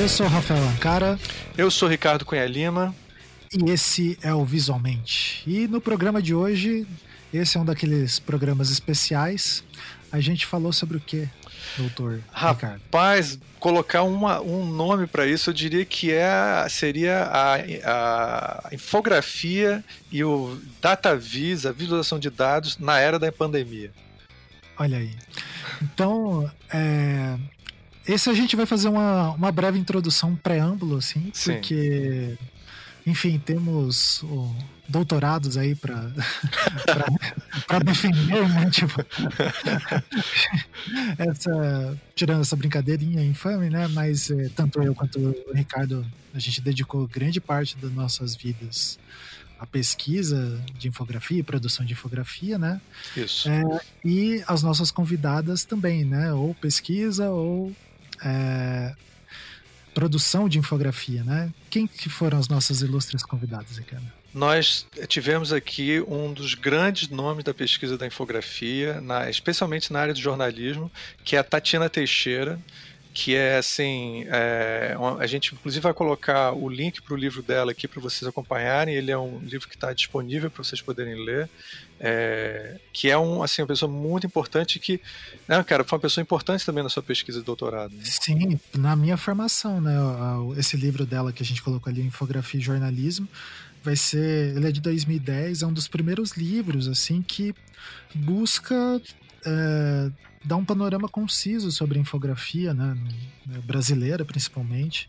Eu sou Rafael Ancara. Eu sou Ricardo Cunha Lima. E esse é o Visualmente. E no programa de hoje, esse é um daqueles programas especiais. A gente falou sobre o que, doutor Ricardo? Rapaz, colocar uma, um nome para isso, eu diria que é, seria a, a infografia e o data vis, a visualização de dados na era da pandemia. Olha aí. Então, é, esse a gente vai fazer uma, uma breve introdução, um preâmbulo, assim, Sim. porque, enfim, temos o, doutorados aí para defender, né? Tipo, essa, tirando essa brincadeirinha infame, né? Mas é, tanto eu quanto o Ricardo, a gente dedicou grande parte das nossas vidas a pesquisa de infografia, produção de infografia, né? Isso. É, e as nossas convidadas também, né? Ou pesquisa ou é, produção de infografia, né? Quem que foram as nossas ilustres convidadas, Ricardo? Nós tivemos aqui um dos grandes nomes da pesquisa da infografia, na, especialmente na área do jornalismo, que é a Tatiana Teixeira, que é assim, é, a gente inclusive vai colocar o link para o livro dela aqui para vocês acompanharem. Ele é um livro que está disponível para vocês poderem ler, é, que é um assim uma pessoa muito importante que, né, cara, foi uma pessoa importante também na sua pesquisa de doutorado. Né? Sim, na minha formação, né, esse livro dela que a gente colocou ali, Infografia e Jornalismo, vai ser, ele é de 2010, é um dos primeiros livros assim que busca é, dá um panorama conciso sobre a infografia, né, brasileira principalmente.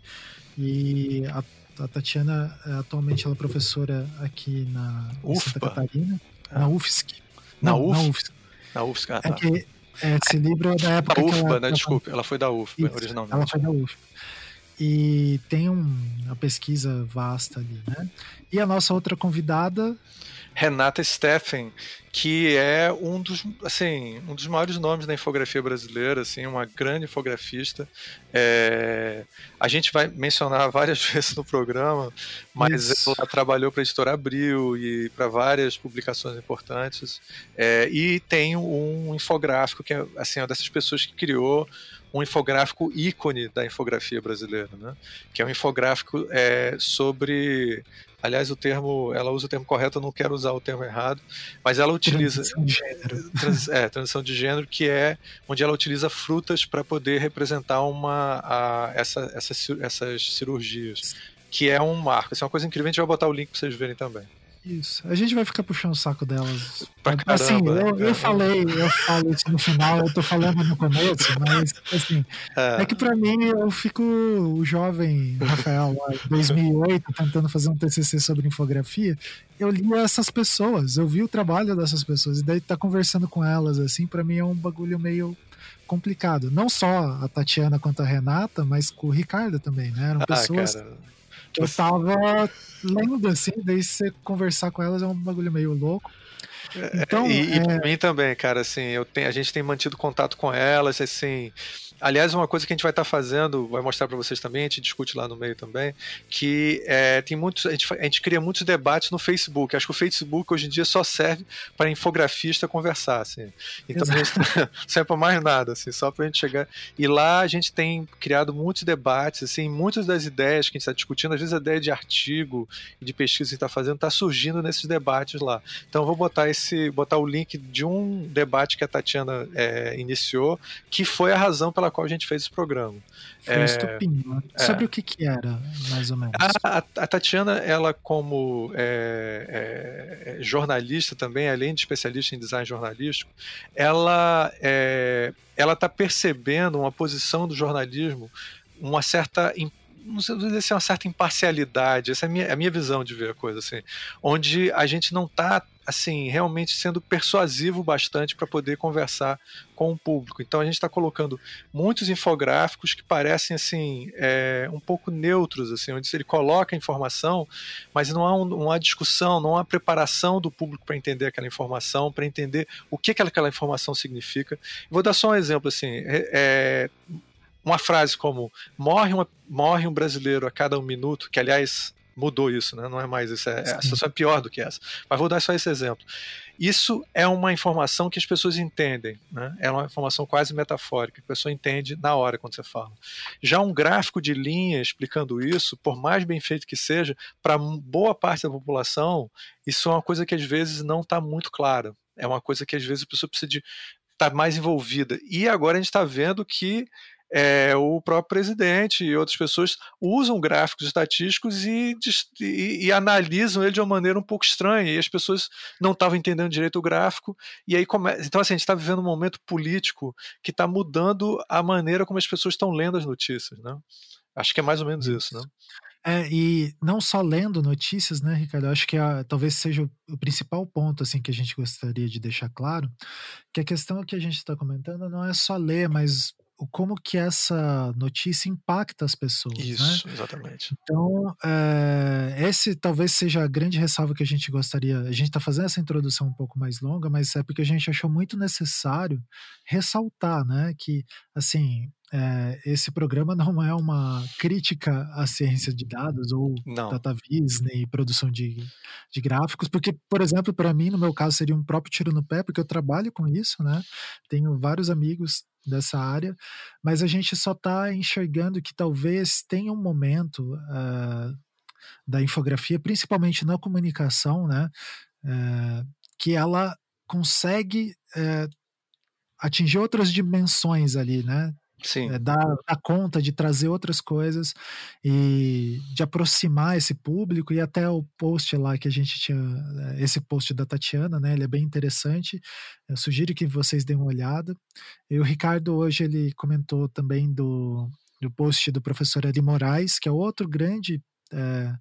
E a, a Tatiana, atualmente, ela é professora aqui na Santa Catarina, ah. na UFSC. Na, Não, UF? na UFSC. Na UFSC, ah, tá. É que esse livro é da época. Da UFBA, ela, né? Desculpe, ela foi da UFBA Isso, originalmente. Ela foi da UFBA. E tem um, uma pesquisa vasta ali, né? E a nossa outra convidada Renata Steffen, que é um dos, assim, um dos maiores nomes da infografia brasileira, assim, uma grande infografista. É, a gente vai mencionar várias vezes no programa, mas Isso. ela trabalhou para a Editora Abril e para várias publicações importantes. É, e tem um infográfico que é assim, uma dessas pessoas que criou um infográfico ícone da infografia brasileira, né? que é um infográfico é, sobre Aliás, o termo, ela usa o termo correto, eu não quero usar o termo errado, mas ela utiliza transição de gênero, trans, é, transição de gênero, que é onde ela utiliza frutas para poder representar uma a, essa, essa, essas cirurgias, que é um marco. Isso é uma coisa incrível. A gente vai botar o link para vocês verem também. Isso. A gente vai ficar puxando o saco delas. Pra assim, caramba, eu, eu falei, eu falo isso no final, eu tô falando no começo, mas assim, é, é que para mim eu fico o jovem Rafael lá em 2008 tentando fazer um TCC sobre infografia, eu li essas pessoas, eu vi o trabalho dessas pessoas e daí tá conversando com elas assim, para mim é um bagulho meio complicado. Não só a Tatiana quanto a Renata, mas com o Ricardo também, né? Eram ah, pessoas eu tava lendo, assim, daí você conversar com elas é um bagulho meio louco. É, então, e, é... e pra mim também, cara, assim, eu tenho, a gente tem mantido contato com elas, assim, Aliás, uma coisa que a gente vai estar tá fazendo, vai mostrar para vocês também, a gente discute lá no meio também, que é, tem muitos, a gente, a gente, cria muitos debates no Facebook. Acho que o Facebook hoje em dia só serve para infografista conversar, assim. Então Exato. a gente não serve para mais nada, assim, só para a gente chegar. E lá a gente tem criado muitos debates, assim, muitas das ideias que a gente está discutindo, às vezes a ideia de artigo e de pesquisa que está fazendo está surgindo nesses debates lá. Então eu vou botar esse, botar o link de um debate que a Tatiana é, iniciou, que foi a razão pela qual a gente fez esse programa. Foi é, estupinho. É. Sobre o que, que era, mais ou menos? A, a, a Tatiana, ela como é, é, jornalista também, além de especialista em design jornalístico, ela é, ela está percebendo uma posição do jornalismo, uma certa não sei dizer se é uma certa imparcialidade, essa é a minha, a minha visão de ver a coisa, assim, onde a gente não está assim, realmente sendo persuasivo bastante para poder conversar com o público. Então a gente está colocando muitos infográficos que parecem assim é, um pouco neutros, assim, onde ele coloca a informação, mas não há um, uma discussão, não há preparação do público para entender aquela informação, para entender o que aquela, aquela informação significa. Vou dar só um exemplo assim. É, é uma frase como morre, uma, morre um brasileiro a cada um minuto, que aliás mudou isso, né? Não é mais isso. É, a situação é pior do que essa. Mas vou dar só esse exemplo. Isso é uma informação que as pessoas entendem, né? É uma informação quase metafórica, que a pessoa entende na hora quando você fala. Já um gráfico de linha explicando isso, por mais bem feito que seja, para boa parte da população, isso é uma coisa que às vezes não está muito clara. É uma coisa que às vezes a pessoa precisa de estar tá mais envolvida. E agora a gente está vendo que é, o próprio presidente e outras pessoas usam gráficos estatísticos e, e, e, analisam ele de uma maneira um pouco estranha, e as pessoas não estavam entendendo direito o gráfico, e aí. Então, assim, a gente está vivendo um momento político que está mudando a maneira como as pessoas estão lendo as notícias. Né? Acho que é mais ou menos isso, né? É, e não só lendo notícias, né, Ricardo? Eu acho que a, talvez seja o, o, principal ponto assim que a gente gostaria de deixar claro, que a questão que a gente está comentando não é só ler, mas como que essa notícia impacta as pessoas. Né? Isso, né? exatamente. Então, é, esse talvez seja a grande ressalva que a gente gostaria. A gente está fazendo essa introdução um pouco mais longa, mas é porque a gente achou muito necessário ressaltar, né, que assim é, esse programa não é uma crítica à ciência de dados ou não. data nem produção de, de gráficos, porque, por exemplo, para mim, no meu caso, seria um próprio tiro no pé, porque eu trabalho com isso, né? Tenho vários amigos dessa área, mas a gente só está enxergando que talvez tenha um momento uh, da infografia, principalmente na comunicação, né? Uh, que ela consegue uh, atingir outras dimensões ali, né? Sim. É, dar, dar, conta de trazer outras coisas e de aproximar esse público e até o post lá que a gente tinha, é, esse post da Tatiana, né? Ele é bem interessante. Eu sugiro que vocês deem uma olhada. E o Ricardo hoje ele comentou também do, do post do professor Eli Moraes, que é outro grande é,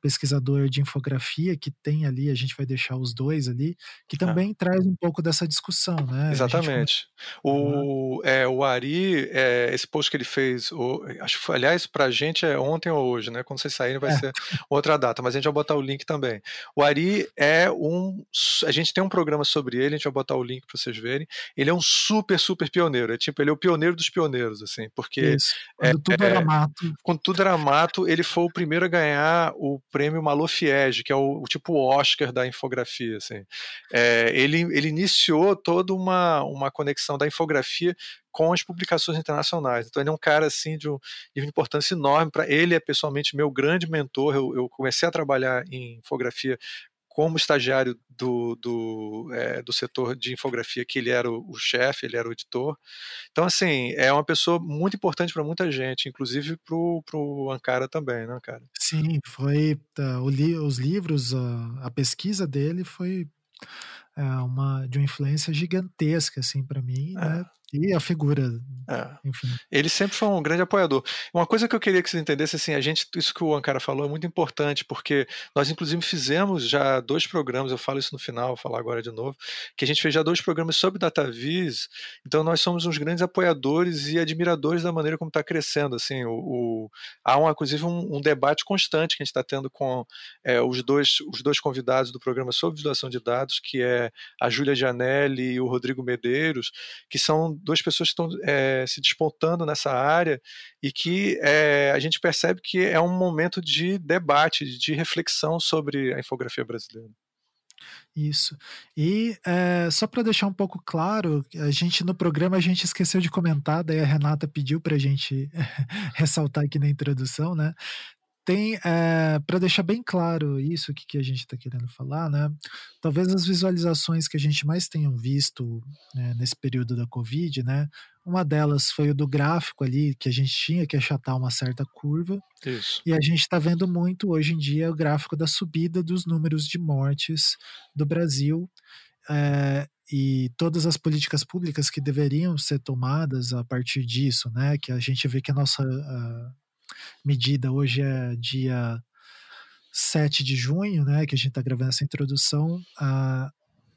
pesquisador de infografia que tem ali, a gente vai deixar os dois ali, que também ah. traz um pouco dessa discussão, né? Exatamente. O, é, o Ari, é, esse post que ele fez, o, acho aliás, para a gente é ontem ou hoje, né? Quando vocês saírem vai é. ser outra data, mas a gente vai botar o link também. O Ari é um. A gente tem um programa sobre ele, a gente vai botar o link para vocês verem. Ele é um super, super pioneiro. É tipo, ele é o pioneiro dos pioneiros, assim, porque. Isso. Quando tudo era é, mato. Quando tudo era mato, ele foi o primeiro a ganhar o prêmio Malofiege, que é o, o tipo Oscar da infografia. Assim. É, ele, ele iniciou toda uma, uma conexão da infografia com as publicações internacionais. Então ele é um cara assim de, um, de uma importância enorme para ele é pessoalmente meu grande mentor. Eu, eu, comecei a trabalhar em infografia como estagiário do, do, é, do setor de infografia, que ele era o, o chefe, ele era o editor. Então, assim, é uma pessoa muito importante para muita gente, inclusive para o Ankara também, né, cara? Sim, foi. Uh, os livros, uh, a pesquisa dele foi é, uma, de uma influência gigantesca, assim, para mim, é. né? E a figura, é. enfim. Ele sempre foi um grande apoiador. Uma coisa que eu queria que vocês entendessem, assim, a gente, isso que o Ankara falou é muito importante, porque nós, inclusive, fizemos já dois programas, eu falo isso no final, vou falar agora de novo, que a gente fez já dois programas sobre DataVis, então nós somos uns grandes apoiadores e admiradores da maneira como está crescendo, assim, o, o, há, um, inclusive, um, um, debate constante que a gente está tendo com é, os, dois, os dois convidados do programa sobre visualização de dados, que é a Júlia Janelli e o Rodrigo Medeiros, que são duas pessoas que estão é, se despontando nessa área e que é, a gente percebe que é um momento de debate, de reflexão sobre a infografia brasileira. Isso. E é, só para deixar um pouco claro, a gente no programa a gente esqueceu de comentar, daí a Renata pediu para a gente ressaltar aqui na introdução, né? Tem, é, eh, para deixar bem claro isso, que, que a gente está querendo falar, né? Talvez as visualizações que a gente mais tenham visto né, nesse período da Covid, né? Uma delas foi o do gráfico ali, que a gente tinha que achatar uma certa curva. Isso. E a gente está vendo muito hoje em dia o gráfico da subida dos números de mortes do Brasil. É, e todas as políticas públicas que deveriam ser tomadas a partir disso, né? Que a gente vê que a nossa. A, medida. Hoje é dia 7 de junho, né, que a gente está gravando essa introdução. A,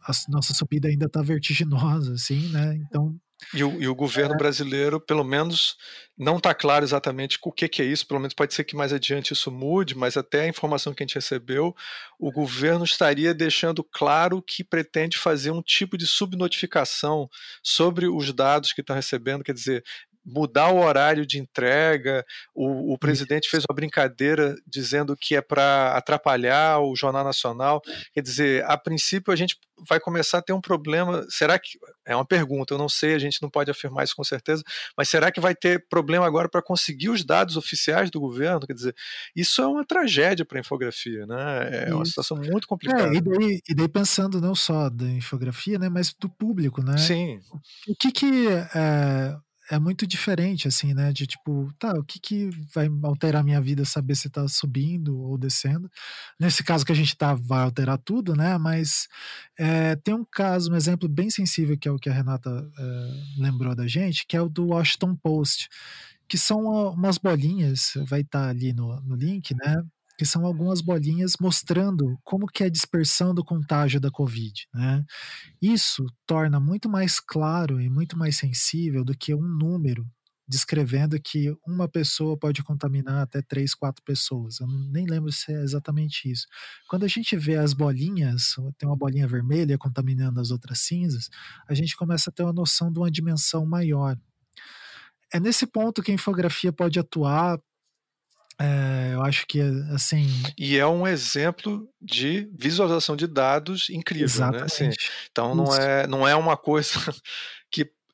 a nossa subida ainda está vertiginosa, assim, né? Então e o, e o governo é. brasileiro, pelo menos, não está claro exatamente o que, que, é isso, pelo menos pode ser que mais adiante isso mude, mas até a informação que a gente recebeu, o governo estaria deixando claro que pretende fazer um tipo de subnotificação sobre os dados que está recebendo, quer dizer, mudar o horário de entrega. O, o presidente fez uma brincadeira dizendo que é para atrapalhar o Jornal Nacional. Quer dizer, a princípio a gente vai começar a ter um problema. Será que. É uma pergunta, eu não sei, a gente não pode afirmar isso com certeza, mas será que vai ter problema agora para conseguir os dados oficiais do governo? Quer dizer, isso é uma tragédia para a infografia, né? É uma situação muito complicada. É, e, daí, e daí pensando não só da infografia, né, mas do público, né? Sim. O que que. É é muito diferente, assim, né? De tipo, tá, o que, que vai alterar a minha vida saber se tá subindo ou descendo? Nesse caso que a gente tá, vai alterar tudo, né? Mas é, tem um caso, um exemplo bem sensível, que é o que a Renata é, lembrou da gente, que é o do Washington Post, que são umas bolinhas, vai estar tá ali no, no link, né? Que são algumas bolinhas mostrando como que é a dispersão do contágio da Covid. Né? Isso torna muito mais claro e muito mais sensível do que um número descrevendo que uma pessoa pode contaminar até três, quatro pessoas. Eu nem lembro se é exatamente isso. Quando a gente vê as bolinhas, tem uma bolinha vermelha contaminando as outras cinzas, a gente começa a ter uma noção de uma dimensão maior. É nesse ponto que a infografia pode atuar é, eu acho que assim. E é um exemplo de visualização de dados incrível, Exatamente. né? Assim, então não é, não é uma coisa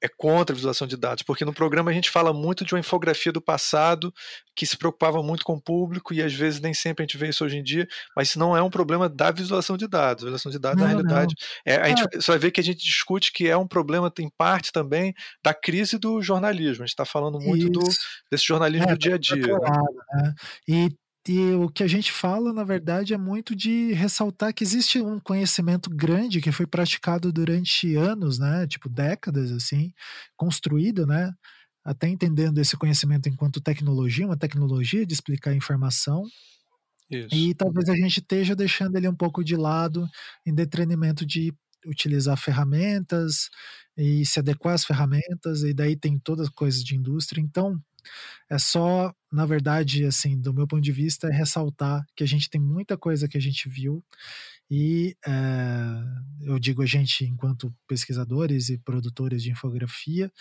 é contra a visualização de dados, porque no programa a gente fala muito de uma infografia do passado que se preocupava muito com o público e às vezes nem sempre a gente vê isso hoje em dia, mas isso não é um problema da visualização de dados. A visualização de dados, não, na realidade, é, a gente, é. você vai ver que a gente discute que é um problema, em parte também, da crise do jornalismo. A gente está falando muito do, desse jornalismo é, do dia a dia. Né? né? E e o que a gente fala, na verdade, é muito de ressaltar que existe um conhecimento grande que foi praticado durante anos, né? Tipo décadas, assim, construído, né? Até entendendo esse conhecimento enquanto tecnologia, uma tecnologia de explicar informação. Isso. E talvez a gente esteja deixando ele um pouco de lado em detrimento de utilizar ferramentas e se adequar às ferramentas, e daí tem todas as coisas de indústria. Então, é só, na verdade, assim, do meu ponto de vista, é ressaltar que a gente tem muita coisa que a gente viu e é, eu digo a gente enquanto pesquisadores e produtores de infografia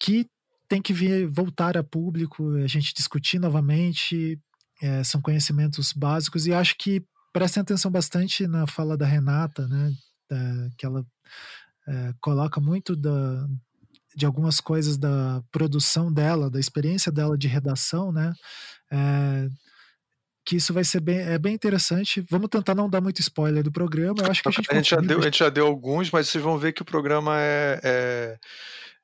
que tem que vir voltar a público, a gente discutir novamente, é, são conhecimentos básicos e acho que prestem atenção bastante na fala da Renata, né, da, que ela é, coloca muito da, de algumas coisas da produção dela, da experiência dela de redação, né? É, que isso vai ser bem, é bem interessante. Vamos tentar não dar muito spoiler do programa. Eu acho que a gente, a gente já deu, a gente já deu alguns, mas vocês vão ver que o programa é, é,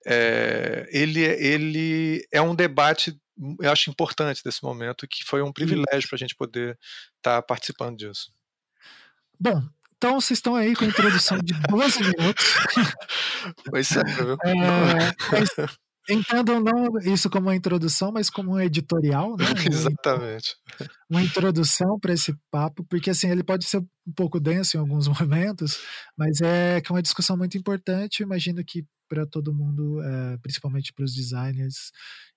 é ele, ele é um debate eu acho importante desse momento, que foi um privilégio para a gente poder estar tá participando disso. Bom, então, vocês estão aí com a introdução de 12 minutos. Pois é, viu? É, entendam não isso como uma introdução, mas como um editorial, né? Exatamente. Uma introdução para esse papo, porque assim, ele pode ser um pouco denso em alguns momentos, mas é que é uma discussão muito importante. Imagino que para todo mundo, é, principalmente para os designers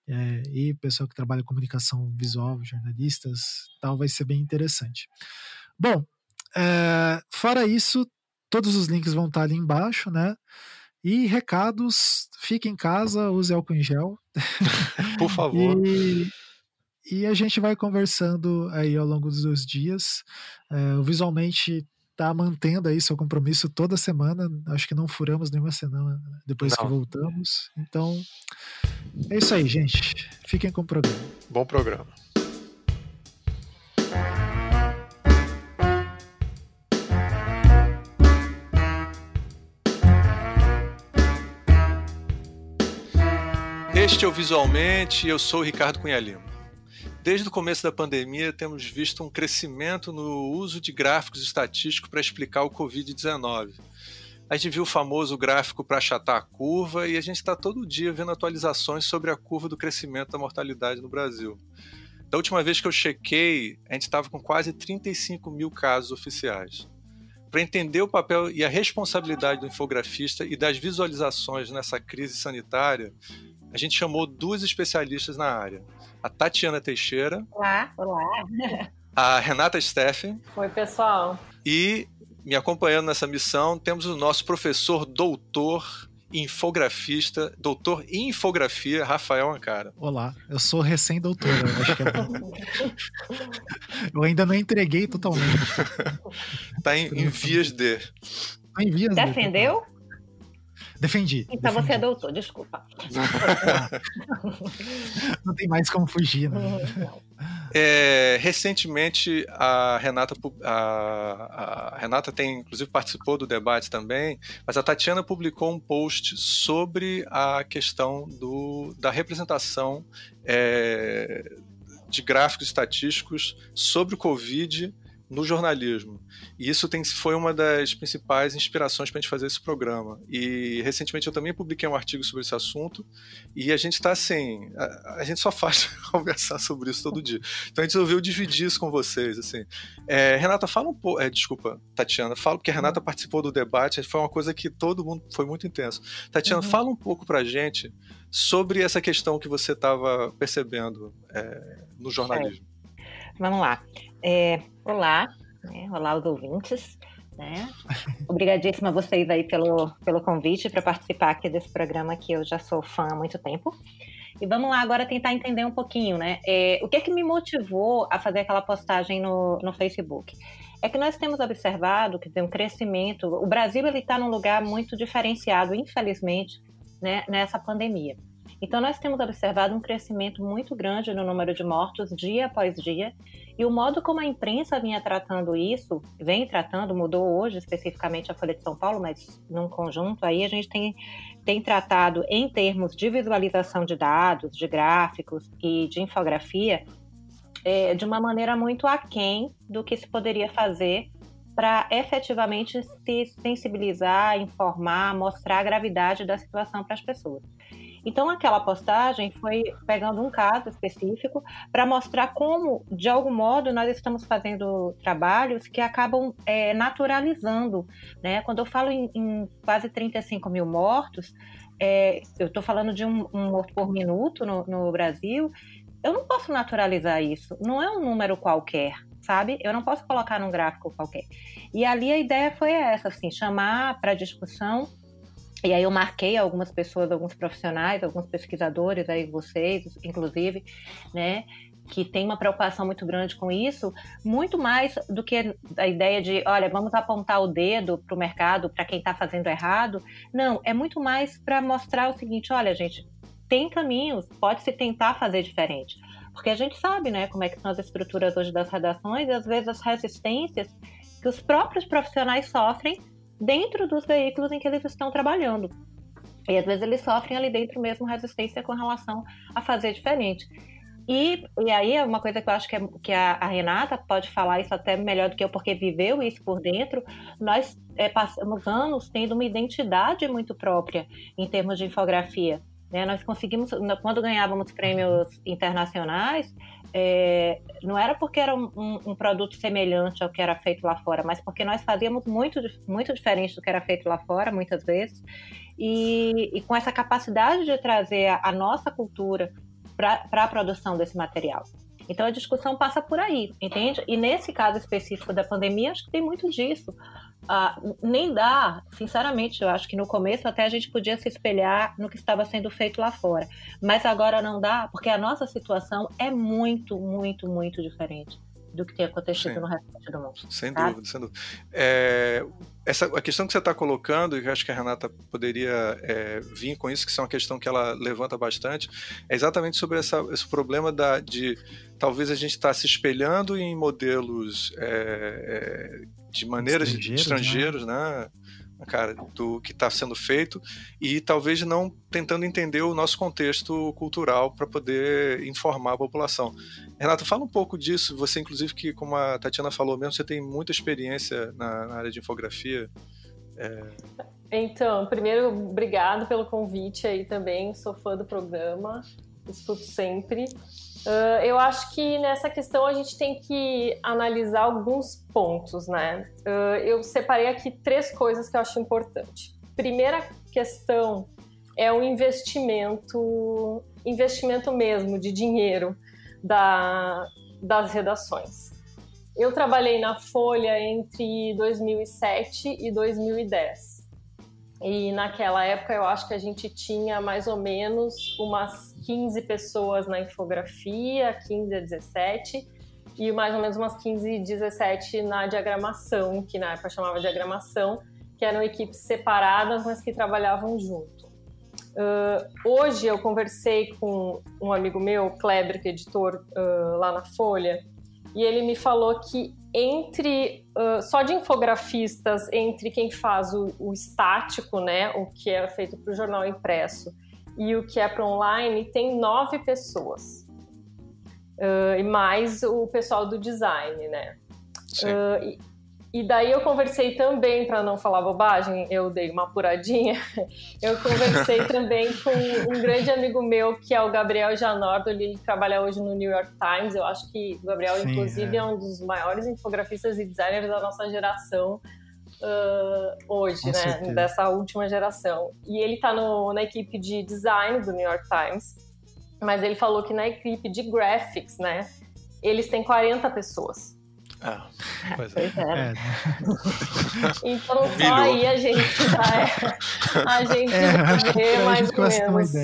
é, e pessoal que trabalha com comunicação visual, jornalistas, tal, vai ser bem interessante. Bom, é, fora isso, todos os links vão estar ali embaixo, né? E recados, fique em casa, use álcool em gel. Por favor. e, e, a gente vai conversando aí ao longo dos dias. É, visualmente tá mantendo aí seu compromisso toda semana. Acho que não furamos nenhuma semana depois não. que voltamos. Então, é isso aí, gente. Fiquem com o programa. Bom programa. Este é o Visualmente eu sou o Ricardo Cunha Lima. Desde o começo da pandemia, temos visto um crescimento no uso de gráficos estatísticos para explicar o Covid-19. A gente viu o famoso gráfico para achatar a curva e a gente está todo dia vendo atualizações sobre a curva do crescimento da mortalidade no Brasil. Da última vez que eu chequei, a gente estava com quase 35 mil casos oficiais. Para entender o papel e a responsabilidade do infografista e das visualizações nessa crise sanitária, a gente chamou duas especialistas na área. A Tatiana Teixeira. Olá, olá. A Renata Steffen. Oi, pessoal. E me acompanhando nessa missão temos o nosso professor doutor infografista, doutor em infografia, Rafael Ancara. Olá, eu sou recém-doutor, acho que é Eu ainda não entreguei totalmente. tá em, em vias de. Tá em vias Defendeu? De, Defendi. Então defendi. você é doutor, desculpa. Não tem mais como fugir, né? É, recentemente a Renata, a, a, Renata tem inclusive participou do debate também, mas a Tatiana publicou um post sobre a questão do, da representação é, de gráficos estatísticos sobre o Covid no jornalismo. E isso tem, foi uma das principais inspirações para a gente fazer esse programa. E recentemente eu também publiquei um artigo sobre esse assunto e a gente está assim, a, a, gente só faz conversar sobre isso todo dia. Então a gente resolveu dividir isso com vocês. Assim. É, Renata, fala um pouco. É, desculpa, Tatiana, fala porque a Renata uhum. participou do debate, foi uma coisa que todo mundo foi muito intenso. Tatiana, uhum. fala um pouco para a gente sobre essa questão que você estava percebendo é, no jornalismo. Vamos lá. É, olá, né? olá os ouvintes. Né? Obrigadíssima a vocês aí pelo, pelo convite para participar aqui desse programa que eu já sou fã há muito tempo. E vamos lá agora tentar entender um pouquinho, né? É, o que é que me motivou a fazer aquela postagem no, no Facebook? É que nós temos observado que tem um crescimento. O Brasil ele está num lugar muito diferenciado, infelizmente, né, nessa pandemia. Então, nós temos observado um crescimento muito grande no número de mortos dia após dia, e o modo como a imprensa vinha tratando isso, vem tratando, mudou hoje especificamente a Folha de São Paulo, mas num conjunto aí a gente tem, tem tratado em termos de visualização de dados, de gráficos e de infografia, é, de uma maneira muito aquém do que se poderia fazer para efetivamente se sensibilizar, informar, mostrar a gravidade da situação para as pessoas. Então, aquela postagem foi pegando um caso específico para mostrar como, de algum modo, nós estamos fazendo trabalhos que acabam é, naturalizando. Né? Quando eu falo em, em quase 35 mil mortos, é, eu estou falando de um, um, morto por minuto no, no Brasil, eu não posso naturalizar isso. Não é um número qualquer, sabe? Eu não posso colocar num gráfico qualquer. E ali a ideia foi essa, assim, chamar para discussão e aí eu marquei algumas pessoas, alguns profissionais, alguns pesquisadores, aí vocês, inclusive, né, que tem uma preocupação muito grande com isso, muito mais do que a ideia de, olha, vamos apontar o dedo para o mercado, para quem está fazendo errado. Não, é muito mais para mostrar o seguinte, olha, gente, tem caminhos, pode se tentar fazer diferente. Porque a gente sabe, né, como é que são as estruturas hoje das redações e às vezes as resistências que os próprios profissionais sofrem dentro dos veículos em que eles estão trabalhando. E às vezes eles sofrem ali dentro mesmo resistência com relação a fazer diferente. E, e aí é uma coisa que eu acho que, é, que a, a, Renata pode falar isso até melhor do que eu, porque viveu isso por dentro. Nós é, passamos anos tendo uma identidade muito própria em termos de infografia. Né? Nós conseguimos, quando ganhávamos prêmios internacionais, é, não era porque era um, um, produto semelhante ao que era feito lá fora, mas porque nós fazíamos muito, muito diferente do que era feito lá fora, muitas vezes, e, e com essa capacidade de trazer a, a nossa cultura para a produção desse material. Então a discussão passa por aí, entende? E nesse caso específico da pandemia, acho que tem muito disso. Ah, nem dá, sinceramente, eu acho que no começo até a gente podia se espelhar no que estava sendo feito lá fora. Mas agora não dá, porque a nossa situação é muito, muito, muito diferente do que tem acontecido Sim. no resto do mundo. Sem tá? dúvida, sem dúvida. É, essa, a questão que você está colocando, e eu acho que a Renata poderia é, vir com isso, que é uma questão que ela levanta bastante, é exatamente sobre essa, esse problema da, de talvez a gente estar tá se espelhando em modelos é, é de maneiras estrangeiros, estrangeiros, né? né? cara, do que está sendo feito e talvez não tentando entender o nosso contexto cultural para poder informar a população. Renata, fala um pouco disso. Você, inclusive, que como a Tatiana falou mesmo, você tem muita experiência na, na área de infografia. É... Então, primeiro, obrigado pelo convite aí também. Sou fã do programa, escuto sempre. Uh, eu acho que nessa questão a gente tem que analisar alguns pontos, né? Uh, eu separei aqui três coisas que eu acho importante. Primeira questão é o investimento, investimento mesmo de dinheiro da, das redações. Eu trabalhei na Folha entre 2007 e 2010. E naquela época eu acho que a gente tinha mais ou menos umas 15 pessoas na infografia, 15 a 17, e mais ou menos umas 15, 17 na diagramação, que na época chamava diagramação, que eram equipes separadas, mas que trabalhavam junto. Uh, hoje eu conversei com um amigo meu, Kleber, que é editor uh, lá na Folha, e ele me falou que entre uh, só de infografistas, entre quem faz o, o estático, né, o que é feito para o jornal impresso, e o que é para online, tem nove pessoas. Uh, e mais o pessoal do design, né? Uh, e, e, daí eu conversei também, para não falar bobagem, eu dei uma apuradinha, eu conversei também com um grande amigo meu, que é o Gabriel Janordo, ele trabalha hoje no New York Times, eu acho que o Gabriel, Sim, inclusive, é. é. um dos maiores infografistas e designers da nossa geração, Uh, hoje, Com né? Certeza. Dessa última geração. E ele está na equipe de design do New York Times mas ele falou que na equipe de graphics, né, eles têm 40 pessoas. Ah, pois é. é. é. Então só aí a gente vai, a gente é, vê mais ou menos.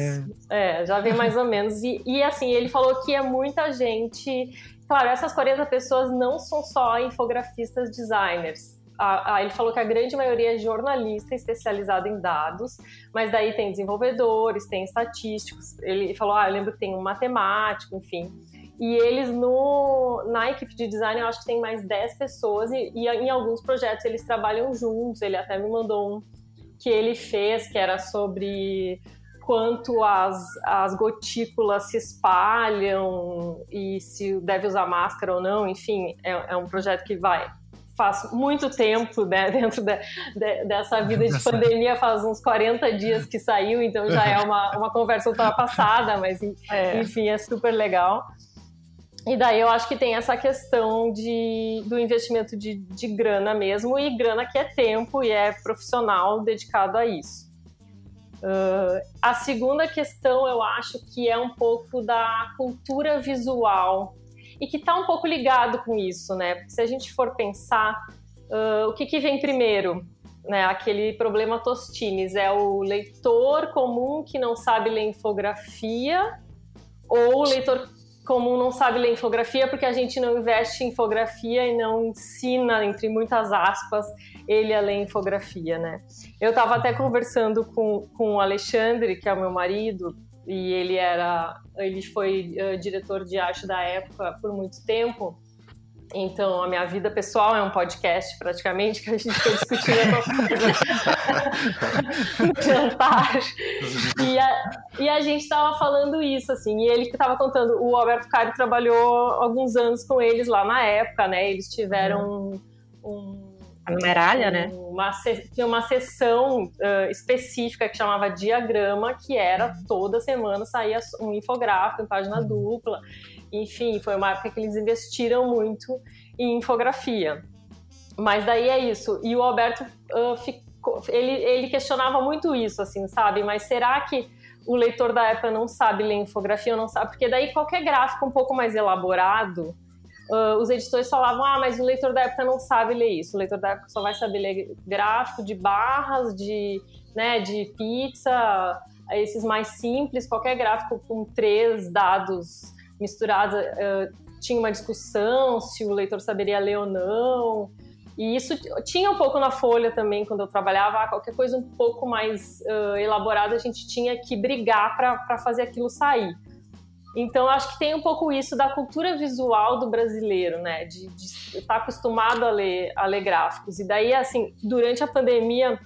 É, já vê mais ou menos. E, e assim, ele falou que é muita gente. Claro, essas 40 pessoas não são só infografistas designers a, a, ele falou que a grande maioria é jornalista especializado em dados, mas daí tem desenvolvedores, tem estatísticos. Ele falou, ah, eu lembro que tem um matemático, enfim. E eles no, na equipe de design, eu acho que tem mais 10 pessoas e, e em alguns projetos eles trabalham juntos. Ele até me mandou um que ele fez, que era sobre quanto as, as gotículas se espalham e se deve usar máscara ou não, enfim, é, é um projeto que vai faz muito tempo né, dentro de, de, dessa vida de pandemia, faz uns 40 dias que saiu, então já é uma, uma conversa ultrapassada, mas é. enfim, é super legal. E daí eu acho que tem essa questão de, do investimento de, de grana mesmo, e grana que é tempo e é profissional dedicado a isso. Uh, a segunda questão eu acho que é um pouco da cultura visual e que está um pouco ligado com isso, né? Porque se a gente for pensar, uh, o que, que vem primeiro? Né, aquele problema Tostines é o leitor comum que não sabe ler infografia ou o leitor comum não sabe ler infografia porque a gente não investe em infografia e não ensina, entre muitas aspas, ele a ler infografia, né? Eu estava até conversando com, com o Alexandre, que é o meu marido, e ele era ele foi uh, diretor de arte da época por muito tempo então a minha vida pessoal é um podcast praticamente que a gente foi discutindo no jantar e a, e a gente estava falando isso assim e ele que estava contando o Alberto Cari trabalhou alguns anos com eles lá na época né eles tiveram um, um a numeralha, né? Uma, tinha uma sessão uh, específica que chamava Diagrama, que era toda semana saía um infográfico em página dupla. Enfim, foi uma época que eles investiram muito em infografia. Mas daí é isso. E o Alberto uh, ficou, ele, ele questionava muito isso, assim, sabe? Mas será que o leitor da época não sabe ler infografia não sabe? Porque daí qualquer gráfico um pouco mais elaborado uh, os editores falavam: ah, mas o leitor da época não sabe ler isso. O leitor da época só vai saber ler gráfico de barras, de, né, de pizza, esses mais simples. Qualquer gráfico com três dados misturados uh, tinha uma discussão se o leitor saberia ler ou não. E isso tinha um pouco na Folha também, quando eu trabalhava. Qualquer coisa um pouco mais uh, elaborada, a gente tinha que brigar para fazer aquilo sair. Então, acho que tem um pouco isso da cultura visual do brasileiro, né? De, estar tá acostumado a ler, a ler gráficos. E daí, assim, durante a pandemia,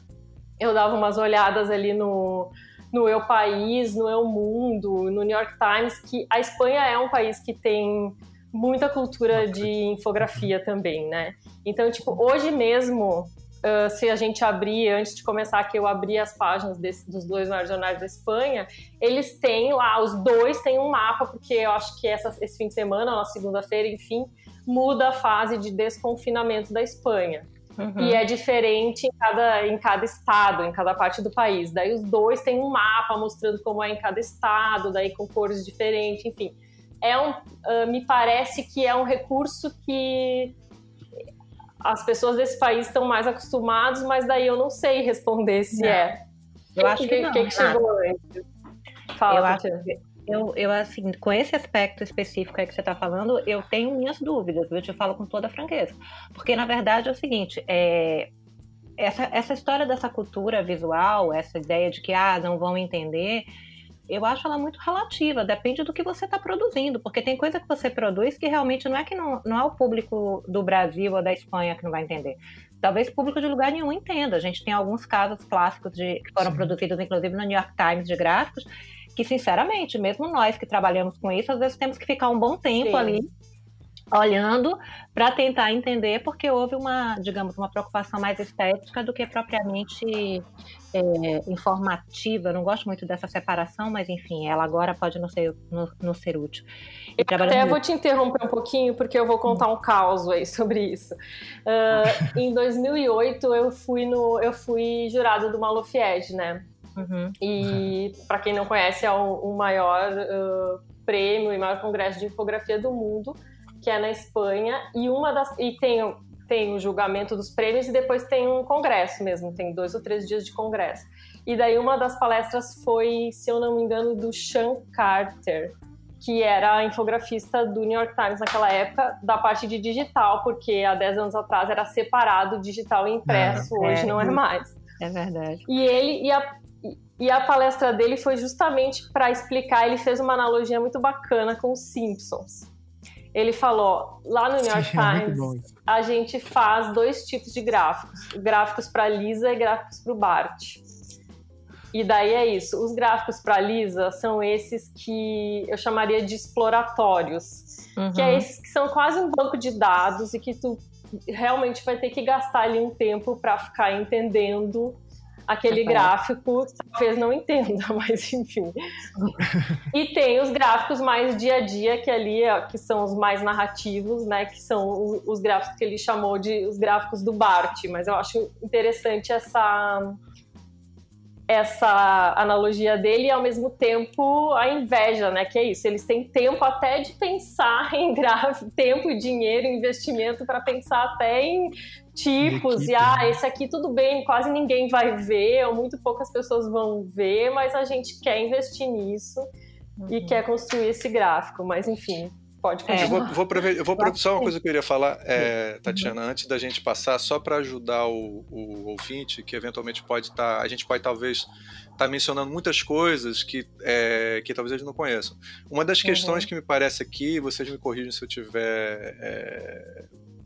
eu dava umas olhadas ali no, no Eu País, no Eu Mundo, no New York Times, que a Espanha é um país que tem muita cultura de infografia também, né? Então, tipo, hoje mesmo uh, se a gente abrir, antes de começar, que eu abri as páginas desse, dos dois maiores jornais da Espanha, eles têm lá, os dois têm um mapa, porque eu acho que essa, esse fim de semana, na segunda-feira, enfim, muda a fase de desconfinamento da Espanha. Uhum. E é diferente em cada, em cada estado, em cada parte do país. Daí os dois têm um mapa mostrando como é em cada estado, daí com cores diferentes, enfim. É um, uh, me parece que é um recurso que as pessoas desse país estão mais acostumados, mas daí eu não sei responder se não. é. Eu acho que, que, não, que, que chegou antes. Fala, eu acho, eu, eu, assim, com esse aspecto específico aí que você está falando, eu tenho minhas dúvidas, eu te falo com toda franqueza. Porque, na verdade, é o seguinte, é, essa, essa história dessa cultura visual, essa ideia de que, ah, não vão entender, eu acho ela muito relativa, depende do que você está produzindo, porque tem coisa que você produz que realmente não é que não, não é o público do Brasil ou da Espanha que não vai entender. Talvez público de lugar nenhum entenda. A gente tem alguns casos clássicos de, que foram Sim. produzidos, inclusive, no New York Times de gráficos, que, sinceramente, mesmo nós que trabalhamos com isso, às vezes temos que ficar um bom tempo Sim. ali olhando para tentar entender, porque houve uma, digamos, uma preocupação mais estética do que propriamente é, informativa. Eu não gosto muito dessa separação, mas enfim, ela agora pode não ser, não, não ser útil. Eu até vou te interromper um pouquinho, porque eu vou contar um caos aí sobre isso. Uh, em 2008, eu fui, no, eu fui jurado do Malufied, né? Uhum. E, para quem não conhece, é o, o maior uh, prêmio e maior congresso de infografia do mundo, que é na Espanha. E uma das. E tem, tem o julgamento dos prêmios e depois tem um congresso mesmo, tem dois ou três dias de congresso. E daí uma das palestras foi, se eu não me engano, do Sean Carter, que era infografista do New York Times naquela época, da parte de digital, porque há 10 anos atrás era separado digital e impresso, é, hoje é, não é mais. É verdade. E ele e a, e a palestra dele foi justamente para explicar, ele fez uma analogia muito bacana com os Simpsons. Ele falou, lá no New York Sim, é Times, a gente faz dois tipos de gráficos, gráficos para Lisa e gráficos para o Bart. E daí é isso, os gráficos para Lisa são esses que eu chamaria de exploratórios, uhum. que é uhum. esses que são quase um banco de dados e que tu realmente vai ter que gastar ali um tempo para ficar entendendo aquele gráfico, talvez não entenda, mas enfim. E tem os gráficos mais dia a dia, que ali que são os mais narrativos, né? Que são os gráficos que ele chamou de os gráficos do Bart. Mas eu acho interessante essa essa analogia dele e ao mesmo tempo a inveja, né? Que é isso, eles têm tempo até de pensar em gráfico, tempo e dinheiro, investimento para pensar até em tipos, e, e ah, né? esse aqui tudo bem, quase ninguém vai ver, ou muito poucas pessoas vão ver, mas a gente quer investir nisso uhum. e quer construir esse gráfico, mas enfim. Pode é. Eu vou, vou, eu vou só uma coisa que eu queria falar, é, Tatiana, uhum. antes da gente passar, só para ajudar o, o, ouvinte, que eventualmente pode estar. Tá, a gente pode talvez estar tá mencionando muitas coisas que, é, que talvez eles não conheçam. Uma das questões uhum. que me parece aqui, vocês me corrigem se eu tiver é,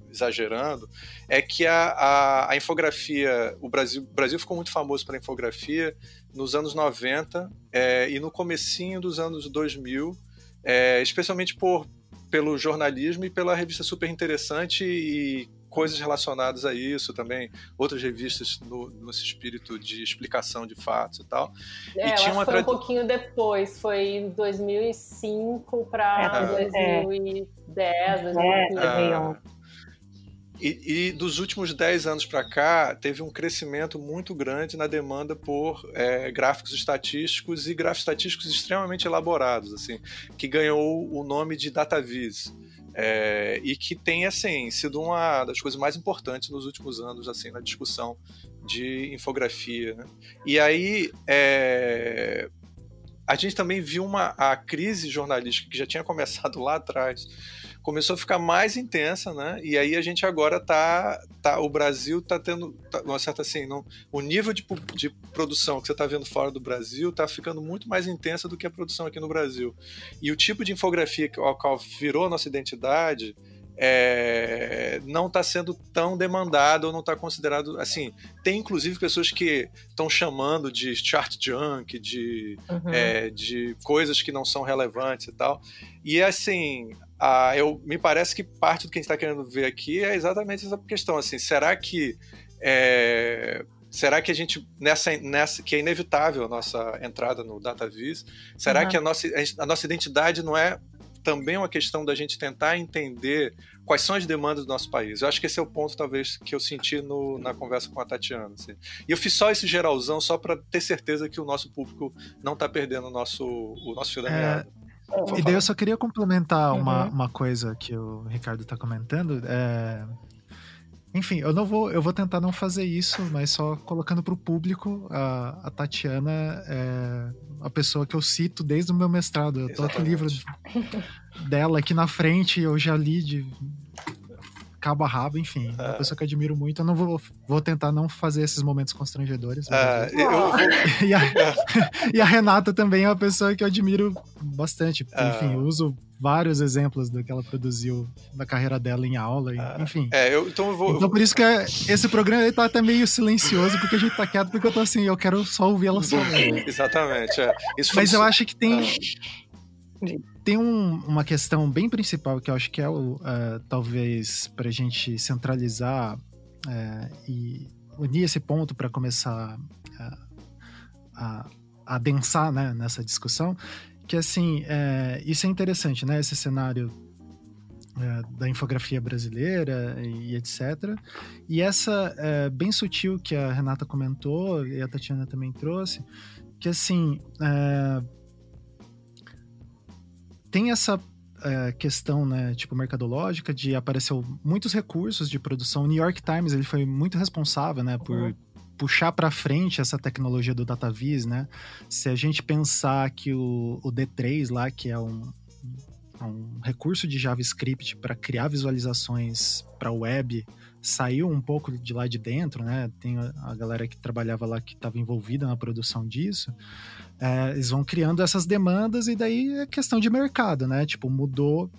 exagerando, é que a, a, a, infografia, o Brasil, o Brasil ficou muito famoso para infografia nos anos 90 é, e no comecinho dos anos 2000, é, especialmente por, pelo jornalismo e pela revista super interessante e coisas relacionadas a isso também, outras revistas no, nesse espírito de explicação de fatos e tal. É, e tinha uma foi um pouquinho depois, foi 2005 para é, 2010, 2011. E, e, dos últimos 10 anos para cá, teve um crescimento muito grande na demanda por é, gráficos estatísticos e gráficos estatísticos extremamente elaborados, assim, que ganhou o nome de DataVis. É, e que tem assim sido uma das coisas mais importantes nos últimos anos assim na discussão de infografia né? e aí é, a gente também viu uma a crise jornalística que já tinha começado lá atrás começou a ficar mais intensa, né? E aí a gente agora tá, tá o Brasil tá tendo tá, uma certa assim, não, o nível de, de produção que você está vendo fora do Brasil tá ficando muito mais intensa do que a produção aqui no Brasil. E o tipo de infografia ao qual virou a nossa identidade é, não está sendo tão demandado ou não está considerado assim. Tem inclusive pessoas que estão chamando de chart junk, de, uhum. é, de coisas que não são relevantes e tal. E assim, ah, eu, me parece que parte do que a gente está querendo ver aqui é exatamente essa questão. Assim, será que é, será que a gente nessa, nessa que é inevitável a nossa entrada no DataVis? Será uhum. que a nossa, a nossa identidade não é também uma questão da gente tentar entender quais são as demandas do nosso país. Eu acho que esse é o ponto, talvez, que eu senti no, na conversa com a Tatiana. Assim. E eu fiz só esse geralzão só para ter certeza que o nosso público não está perdendo o nosso, o nosso fio da é, meada. É, e daí eu só queria complementar uhum. uma, uma coisa que o Ricardo está comentando. É, enfim, eu não vou, eu vou tentar não fazer isso, mas só colocando para o público, a, a Tatiana é a pessoa que eu cito desde o meu mestrado. Eu tô com o livro dela aqui na frente, eu já li de cabo a rabo, enfim. É uma pessoa que eu admiro muito. Eu não vou, vou tentar não fazer esses momentos constrangedores. É, eu... e, a, e, a, Renata também é uma pessoa que eu admiro bastante. É. Enfim, eu uso vários exemplos do que ela produziu na carreira dela em aula, ah, enfim. É, eu, então eu vou. Então por isso que esse programa ele tá até meio silencioso, porque a gente tá quieto, porque eu tô assim, eu quero só ouvir ela falar. Exatamente, é. Mas eu acho que tem. Ah. Tem um, uma questão bem principal que eu acho que é o, uh, talvez para a gente centralizar uh, e unir esse ponto para começar uh, a, adensar né, nessa discussão, que assim, isso é interessante, né? Esse cenário da infografia brasileira e, etc. E essa bem sutil que a Renata comentou e a Tatiana também trouxe, que assim é, tem essa é, questão, né, tipo mercadológica de aparecer muitos recursos de produção. O New York Times ele foi muito responsável, né, por uhum puxar para frente essa tecnologia do DataVis, né? Se a gente pensar que o, o D3 lá, que é um, um recurso de JavaScript para criar visualizações para web, saiu um pouco de lá de dentro, né? Tem a, galera que trabalhava lá que estava envolvida na produção disso. É, eles vão criando essas demandas e daí é questão de mercado, né? Tipo, mudou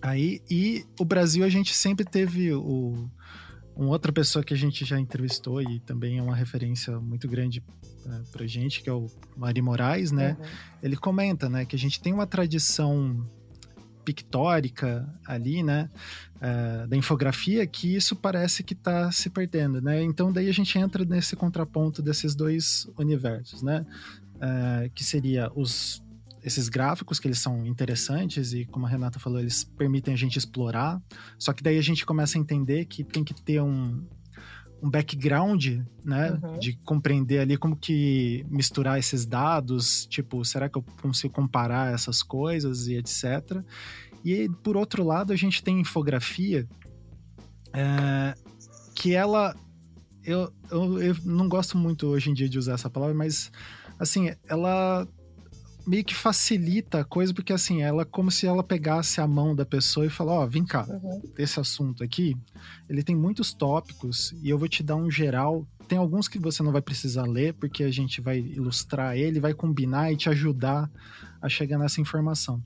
aí. E o Brasil, a gente sempre teve o uma outra pessoa que a gente já entrevistou e também é uma referência muito grande né, pra gente, que é o Mari Moraes, né? Uhum. Ele comenta, né, que a gente tem uma tradição pictórica ali, né, uh, da infografia, que isso parece que está se perdendo, né? Então daí a gente entra nesse contraponto desses dois universos, né? Uh, que seria os esses gráficos que eles são interessantes e como a Renata falou, eles permitem a gente explorar. Só que daí a gente começa a entender que tem que ter um, um background, né, uhum. de compreender ali como que misturar esses dados, tipo, será que eu consigo comparar essas coisas e etc. E por outro lado, a gente tem infografia é, que ela eu, eu, eu não gosto muito hoje em dia de usar essa palavra, mas assim, ela meio que facilita a coisa, porque assim, ela como se ela pegasse a mão da pessoa e falar, ó, oh, vem cá, uhum. esse assunto aqui, ele tem muitos tópicos e eu vou te dar um geral. Tem alguns que você não vai precisar ler, porque a gente vai ilustrar ele, vai combinar e te ajudar a chegar nessa informação.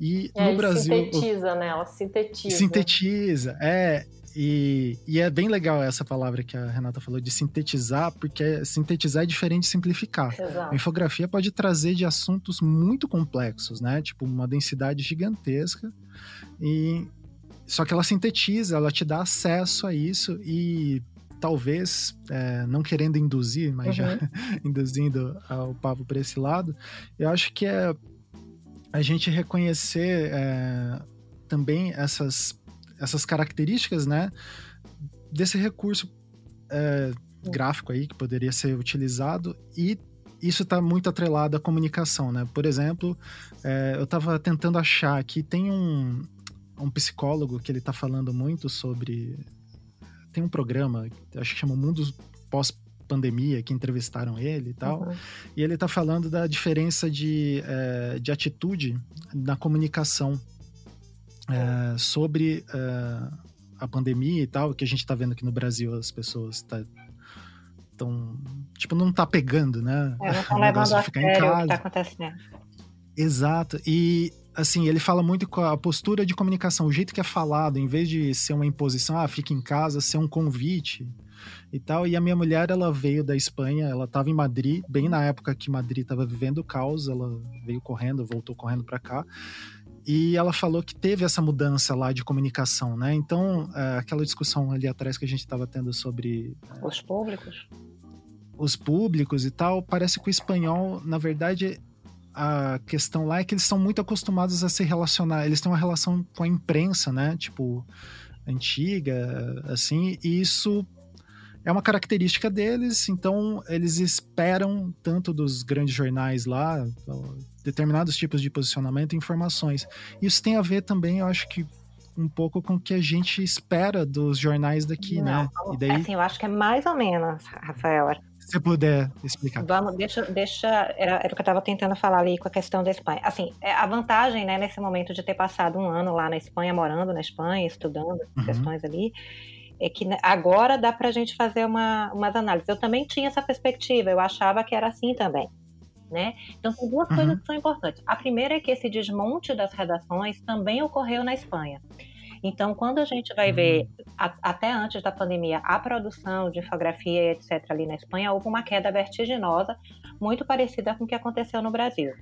E é, no Brasil. Sintetiza, né? Ela sintetiza. Sintetiza, é. E, e, é bem legal essa palavra que a Renata falou de sintetizar, porque sintetizar é diferente de simplificar. Exato. A infografia pode trazer de assuntos muito complexos, né? Tipo, uma densidade gigantesca. E só que ela sintetiza, ela te dá acesso a isso e talvez, é, não querendo induzir, mas uhum. já induzindo o papo para esse lado, eu acho que é a gente reconhecer é, também essas essas características, né, desse recurso é, gráfico aí que poderia ser utilizado e isso está muito atrelado à comunicação, né? Por exemplo, é, eu estava tentando achar que tem um, um psicólogo que ele está falando muito sobre tem um programa, acho que chama Mundo Pós pandemia que entrevistaram ele e tal. Uhum. E ele está falando da diferença de, é, de atitude na comunicação é, sobre é, a pandemia e tal, que a gente está vendo aqui no Brasil, as pessoas tá, tão, tipo, não tá pegando, né? É, não estão levando a sério o que tá acontecendo. Exato. E assim, ele fala muito com a postura de comunicação, o jeito que é falado, em vez de ser uma imposição, ah, fica em casa, ser um convite e tal. E a minha mulher, ela veio da Espanha, ela estava em Madrid, bem na época que Madrid estava vivendo o caos, ela veio correndo, voltou correndo para cá. E ela falou que teve essa mudança lá de comunicação, né? Então, é, aquela discussão ali atrás que a gente estava tendo sobre. É, os públicos. Os públicos e tal, parece que o espanhol, na verdade, a questão lá é que eles são muito acostumados a se relacionar, eles têm uma relação com a imprensa, né? Tipo, antiga, assim, e isso é uma característica deles, então eles esperam tanto dos grandes jornais lá, determinados tipos de posicionamento e informações. Isso tem a ver também, eu acho que um pouco com o que a gente espera dos jornais daqui, Não, né? E daí... Assim, eu acho que é mais ou menos, Rafael. Se puder explicar. Vamos, deixa, deixa era, era o que eu estava tentando falar ali com a questão da Espanha. Assim, é, a vantagem, né, nesse momento de ter passado um ano lá na Espanha, morando na Espanha, estudando uhum. questões ali, é que né, agora dá para a gente fazer uma, umas análises. Eu também tinha essa perspectiva, eu achava que era assim também. Né? Então, são duas uhum. coisas que são importantes. A primeira é que esse desmonte das redações também ocorreu na Espanha. Então, quando a gente vai ver, hum. a, até antes da pandemia, a produção de infografia etc. ali na Espanha, houve uma queda vertiginosa, muito parecida com o que aconteceu no Brasil.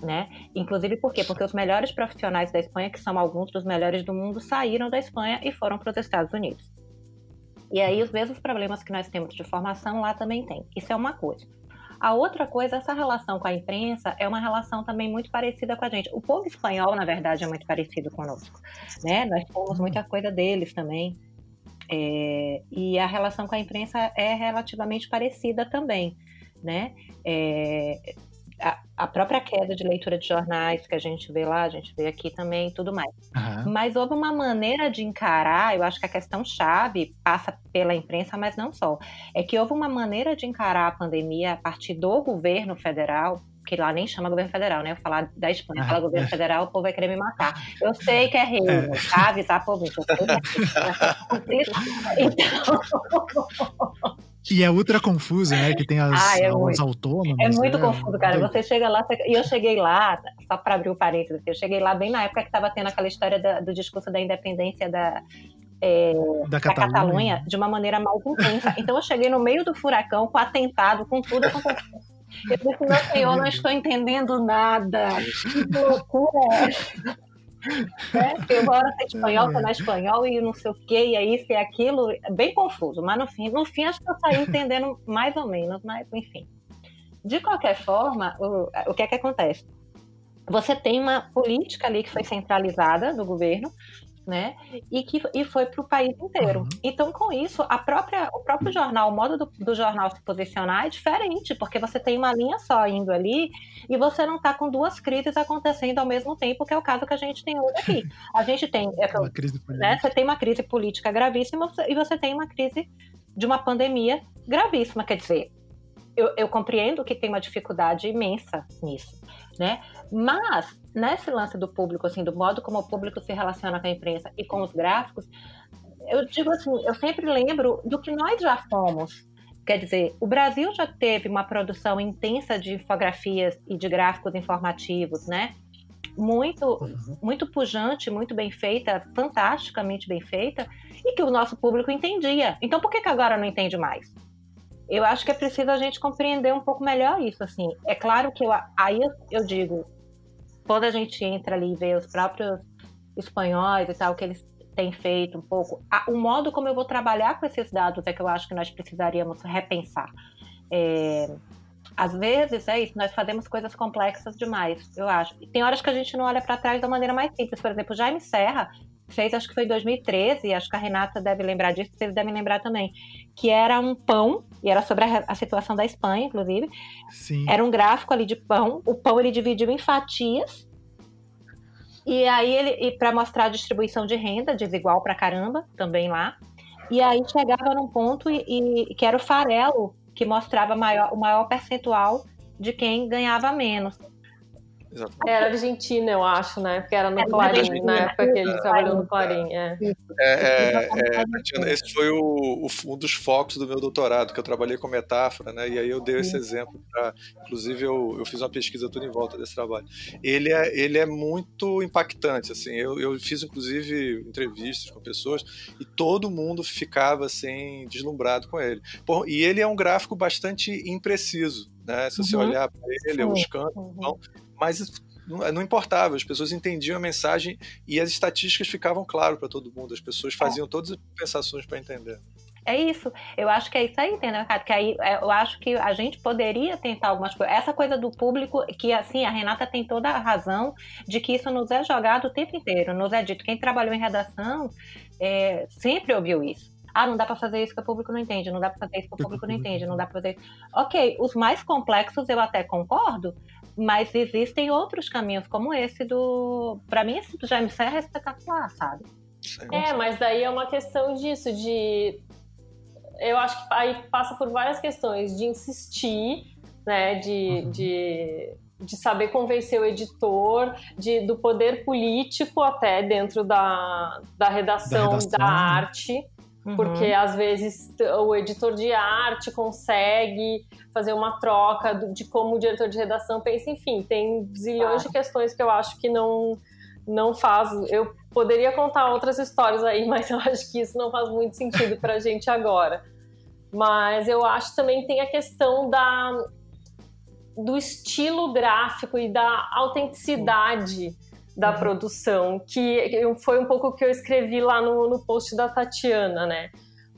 Né? Inclusive por quê? Porque os melhores profissionais da Espanha, que são alguns dos melhores do mundo, saíram da Espanha e foram para os Estados Unidos. E aí os mesmos problemas que nós temos de formação lá também tem. Isso é uma coisa. A outra coisa, essa relação com a imprensa é uma relação também muito parecida com a gente. O povo espanhol, na verdade, é muito parecido conosco, né? Nós temos muita coisa deles também. É, e a relação com a imprensa é relativamente parecida também, né? É, a, a, própria queda de leitura de jornais que a gente vê lá, a gente vê aqui também e tudo mais. Uhum. Mas houve uma maneira de encarar, eu acho que a questão chave passa pela imprensa, mas não só. É que houve uma maneira de encarar a pandemia a partir do governo federal, que lá nem chama governo federal, né? Eu falar da Espanha, falar governo federal, o povo vai querer me matar. Eu sei que é reino, é. tá? Avisar povo, que é Então... E é ultra confuso, né? Que tem as, ah, é os autônomos. É muito né? confuso, cara. Você chega lá, e eu cheguei lá, só para abrir o parênteses, eu cheguei lá bem na época que estava tendo aquela história da, do discurso da independência da, é, da, Catalunha. da, Catalunha. de uma maneira mais intensa. Então eu cheguei no meio do furacão, com atentado, com tudo acontecendo. Eu disse, meu senhor, não estou entendendo nada. Que loucura é? Né? Porque uma hora tá espanhol, tá na espanhol e não sei o que, e é isso e é aquilo, é bem confuso. Mas no fim, no fim acho que eu saí entendendo mais ou menos, mas enfim. De qualquer forma, o, o que é que acontece? Você tem uma política ali que foi centralizada do governo, né? E que e foi para o país inteiro. Uhum. Então, com isso, a própria, o próprio jornal, o modo do, do, jornal se posicionar é diferente, porque você tem uma linha só indo ali e você não está com duas crises acontecendo ao mesmo tempo, que é o caso que a gente tem hoje aqui. A gente tem, é, uma crise né, você tem uma crise política gravíssima e você tem uma crise de uma pandemia gravíssima, quer dizer, eu, eu compreendo que tem uma dificuldade imensa nisso, né? Mas nesse lance do público, assim, do modo como o público se relaciona com a imprensa e com os gráficos, eu digo assim, eu sempre lembro do que nós já fomos. Quer dizer, o Brasil já teve uma produção intensa de infografias e de gráficos informativos, né? Muito, uhum. muito pujante, muito bem feita, fantasticamente bem feita, e que o nosso público entendia. Então, por que, que agora não entende mais? Eu acho que é preciso a gente compreender um pouco melhor isso, assim. É claro que eu, aí eu digo, quando a gente entra ali e vê os próprios espanhóis e tal, que eles têm feito um pouco, a, o modo como eu vou trabalhar com esses dados é que eu acho que nós precisaríamos repensar. É, às vezes é isso, nós fazemos coisas complexas demais, eu acho. E tem horas que a gente não olha para trás da maneira mais simples. Por exemplo, Jaime Serra fez, acho que foi em 2013, acho que a Renata deve lembrar disso, vocês devem lembrar também, que era um pão, e era sobre a, a situação da Espanha, inclusive. Sim. Era um gráfico ali de pão, o pão ele dividiu em fatias, e aí ele, para mostrar a distribuição de renda, desigual pra caramba, também lá. E aí chegava num ponto e, e que era o farelo que mostrava maior, o maior percentual de quem ganhava menos. Exatamente. Era Argentina, eu acho, né? Porque era no é, Clarim, na época que ele é, trabalhou no Clarim. É. É, é, esse foi o, o, um dos focos do meu doutorado, que eu trabalhei com metáfora, né? E aí eu dei esse exemplo para. Inclusive, eu, eu fiz uma pesquisa toda em volta desse trabalho. Ele é, ele é muito impactante, assim. Eu, eu fiz, inclusive, entrevistas com pessoas e todo mundo ficava, assim, deslumbrado com ele. Por, e ele é um gráfico bastante impreciso. Né? Se você uhum. olhar para ele, Sim. os cantos, uhum. mas não importava, as pessoas entendiam a mensagem e as estatísticas ficavam claras para todo mundo, as pessoas é. faziam todas as compensações para entender. É isso, eu acho que é isso aí, entendeu, Ricardo? Que aí é, eu acho que a gente poderia tentar algumas coisas. Essa coisa do público, que assim, a Renata tem toda a razão de que isso nos é jogado o tempo inteiro, nos é dito. Quem trabalhou em redação é, sempre ouviu isso. Ah, não dá para fazer isso que o público não entende, não dá para fazer isso que o público não entende, não dá para fazer. Ok, os mais complexos eu até concordo, mas existem outros caminhos, como esse do. Para mim, esse do Jaime Serra é espetacular, sabe? É, mas daí é uma questão disso, de. Eu acho que aí passa por várias questões, de insistir, né? De, uhum. de, de saber convencer o editor, de, do poder político até dentro da, da redação da, redação, da né? arte. Porque uhum. às vezes o editor de arte consegue fazer uma troca de como o diretor de redação pensa, enfim, tem zilhões ah. de questões que eu acho que não não faz. Eu poderia contar outras histórias aí, mas eu acho que isso não faz muito sentido para a gente agora. Mas eu acho também tem a questão da do estilo gráfico e da autenticidade da uhum. produção, que foi um pouco o que eu escrevi lá no, no post da Tatiana, né?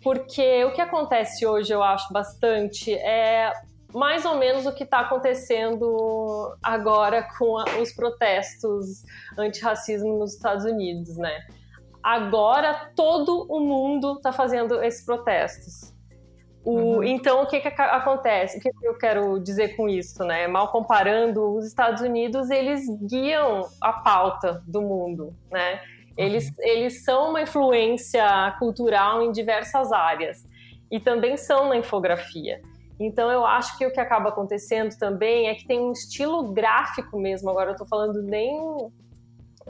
Porque o que acontece hoje, eu acho bastante, é mais ou menos o que está acontecendo agora com a, os protestos antirracismo nos Estados Unidos, né? Agora todo o mundo está fazendo esses protestos. O, uhum. Então, o que, que acontece? O que eu quero dizer com isso? Né? Mal comparando, os Estados Unidos eles guiam a pauta do mundo. Né? Eles, uhum. eles são uma influência cultural em diversas áreas e também são na infografia. Então, eu acho que o que acaba acontecendo também é que tem um estilo gráfico mesmo. Agora, eu estou falando nem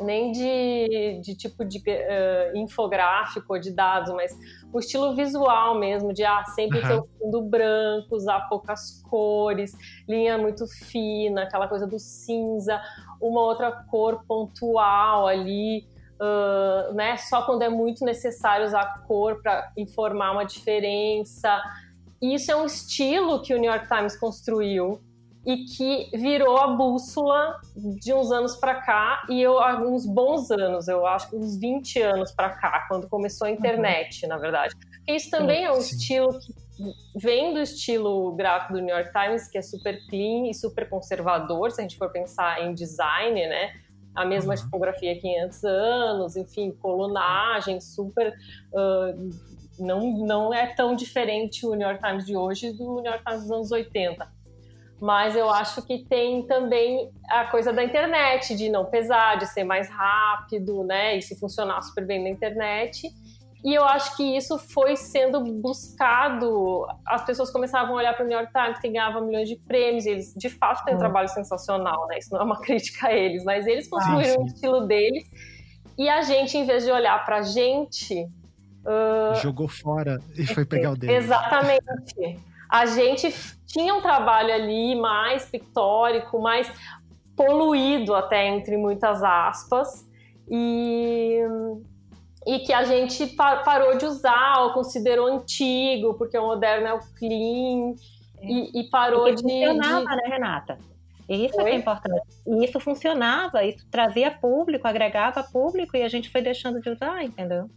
nem de, de tipo de uh, infográfico ou de dados, mas o estilo visual mesmo, de ah, sempre uhum. ter o fundo branco, usar poucas cores, linha muito fina, aquela coisa do cinza, uma outra cor pontual ali, uh, né? Só quando é muito necessário usar cor para informar uma diferença. Isso é um estilo que o New York Times construiu e que virou a bússola de uns anos para cá e eu uns bons anos, eu acho que uns 20 anos para cá, quando começou a internet, uhum. na verdade. Isso também é um sim. estilo que vem do estilo gráfico do New York Times, que é super clean e super conservador, se a gente for pensar em design, né? A mesma uhum. tipografia há 500 anos, enfim, colunagem super uh, não, não é tão diferente o New York Times de hoje do New York Times dos anos 80 mas eu acho que tem também a coisa da internet, de não pesar, de ser mais rápido, né? Isso funcionar super bem na internet. E eu acho que isso foi sendo buscado. As pessoas começavam a olhar para o New York Times, que ganhava milhões de prêmios. eles, de fato, têm um hum. trabalho sensacional, né? Isso não é uma crítica a eles, mas eles ah, construíram ah, o estilo deles. E a gente, em vez de olhar para a gente. Uh... Jogou fora e foi pegar o dele. Exatamente. A gente tinha um trabalho ali mais pictórico, mais poluído até entre muitas aspas e e que a gente parou de usar ou considerou antigo porque o moderno é o clean e, e parou porque de funcionava, de... né, Renata? Isso é é importante. E isso funcionava, isso trazia público, agregava público e a gente foi deixando de usar, entendeu?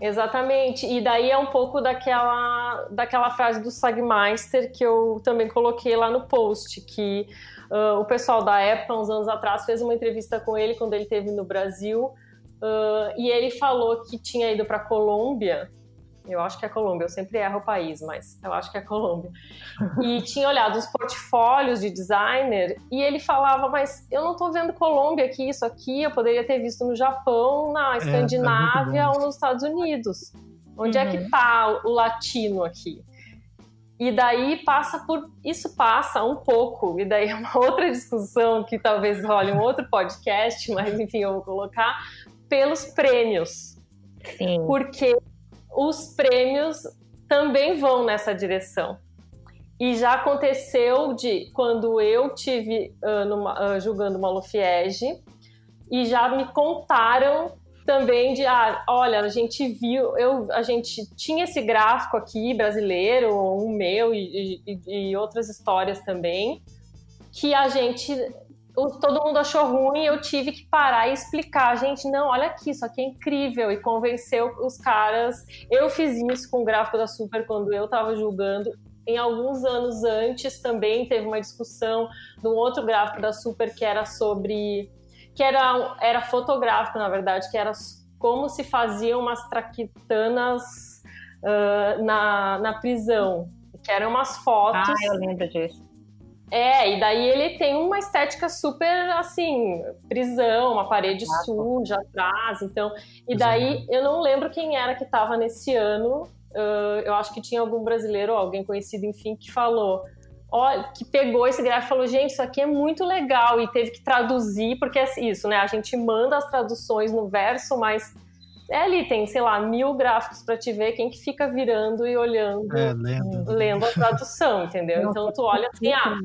Exatamente. E daí é um pouco daquela, daquela frase do Sagmeister que eu também coloquei lá no post, que uh, o pessoal da época, uns anos atrás, fez uma entrevista com ele quando ele esteve no Brasil. Uh, e ele falou que tinha ido para a Colômbia eu acho que é Colômbia, eu sempre erro o país, mas eu acho que é Colômbia. E tinha olhado os portfólios de designer e ele falava, mas eu não estou vendo Colômbia aqui, isso aqui eu poderia ter visto no Japão, na é, é Escandinávia é, ou nos Estados Unidos. Onde uhum. é que está uhum. o latino aqui? E daí passa por. Isso passa um pouco, e daí é uma outra discussão que talvez role um outro podcast, mas enfim, eu vou colocar, pelos prêmios. Sim. Porque os prêmios também vão nessa direção. E já aconteceu de quando eu tive uh, numa, uh, julgando uma Lufiege e já me contaram também de ah, olha, a gente viu, eu, a gente tinha esse gráfico aqui brasileiro, um meu e, e, e outras histórias também, que a gente todo mundo achou ruim, eu tive que parar e explicar, gente, não, olha aqui, isso aqui é incrível, e convenceu os caras. Eu fiz isso com o gráfico da Super quando eu estava julgando. Em alguns anos antes também teve uma discussão de um outro gráfico da Super que era sobre. que era, era fotográfico, na verdade, que era como se faziam umas traquitanas uh, na, na prisão. Que eram umas fotos. Ah, eu lembro disso É, e daí ele tem uma estética super assim, prisão, uma parede suja atrás, então. E daí eu não lembro quem era que estava nesse ano. Uh, eu acho que tinha algum brasileiro, alguém conhecido, enfim, que falou. Olha, que pegou esse gráfico e falou, gente, isso aqui é muito legal, e teve que traduzir, porque é isso, né? A gente manda as traduções no verso, mas é ali, tem, sei lá, mil gráficos para te ver, quem que fica virando e olhando, é, lendo. lendo a tradução, entendeu? Então tu olha assim, ah,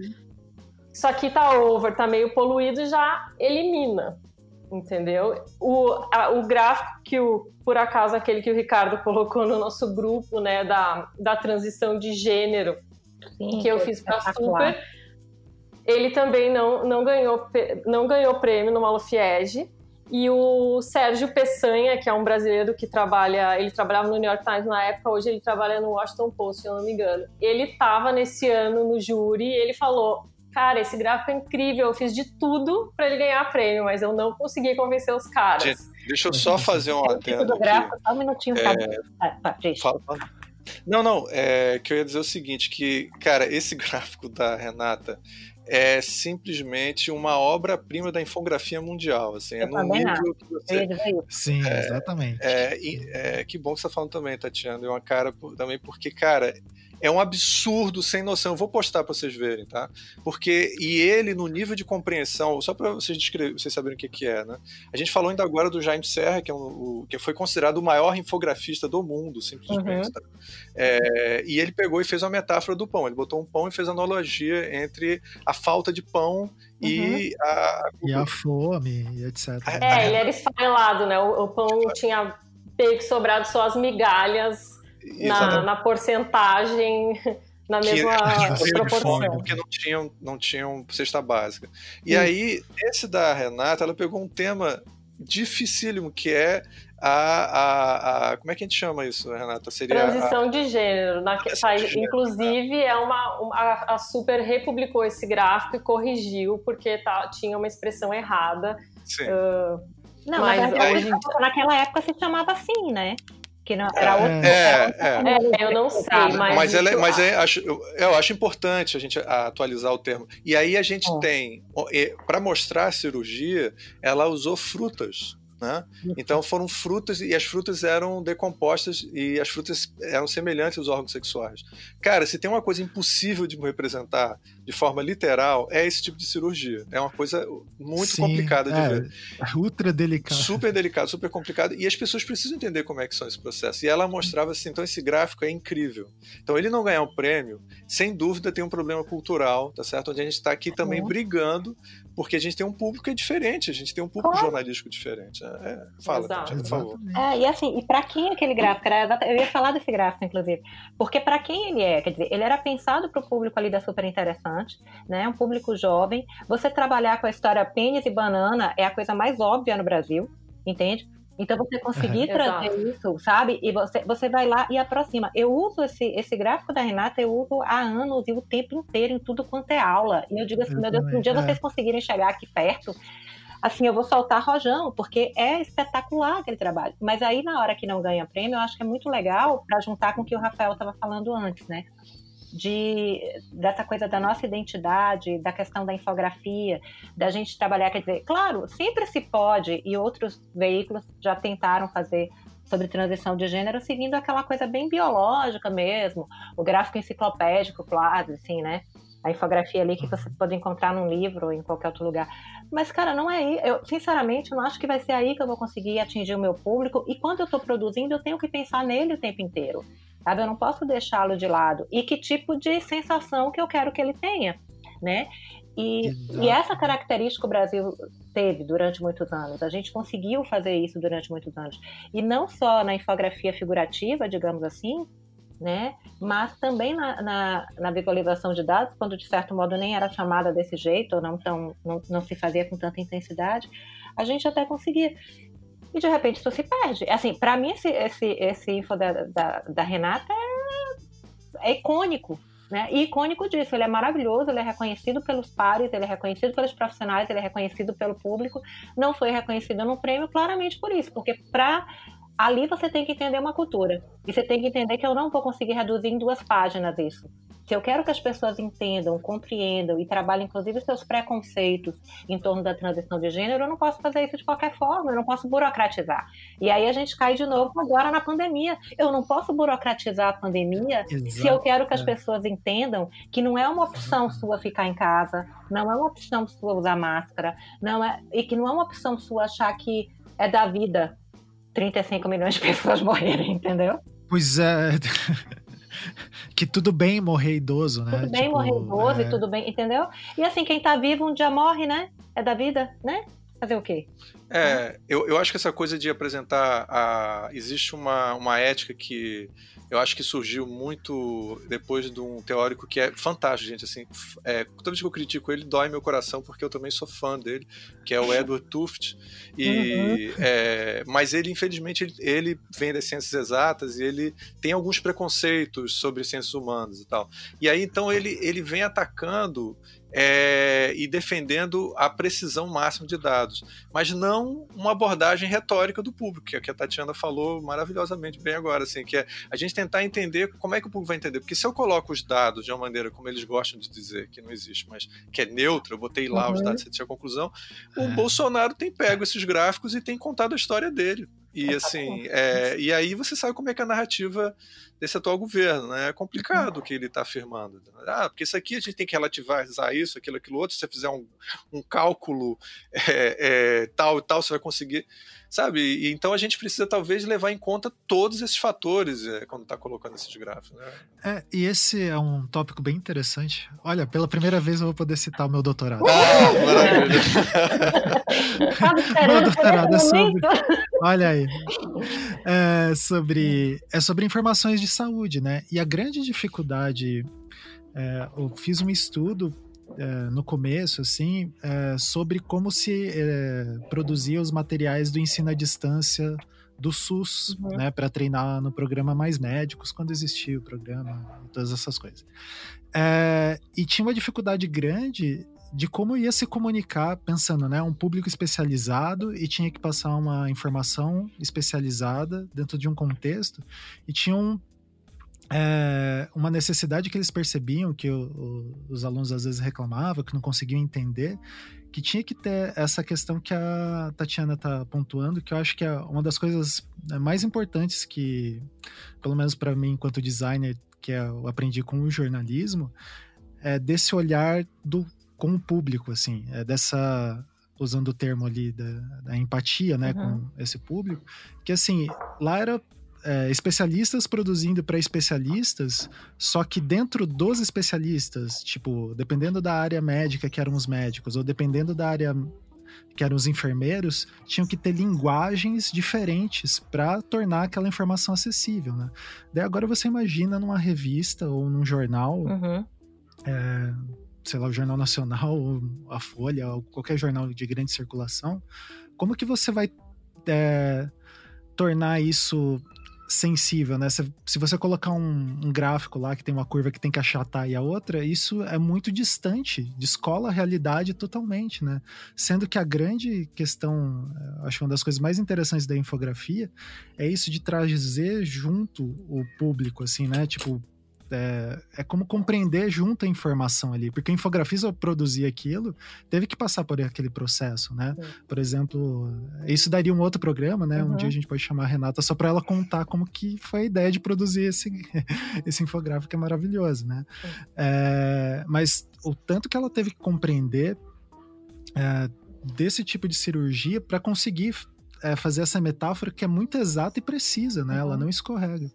isso aqui tá over, tá meio poluído, já elimina, entendeu? O, a, o gráfico que o, por acaso, aquele que o Ricardo colocou no nosso grupo, né, da, da transição de gênero, Sim, que eu fiz para Super, ele também não, não, ganhou, não ganhou prêmio no Malufiege, e o Sérgio Peçanha, que é um brasileiro que trabalha, ele trabalhava no New York Times na época, hoje ele trabalha no Washington Post, se eu não me engano. Ele estava nesse ano no júri e ele falou: Cara, esse gráfico é incrível, eu fiz de tudo para ele ganhar prêmio, mas eu não consegui convencer os caras. Gente, deixa eu só fazer um adendo. Do gráfico, só um minutinho, é... ah, fala, fala. Não, não, é que eu ia dizer o seguinte, que, cara, esse gráfico da Renata, é simplesmente uma obra-prima da infografia mundial. Assim, é num nível que você. Sim, é, exatamente. É, é, que bom que você está falando também, Tatiana. E uma cara também, porque, cara, é um absurdo sem noção. Eu vou postar para vocês verem, tá? Porque e ele no nível de compreensão, só para vocês descrever, vocês saberem o que, que é, né? A gente falou ainda agora do Jaime Serra, que é um, o, que foi considerado o maior infografista do mundo, simplesmente. Uhum. Tá? É, e ele pegou e fez uma metáfora do pão. Ele botou um pão e fez analogia entre a falta de pão uhum. e a e a fome, e etc. É, ele era esfarelado, né? O, o pão tinha pego sobrado só as migalhas na, na porcentagem na mesma proporção. porque não tinham, não tinham cesta básica. E aí, esse da Renata, ela pegou um tema dificílimo, que é a, a, a, como é que a gente chama isso, Renata? Seria transição a, de gênero. Na, de gênero inclusive, né? é uma, uma, a Super republicou esse gráfico e corrigiu porque tá, tinha uma expressão errada. Sim. Uh, não, mas hoje... naquela época se chamava assim, né? Que não era outro. É, é, é, eu não sei, mas. Mas, ela, é, mas é, acho, eu, eu, acho importante a gente atualizar o termo. E aí a gente oh. tem, para mostrar a cirurgia, ela usou frutas. Né? Então foram frutas e as frutas eram decompostas e as frutas eram semelhantes aos órgãos sexuais. Cara, se tem uma coisa impossível de representar de forma literal, é esse tipo de cirurgia. É uma coisa muito Sim, complicada de é, ver. Ultra delicada. Super delicado, super complicado. E as pessoas precisam entender como é que são esse processo. E ela mostrava assim, então esse gráfico é incrível. Então ele não ganhar um prêmio, sem dúvida tem um problema cultural, tá certo? Onde a gente está aqui também uhum. brigando porque a gente tem um público que é diferente, a gente tem um público claro. jornalístico diferente. É, fala, Tati, por favor. É, e assim, e para quem aquele gráfico era, eu ia falar desse gráfico, inclusive, porque para quem ele é, quer dizer, ele era pensado para o público ali da super interessante, né, um público jovem. Você trabalhar com a história pênis e banana é a coisa mais óbvia no Brasil, entende? Então você conseguir trazer isso, sabe? E você, você vai lá e aproxima. Eu uso esse, esse gráfico da Renata, eu uso há anos e o tempo inteiro em tudo quanto é aula. E eu digo assim, eu meu Deus, se um dia é. vocês conseguirem chegar aqui perto, assim, eu vou soltar rojão, porque é espetacular aquele trabalho. Mas aí, na hora que não ganha prêmio, eu acho que é muito legal para juntar com o que o Rafael estava falando antes, né? de dessa coisa da nossa identidade, da questão da infografia, da gente trabalhar, quer dizer, claro, sempre se pode e outros veículos já tentaram fazer sobre transição de gênero seguindo aquela coisa bem biológica mesmo, o gráfico enciclopédico, claro, assim, né? A infografia ali que você pode encontrar num livro ou em qualquer outro lugar. Mas, cara, não é aí. Eu, sinceramente, não acho que vai ser aí que eu vou conseguir atingir o meu público. E quando eu estou produzindo, eu tenho que pensar nele o tempo inteiro sabe? Eu não posso deixá-lo de lado. E que tipo de sensação que eu quero que ele tenha, né? E, e, essa característica o Brasil teve durante muitos anos. A gente conseguiu fazer isso durante muitos anos. E não só na infografia figurativa, digamos assim, né? Mas também na, na, na, visualização de dados, quando de certo modo nem era chamada desse jeito, ou não, tão, não, não se fazia com tanta intensidade, a gente até conseguia e de repente isso se perde. Assim, para mim esse, esse, esse info da, da, da Renata é, é icônico, né? E icônico disso, ele é maravilhoso, ele é reconhecido pelos pares, ele é reconhecido pelos profissionais, ele é reconhecido pelo público, não foi reconhecido no prêmio claramente por isso, porque para ali você tem que entender uma cultura. E você tem que entender que eu não vou conseguir reduzir em duas páginas isso. Se eu quero que as pessoas entendam, compreendam e trabalhem, inclusive, seus preconceitos em torno da transição de gênero, eu não posso fazer isso de qualquer forma, eu não posso burocratizar. E aí a gente cai de novo agora na pandemia. Eu não posso burocratizar a pandemia Exato, se eu quero que as é. pessoas entendam que não é uma opção sua ficar em casa, não é uma opção sua usar máscara, não é, e que não é uma opção sua achar que é da vida 35 milhões de pessoas morrerem, entendeu? Pois é. que tudo bem morrer idoso, né? Tudo bem tipo, morrer idoso é... e tudo bem, entendeu? E assim, quem tá vivo um dia morre, né? É da vida, né? Fazer o quê? É, eu, eu acho que essa coisa de apresentar a. Existe uma, uma ética que eu acho que surgiu muito depois de um teórico que é fantástico, gente. Assim, é, toda vez que eu critico ele, dói meu coração, porque eu também sou fã dele, que é o Edward Tufte. E, uhum. é, mas ele, infelizmente, ele, ele, vem das ciências exatas e ele tem alguns preconceitos sobre ciências humanas e tal. E aí, então, ele, ele vem atacando é, e defendendo a precisão máxima de dados, mas não uma abordagem retórica do público, que é o que a Tatiana falou maravilhosamente bem agora, assim, que é a gente tentar entender como é que o público vai entender, porque se eu coloco os dados de uma maneira como eles gostam de dizer, que não existe, mas que é neutra, eu botei lá uhum. os dados e tinha a conclusão, o é. Bolsonaro tem pego esses gráficos e tem contado a história dele. E assim, é, e aí você sabe como é que é a narrativa desse atual governo, né? É complicado o que ele está afirmando. Ah, porque isso aqui a gente tem que relativizar isso, aquilo, aquilo outro. Se você fizer um, um cálculo é, é, tal e tal, você vai conseguir sabe? E, então a gente precisa talvez levar em conta todos esses fatores é, quando está colocando esses gráficos. Né? É, e esse é um tópico bem interessante. Olha, pela primeira vez eu vou poder citar o meu doutorado. Ah, maravilha! meu doutorado é sobre. Olha aí. É sobre, é sobre informações de saúde, né? E a grande dificuldade. É, eu fiz um estudo é, no começo, assim, é, sobre como se é, produzia os materiais do ensino à distância do SUS, uhum. né, para treinar no programa Mais Médicos, quando existia o programa, todas essas coisas. É, e tinha uma dificuldade grande de como ia se comunicar, pensando, né, um público especializado e tinha que passar uma informação especializada dentro de um contexto, e tinha um é, uma necessidade que eles percebiam, que o, o, os alunos às vezes reclamavam, que não conseguiam entender, que tinha que ter essa questão que a Tatiana está pontuando, que eu acho que é uma das coisas né, mais importantes que, pelo menos para mim, enquanto designer, que é, eu aprendi com o jornalismo, é desse olhar do com o público, assim, é dessa usando o termo ali da, da empatia, né, uhum. com esse público, que assim, lá era é, especialistas produzindo para especialistas, só que dentro dos especialistas, tipo, dependendo da área médica que eram os médicos, ou dependendo da área que eram os enfermeiros, tinham que ter linguagens diferentes para tornar aquela informação acessível, né? Daí agora você imagina numa revista ou num jornal, uhum. é, sei lá, o Jornal Nacional, ou a Folha, ou qualquer jornal de grande circulação, como que você vai é, tornar isso sensível, né? Se, se você colocar um, um, gráfico lá que tem uma curva que tem que achatar e a outra, isso é muito distante, descola a realidade totalmente, né? Sendo que a grande questão, eh, acho que uma das coisas mais interessantes da infografia é isso de trazer junto o público, assim, né? Tipo, é, é, como compreender junto a informação ali, porque o infografista produzir aquilo teve que passar por aquele processo, né? Por exemplo, isso daria um outro programa, né? Uhum. Um dia a gente pode chamar a Renata só para ela contar como que foi a ideia de produzir esse, esse infográfico que é maravilhoso, né? É, mas o tanto que ela teve que compreender é, desse tipo de cirurgia para conseguir é, fazer essa metáfora que é muito exata e precisa, né? Uhum. Ela não escorrega.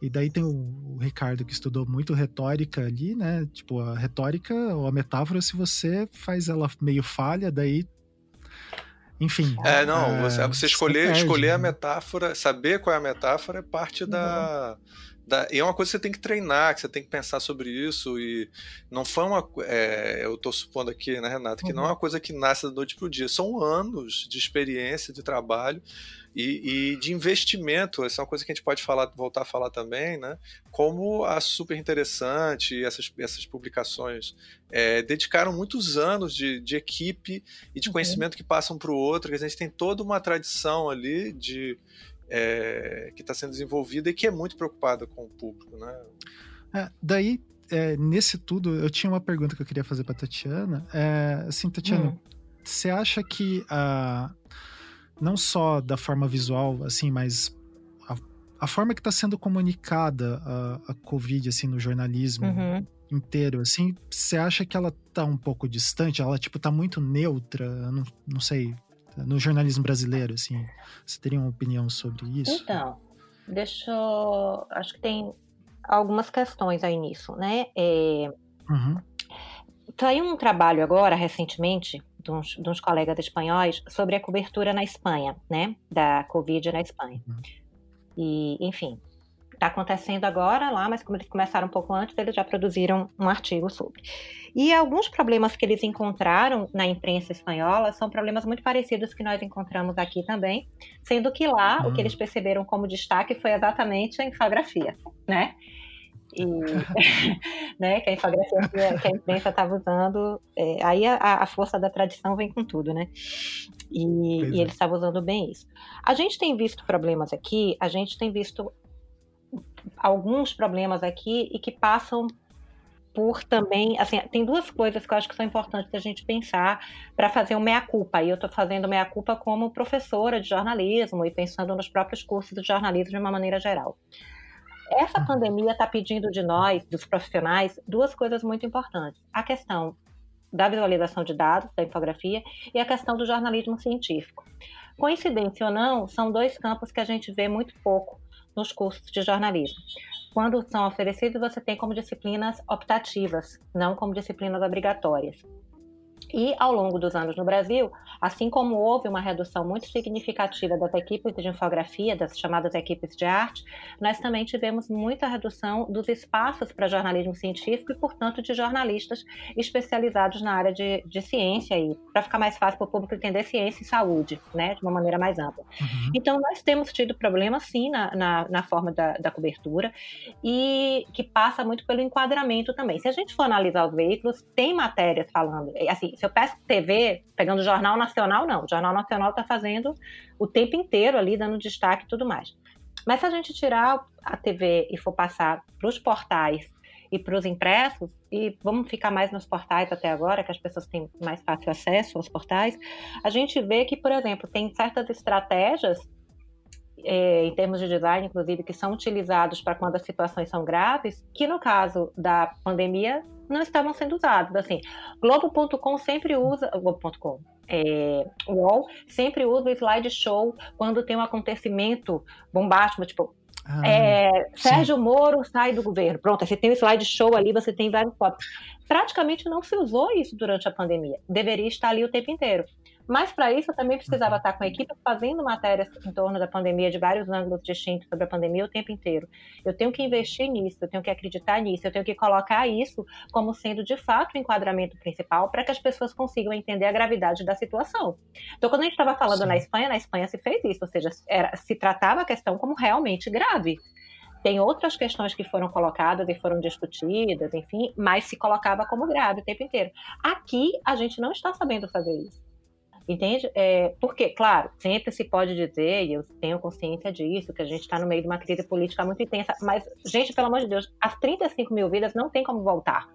E daí tem o, o, Ricardo que estudou muito retórica ali, né? Tipo, a retórica ou a metáfora, se você faz ela meio falha, daí. Enfim. É, não, é, você, você escolher, perde, escolher né? a metáfora, saber qual é a metáfora é parte uhum. da. Da, e é uma coisa que você tem que treinar, que você tem que pensar sobre isso. E não foi uma. É, eu estou supondo aqui, né, Renata, que uhum. não é uhum. uma coisa que nasce da noite para o dia. São anos de experiência, de trabalho e, e, de investimento, essa é uma coisa que a gente pode falar, voltar a falar também, né? Como a super interessante essas, essas publicações é, dedicaram muitos anos de, de equipe e de uhum. conhecimento que passam para o outro, que a gente tem toda uma tradição ali de é, que está sendo desenvolvida e que é muito preocupada com o público, né? É, daí é, nesse tudo, eu tinha uma pergunta que eu queria fazer para Tatiana. É, assim, Tatiana, hum. você acha que a, não só da forma visual, assim, mas a, a forma que está sendo comunicada a, a Covid, assim, no jornalismo uhum. inteiro, assim, você acha que ela tá um pouco distante? Ela, tipo, tá muito neutra? Não, não sei, no jornalismo brasileiro, assim, você teria uma opinião sobre isso? Então, deixa eu... Acho que tem algumas questões aí nisso, né? É... Uhum. Saiu um trabalho agora, recentemente, de uns, de uns, colegas espanhóis, sobre a cobertura na Espanha, né? Da Covid na Espanha. Uhum. E, enfim, está acontecendo agora lá, mas como eles começaram um pouco antes, eles já produziram um artigo sobre. E alguns problemas que eles encontraram na imprensa espanhola são problemas muito parecidos que nós encontramos aqui também, sendo que lá uhum. o que eles perceberam como destaque foi exatamente a infografia, né? e, né, que a infografia que a imprensa estava usando, é, aí a, a, força da tradição vem com tudo, né? E, e é. eles estavam usando bem isso. A gente tem visto problemas aqui, a gente tem visto alguns problemas aqui e que passam por também, assim, tem duas coisas que eu acho que são importantes a gente pensar para fazer o meia-culpa. E eu estou fazendo meia-culpa como professora de jornalismo e pensando nos próprios cursos de jornalismo de uma maneira geral. Essa pandemia está pedindo de nós, dos profissionais, duas coisas muito importantes. A questão da visualização de dados, da infografia, e a questão do jornalismo científico. Coincidência ou não, são dois campos que a gente vê muito pouco nos cursos de jornalismo. Quando são oferecidos, você tem como disciplinas optativas, não como disciplinas obrigatórias. E ao longo dos anos no Brasil, assim como houve uma redução muito significativa das equipes de infografia, das chamadas equipes de arte, nós também tivemos muita redução dos espaços para jornalismo científico e, portanto, de jornalistas especializados na área de, de ciência e para ficar mais fácil para o público entender ciência e saúde, né, de uma maneira mais ampla. Uhum. Então, nós temos tido problemas, sim, na, na, na forma da, da cobertura e que passa muito pelo enquadramento também. Se a gente for analisar os veículos, tem matérias falando, assim, se eu peço TV, pegando o Jornal Nacional, não. O Jornal Nacional está fazendo o tempo inteiro ali, dando destaque e tudo mais. Mas se a gente tirar a TV e for passar para os portais e para os impressos, e vamos ficar mais nos portais até agora, que as pessoas têm mais fácil acesso aos portais, a gente vê que, por exemplo, tem certas estratégias é, em termos de design, inclusive, que são utilizados para quando as situações são graves, que no caso da pandemia não estavam sendo usados. Assim, Globo.com sempre usa. Globo.com. É, UOL sempre usa o slideshow quando tem um acontecimento bombástico, tipo, ah, é, Sérgio Moro sai do governo. Pronto, você tem o slideshow ali, você tem vários fotos. Praticamente não se usou isso durante a pandemia. Deveria estar ali o tempo inteiro. Mas para isso eu também precisava estar com a equipe fazendo matérias em torno da pandemia, de vários ângulos distintos sobre a pandemia o tempo inteiro. Eu tenho que investir nisso, eu tenho que acreditar nisso, eu tenho que colocar isso como sendo de fato o enquadramento principal para que as pessoas consigam entender a gravidade da situação. Então, quando a gente estava falando Sim. na Espanha, na Espanha se fez isso, ou seja, era, se tratava a questão como realmente grave. Tem outras questões que foram colocadas e foram discutidas, enfim, mas se colocava como grave o tempo inteiro. Aqui, a gente não está sabendo fazer isso. Entende? É, porque, claro, sempre se pode dizer, e eu tenho consciência disso, que a gente está no meio de uma crise política muito intensa, mas, gente, pelo amor de Deus, as 35 mil vidas não tem como voltar.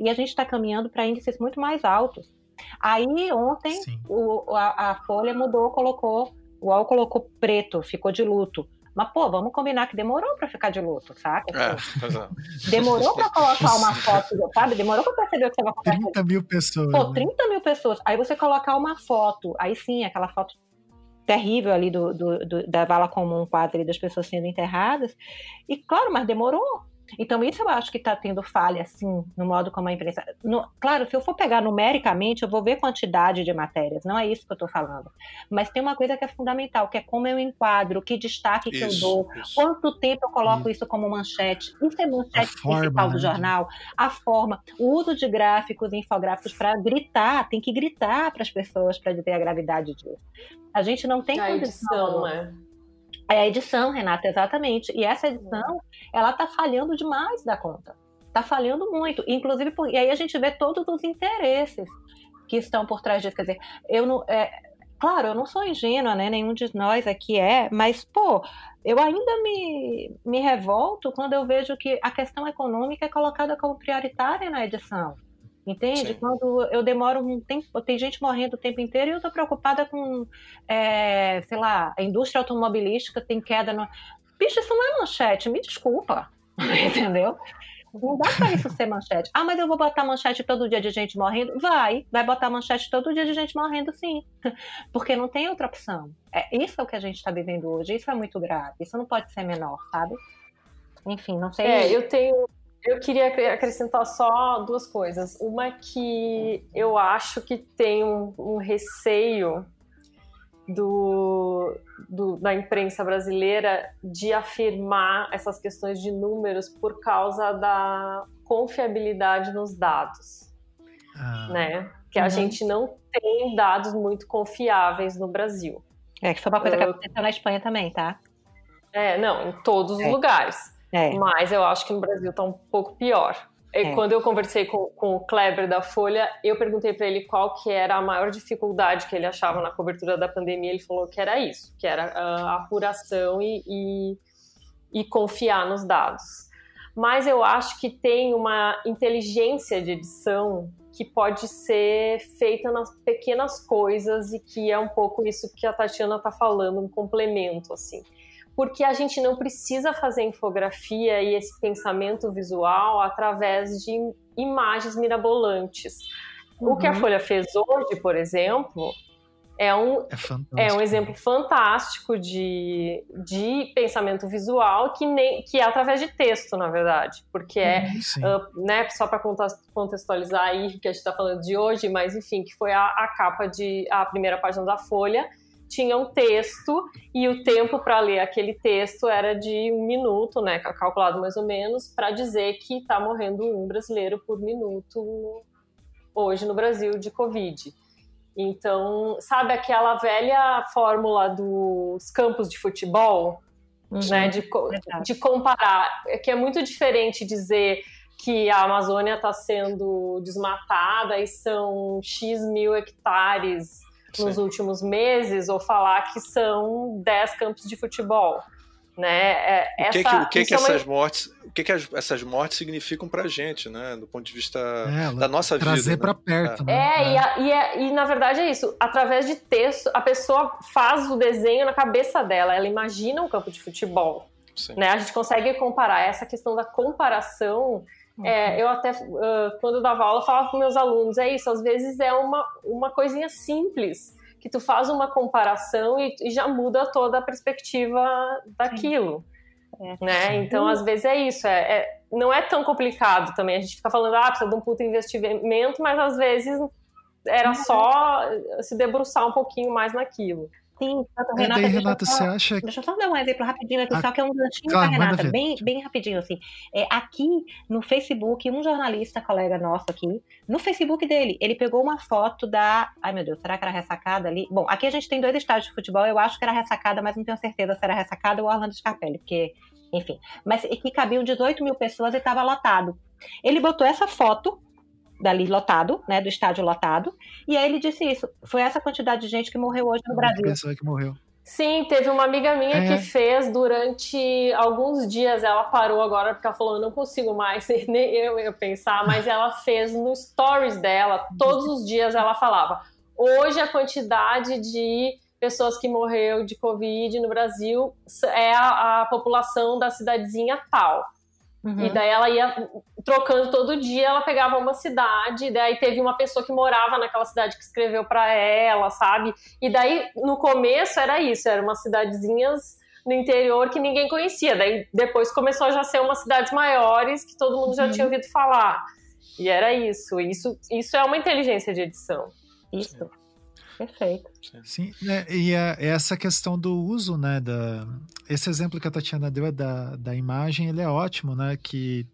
E a gente está caminhando para índices muito mais altos. Aí, ontem, o, a, a, Folha mudou, colocou, o UOL colocou preto, ficou de luto. Mas, pô, vamos combinar que demorou para ficar de luto, saca? É, é. demorou para colocar uma foto, sabe? Demorou para perceber o que estava acontecendo. 30 mil pessoas. Pô, 30 né? mil pessoas. Aí você colocar uma foto, aí sim, aquela foto terrível ali do, do, do da vala comum quase ali das pessoas sendo enterradas. E claro, mas demorou. Então, isso eu acho que está tendo falha, assim, no modo como a imprensa. No, claro, se eu for pegar numericamente, eu vou ver quantidade de matérias, não é isso que eu estou falando. Mas tem uma coisa que é fundamental, que é como eu enquadro, que destaque que isso, eu dou, isso. quanto tempo eu coloco isso. isso como manchete. Isso é manchete forma, principal do né? jornal, a forma, o uso de gráficos e infográficos para gritar, tem que gritar para as pessoas para dizer a gravidade disso. A gente não tem a condição. Edição, né? É a edição, Renata, exatamente. E essa edição, ela tá falhando demais da conta. Tá falhando muito. Inclusive, por... e aí a gente vê todos os interesses que estão por trás disso. Quer dizer, eu não. É... claro, eu não sou ingênua, né? Nenhum de nós aqui é, mas, pô, eu ainda me, me revolto quando eu vejo que a questão econômica é colocada como prioritária na edição. Entende? Sim. Quando eu demoro um tempo, tem gente morrendo o tempo inteiro e eu tô preocupada com, é, sei lá, a indústria automobilística tem queda no. Bicho, isso não é manchete, me desculpa. Entendeu? Não dá pra isso ser manchete. Ah, mas eu vou botar manchete todo dia de gente morrendo? Vai, vai botar manchete todo dia de gente morrendo, sim. Porque não tem outra opção. É, isso é o que a gente está vivendo hoje. Isso é muito grave. Isso não pode ser menor, sabe? Enfim, não sei. É, eu tenho. Eu queria acrescentar só duas coisas. Uma que eu acho que tem um, um receio do, do, da imprensa brasileira de afirmar essas questões de números por causa da confiabilidade nos dados, ah. né? Que a uhum. gente não tem dados muito confiáveis no Brasil. É, que foi uma coisa que aconteceu na Espanha também, tá? É, não, em todos os é. lugares. É. Mas eu acho que no Brasil está um pouco pior. É. Quando eu conversei com, com, o Kleber da Folha, eu perguntei para ele qual que era a maior dificuldade que ele achava na cobertura da pandemia. Ele falou que era isso, que era a apuração e, e, e confiar nos dados. Mas eu acho que tem uma inteligência de edição que pode ser feita nas pequenas coisas e que é um pouco isso que a Tatiana está falando, um complemento assim porque a gente não precisa fazer infografia e esse pensamento visual através de imagens mirabolantes. Uhum. O que a uhum. Folha fez hoje, por exemplo, é um, é, é um exemplo fantástico de, de pensamento visual que, nem, que é através de texto, na verdade, porque é, uh, né, só para contextualizar aí que a gente está falando de hoje, mas enfim, que foi a, a capa de a primeira página da Folha, tinha um texto e o tempo para ler aquele texto era de um minuto, né, calculado mais ou menos, para dizer que está morrendo um brasileiro por minuto hoje no Brasil de Covid. Então, sabe aquela velha fórmula dos campos de futebol, uhum, né, de, de comparar, que é muito diferente dizer que a Amazônia está sendo desmatada e são X mil hectares nos Sim. últimos meses ou falar que são 10 campos de futebol. Né? É, o que, essa, que, o que, que é essas uma... mortes, o que, que essas mortes significam pra gente, né? Do ponto de vista é, da nossa trazer vida. Trazer para né? perto. É, né? é, e, a, e, é, e, na verdade é isso. Através de texto, a pessoa faz o desenho na cabeça dela, ela imagina um campo de futebol. Né? A gente consegue comparar essa questão da comparação é, eu até, uh, quando eu dava aula, falava com meus alunos, é isso, às vezes é uma, uma coisinha simples, que tu faz uma comparação e, e já muda toda a perspectiva daquilo. É. Né? Então, às vezes é isso, é, é, não é tão complicado também. A gente fica falando, ah, precisa de um puto investimento, mas às vezes era uhum. só se debruçar um pouquinho mais naquilo. Sim, Renata, daí, Renata só, você acha. Deixa eu só dar um exemplo rapidinho aqui, ah, só que é um ganchinho claro, Renata, bem, bem rapidinho, assim. É, aqui no Facebook, um jornalista, colega nosso aqui, no Facebook dele, ele pegou uma foto da. Ai meu Deus, será que era ressacada ali? Bom, aqui a gente tem dois estádios de futebol, eu acho que era ressacada, mas não tenho certeza se era ressacada ou Orlando Scarpelli, porque, enfim. Mas que cabiam 18 mil pessoas e estava lotado. Ele botou essa foto dali lotado, né, do estádio lotado. E aí ele disse isso. Foi essa quantidade de gente que morreu hoje no Brasil. Pessoa que morreu. Sim, teve uma amiga minha é. que fez durante alguns dias. Ela parou agora porque ela falou: eu não consigo mais, nem eu, eu pensar, mas ela fez no stories dela, todos os dias ela falava: hoje a quantidade de pessoas que morreu de Covid no Brasil é a, a população da cidadezinha tal. Uhum. E daí ela ia trocando todo dia, ela pegava uma cidade, daí teve uma pessoa que morava naquela cidade que escreveu para ela, sabe? E daí no começo era isso, eram umas cidadezinhas no interior que ninguém conhecia. Daí depois começou a já ser umas cidades maiores que todo mundo já uhum. tinha ouvido falar. E era isso. Isso, isso é uma inteligência de edição. Isso. Perfeito. Sim, né, e a, essa questão do uso, né, da, esse exemplo que a Tatiana deu da, da imagem, ele é ótimo, né, que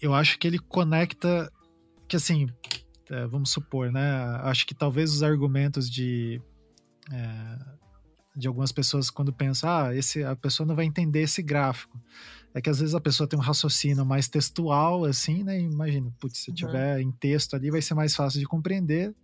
eu acho que ele conecta, que assim, é, vamos supor, né, acho que talvez os argumentos de é, de algumas pessoas quando pensam, ah, esse, a pessoa não vai entender esse gráfico. É que às vezes a pessoa tem um raciocínio mais textual, assim, né? Imagina, putz, se uhum. tiver em texto ali, vai ser mais fácil de compreender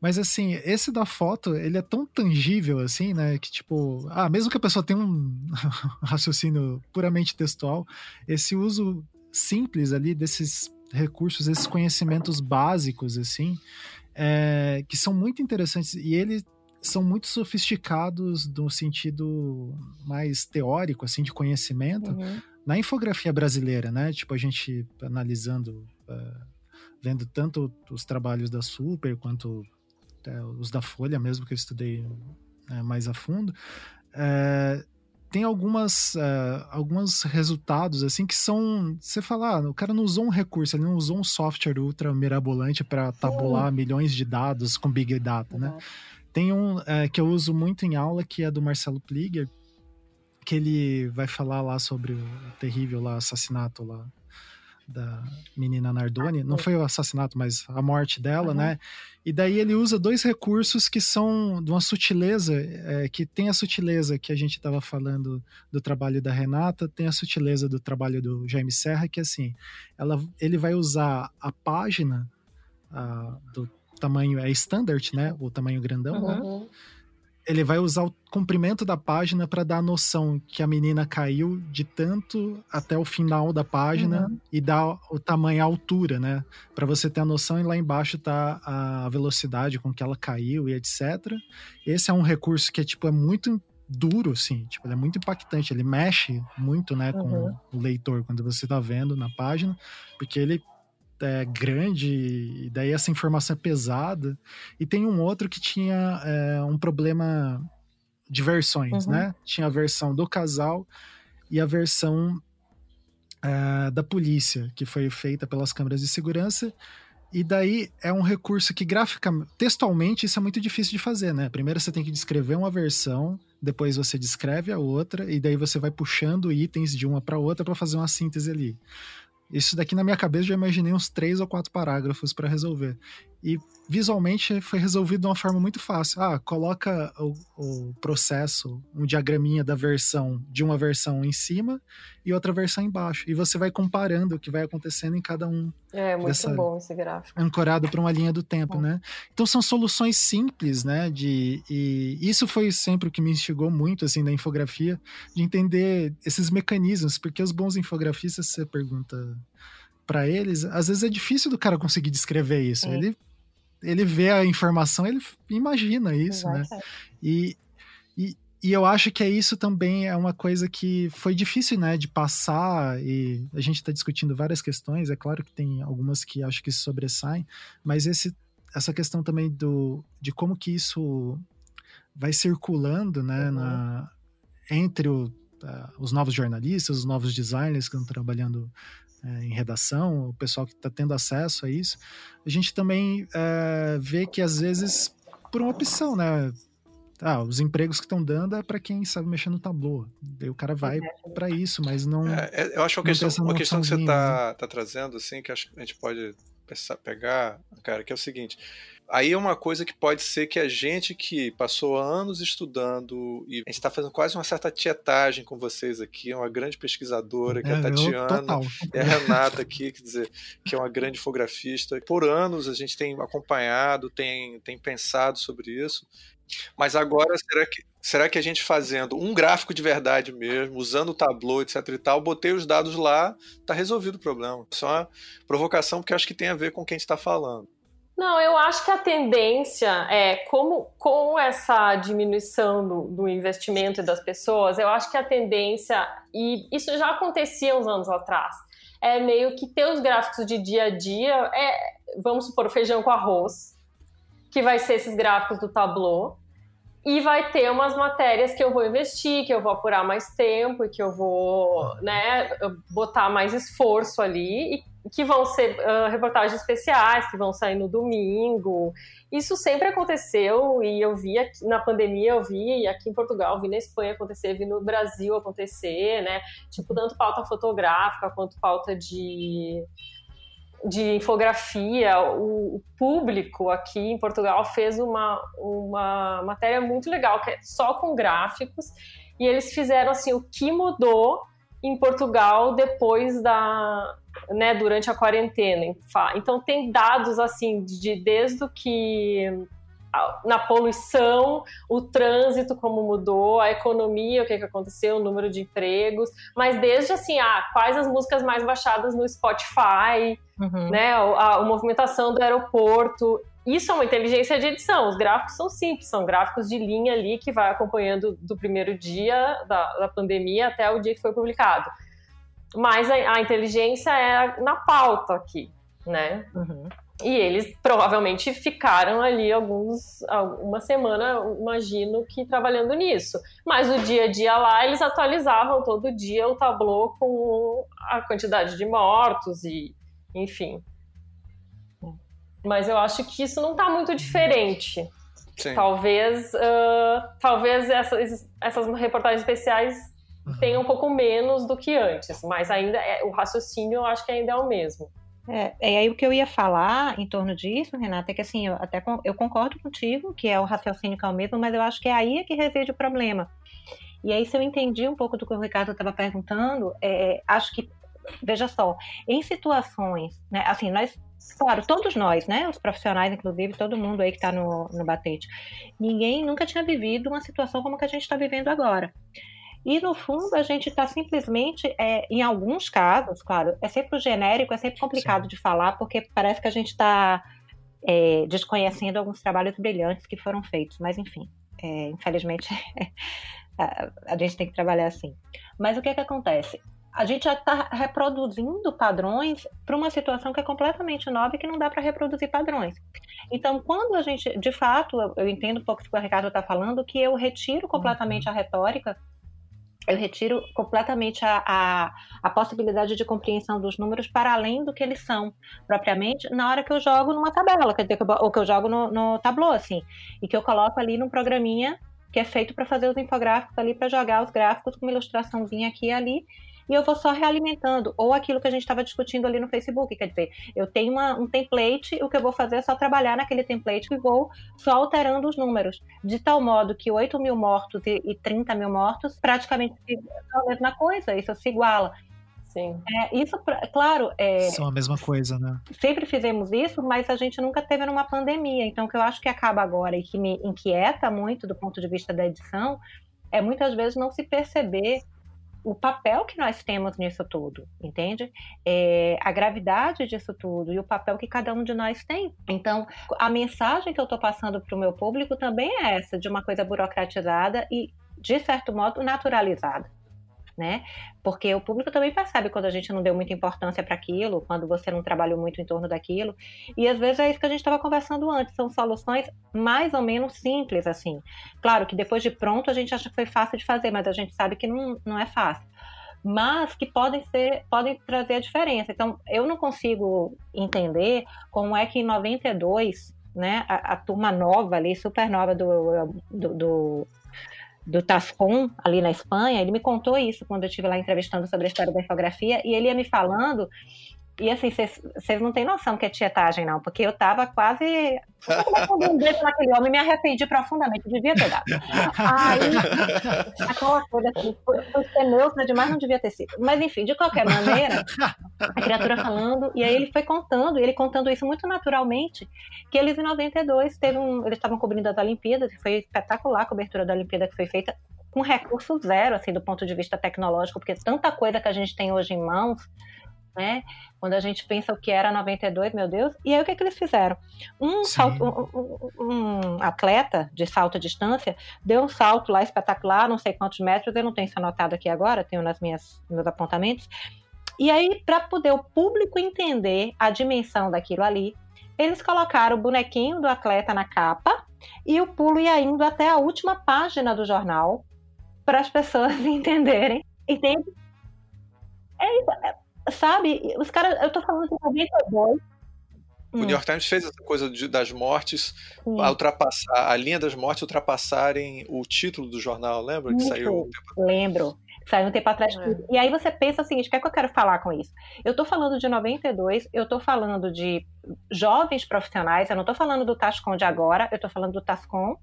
Mas assim, esse da foto, ele é tão tangível assim, né? Que tipo, ah, mesmo que a pessoa tenha um raciocínio puramente textual, esse uso simples ali desses recursos, esses conhecimentos básicos, assim, é, que são muito interessantes e eles são muito sofisticados no sentido mais teórico, assim, de conhecimento, uhum. na infografia brasileira, né? Tipo, a gente analisando, uh, vendo tanto os trabalhos da Super quanto é, os da Folha mesmo, que eu estudei é, mais a fundo, é, tem algumas uh, alguns resultados assim que são você falar ah, o cara não usou um recurso ele não usou um software ultra mirabolante para tabular milhões de dados com big data né? uhum. né tem um uh, que eu uso muito em aula que é do Marcelo Pliger que ele vai falar lá sobre o terrível lá assassinato lá da menina Nardoni. Não foi o assassinato, mas a morte dela, uhum. né? E daí ele usa dois recursos que são de uma sutileza, é, que tem a sutileza que a gente estava falando do trabalho da Renata, tem a sutileza do trabalho do Jaime Serra, que assim, ela, ele vai usar a página a, do tamanho é standard, né? O tamanho grandão, né? uhum. né? Ele vai usar o comprimento da página para dar a noção que a menina caiu de tanto até o final da página uhum. e dar o tamanho, a altura, né? Para você ter a noção e lá embaixo tá a velocidade com que ela caiu e etc. Esse é um recurso que é tipo é muito duro, assim, tipo, ele é muito impactante, ele mexe muito, né, com uhum. o leitor quando você tá vendo na página, porque ele é, grande, e daí essa informação é pesada. E tem um outro que tinha é, um problema de versões, uhum. né? Tinha a versão do casal e a versão é, da polícia, que foi feita pelas câmeras de segurança. E daí é um recurso que graficamente, textualmente, isso é muito difícil de fazer, né? Primeiro você tem que descrever uma versão, depois você descreve a outra, e daí você vai puxando itens de uma para outra para fazer uma síntese ali. Isso daqui na minha cabeça já imaginei uns três ou quatro parágrafos para resolver. E visualmente foi resolvido de uma forma muito fácil. Ah, coloca o, o, processo, um diagraminha da versão de uma versão em cima e outra versão embaixo. E você vai comparando o que vai acontecendo em cada um. É, muito dessa, bom esse gráfico. Ancorado para uma linha do tempo, é. né? Então são soluções simples, né? De, e isso foi sempre o que me instigou muito, assim, na infografia, de entender esses mecanismos, porque os bons infografistas, você pergunta para eles, às vezes é difícil do cara conseguir descrever isso. É. Ele ele vê a informação, ele imagina isso, né? E, e, e eu acho que é isso também é uma coisa que foi difícil, né, de passar e a gente está discutindo várias questões, é claro que tem algumas que acho que sobressaem, mas esse, essa questão também do, de como que isso vai circulando, né, uhum. na, entre o, uh, os novos jornalistas, os novos designers que estão trabalhando é, em redação, o pessoal que está tendo acesso a isso, a gente também é, vê que às vezes por uma opção, né? Ah, os empregos que estão dando é para quem sabe mexer no tabu. Daí o cara vai para isso, mas não. É, é eu acho que uma questão, uma questão que você está né? tá trazendo, assim, que acho que a gente pode pegar, cara, que é o seguinte: aí é uma coisa que pode ser que a gente que passou anos estudando e a gente está fazendo quase uma certa tietagem com vocês aqui, é uma grande pesquisadora, que é, é a Tatiana, e a Renata aqui, quer dizer, que é uma grande infografista. Por anos a gente tem acompanhado, tem, tem pensado sobre isso. Mas agora, será que, será que a gente fazendo um gráfico de verdade mesmo, usando o Tableau, etc e tal, botei os dados lá, tá resolvido o problema. Só uma provocação porque acho que tem a ver com o que a gente está falando. Não, eu acho que a tendência é, como com essa diminuição do, do, investimento das pessoas, eu acho que a tendência, e isso já acontecia uns anos atrás, é meio que ter os gráficos de dia a dia, é, vamos supor, feijão com arroz, que vai ser esses gráficos do Tableau, e vai ter umas matérias que eu vou investir, que eu vou apurar mais tempo e que eu vou né, botar mais esforço ali, e que vão ser uh, reportagens especiais, que vão sair no domingo. Isso sempre aconteceu e eu vi aqui, na pandemia, eu vi aqui em Portugal, vi na Espanha acontecer, vi no Brasil acontecer, né? Tipo, tanto pauta fotográfica quanto pauta de, de infografia. O, o público aqui em Portugal fez uma, uma matéria muito legal, que é só com gráficos, e eles fizeram assim o que mudou em Portugal depois da, né, durante a quarentena. Então tem dados assim de desde o que na poluição, o trânsito como mudou, a economia, o que, que aconteceu, o número de empregos, mas desde assim, ah, quais as músicas mais baixadas no Spotify, uhum. né, a, a movimentação do aeroporto, isso é uma inteligência de edição. Os gráficos são simples, são gráficos de linha ali que vai acompanhando do primeiro dia da, da pandemia até o dia que foi publicado. Mas a, a inteligência é na pauta aqui, né? Uhum. E eles provavelmente ficaram ali alguns, uma semana, imagino que trabalhando nisso. Mas o dia a dia lá, eles atualizavam todo dia o tablô com a quantidade de mortos e, enfim. Mas eu acho que isso não está muito diferente. Sim. Talvez, uh, talvez essas, essas reportagens especiais uhum. tenham um pouco menos do que antes, mas ainda é, o raciocínio eu acho que ainda é o mesmo. É, é aí o que eu ia falar em torno disso, Renata, é que assim, eu até eu concordo contigo que é o raciocínio que é o mesmo, mas eu acho que é aí que reside o problema. E aí, se eu entendi um pouco do que o Ricardo estava perguntando, é, acho que, veja só, em situações, né, assim, nós claro, todos nós, né, os profissionais, inclusive, todo mundo aí que está no, no batente, ninguém nunca tinha vivido uma situação como a que a gente está vivendo agora. E, no fundo, a gente está simplesmente, é, em alguns casos, claro, é sempre o genérico, é sempre complicado Sim. de falar, porque parece que a gente está é, desconhecendo alguns trabalhos brilhantes que foram feitos, mas, enfim, é, infelizmente, a, a, gente tem que trabalhar assim. Mas o que, que acontece? a gente já está reproduzindo padrões para uma situação que é completamente nova e que não dá para reproduzir padrões. Então, quando a gente, de fato, eu, eu entendo um pouco o que o Ricardo está falando, que eu retiro completamente uhum. a retórica, eu retiro completamente a, a, a, possibilidade de compreensão dos números para além do que eles são, propriamente, na hora que eu jogo numa tabela, quer dizer, ou que eu jogo no, no tableau, assim, e que eu coloco ali num programinha que é feito para fazer os infográficos ali, para jogar os gráficos com uma ilustraçãozinha aqui e ali, e eu vou só realimentando. Ou aquilo que a gente estava discutindo ali no Facebook, quer dizer, eu tenho uma, um template, o que eu vou fazer é só trabalhar naquele template e vou só alterando os números, de tal modo que 8 mil mortos e, e 30 mil mortos praticamente são a mesma coisa, isso se iguala. Sim. É, isso, claro. É, São a mesma coisa, né? Sempre fizemos isso, mas a gente nunca teve numa pandemia. Então, o que eu acho que acaba agora e que me inquieta muito do ponto de vista da edição é muitas vezes não se perceber o papel que nós temos nisso tudo, entende? É, a gravidade disso tudo e o papel que cada um de nós tem. Então, a mensagem que eu estou passando para o meu público também é essa, de uma coisa burocratizada e, de certo modo, naturalizada né? Porque o público também percebe quando a gente não deu muita importância para aquilo, quando você não trabalhou muito em torno daquilo. E às vezes é isso que a gente estava conversando antes, são soluções mais ou menos simples, assim. Claro que depois de pronto a gente acha que foi fácil de fazer, mas a gente sabe que não, não é fácil. Mas que podem ser, podem trazer a diferença. Então, eu não consigo entender como é que em 92 né, a, a, turma nova ali, super nova do, do, do, do Tascom, ali na Espanha, ele me contou isso quando eu estive lá entrevistando sobre a história da infografia, e ele ia me falando e assim, vocês não têm noção que é tietagem, não, porque eu tava quase. Eu um beijo naquele homem e me arrependi profundamente, devia ter dado. Aí, aquela coisa assim, foi, foi ser neutra demais, não devia ter sido. Mas enfim, de qualquer maneira, a criatura falando, e aí ele foi contando, e ele contando isso muito naturalmente, que eles em 92 teve um. Eles estavam cobrindo as Olimpíadas, e foi espetacular a cobertura da Olimpíada que foi feita com recurso zero, assim, do ponto de vista tecnológico, porque tanta coisa que a gente tem hoje em mãos né? Quando a gente pensa o que era 92, meu Deus. E aí o que, é que eles fizeram? Um, salto, um, um, atleta de salto à distância deu um salto lá espetacular, não sei quantos metros, eu não tenho isso anotado aqui agora, tenho nas minhas meus apontamentos. E aí, para poder o público entender a dimensão daquilo ali, eles colocaram o bonequinho do atleta na capa e o pulo ia indo até a última página do jornal para as pessoas entenderem. Entende? É isso. É, sabe, os caras, eu tô falando de 92. O New York Times fez essa coisa de, das mortes, a ultrapassar a linha das mortes ultrapassarem o título do jornal, lembra que saiu? Um lembro. Saiu um tempo atrás. É. E aí você pensa o seguinte: o que é que eu quero falar com isso? Eu estou falando de 92, eu estou falando de jovens profissionais, eu não estou falando do Tascom de agora, eu estou falando do Tascom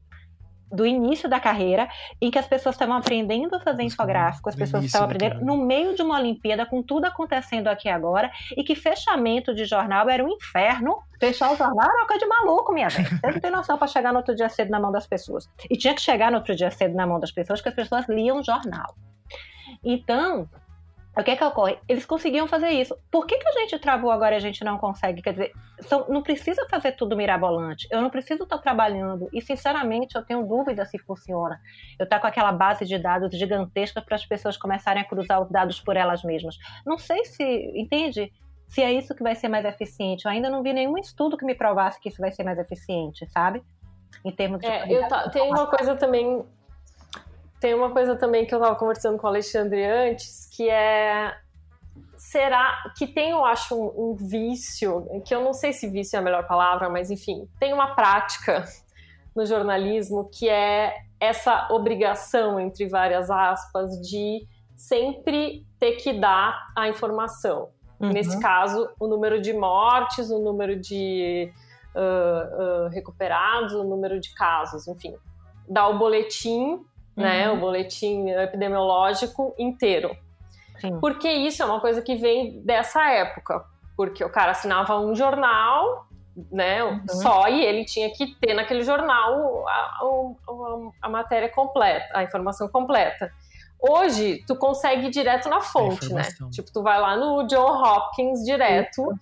do início da carreira, em que as pessoas estavam aprendendo a fazer infográfico, as pessoas estavam aprendendo no meio de uma Olimpíada, com tudo acontecendo aqui agora, e que fechamento de jornal era um inferno. Fechar o jornal era uma coisa de maluco, minha velha. Você não tem noção para chegar no outro dia cedo na mão das pessoas. E tinha que chegar no outro dia cedo na mão das pessoas, porque as pessoas liam jornal. Então, o que é que ocorre? Eles conseguiam fazer isso. Por que, que a gente travou agora e a gente não consegue? Quer dizer, são, não precisa fazer tudo mirabolante. Eu não preciso estar trabalhando. E, sinceramente, eu tenho dúvida se funciona. Eu estar com aquela base de dados gigantesca para as pessoas começarem a cruzar os dados por elas mesmas. Não sei se, entende? Se é isso que vai ser mais eficiente. Eu ainda não vi nenhum estudo que me provasse que isso vai ser mais eficiente, sabe? Em termos de. É, eu tá, tem uma coisa também tem uma coisa também que eu estava conversando com o Alexandre antes, que é será que tem, eu acho, um, um, vício, que eu não sei se vício é a melhor palavra, mas enfim, tem uma prática no jornalismo que é essa obrigação, entre várias aspas, de sempre ter que dar a informação. Uhum. Nesse caso, o número de mortes, o número de uh, uh, recuperados, o número de casos, enfim. Dar o boletim né, uhum. o boletim epidemiológico inteiro. Sim. Porque isso é uma coisa que vem dessa época, porque o cara assinava um jornal, né, uhum. só e ele tinha que ter naquele jornal a, a, a, matéria completa, a informação completa. Hoje, tu consegue ir direto na fonte, né? Tipo, tu vai lá no John Hopkins direto.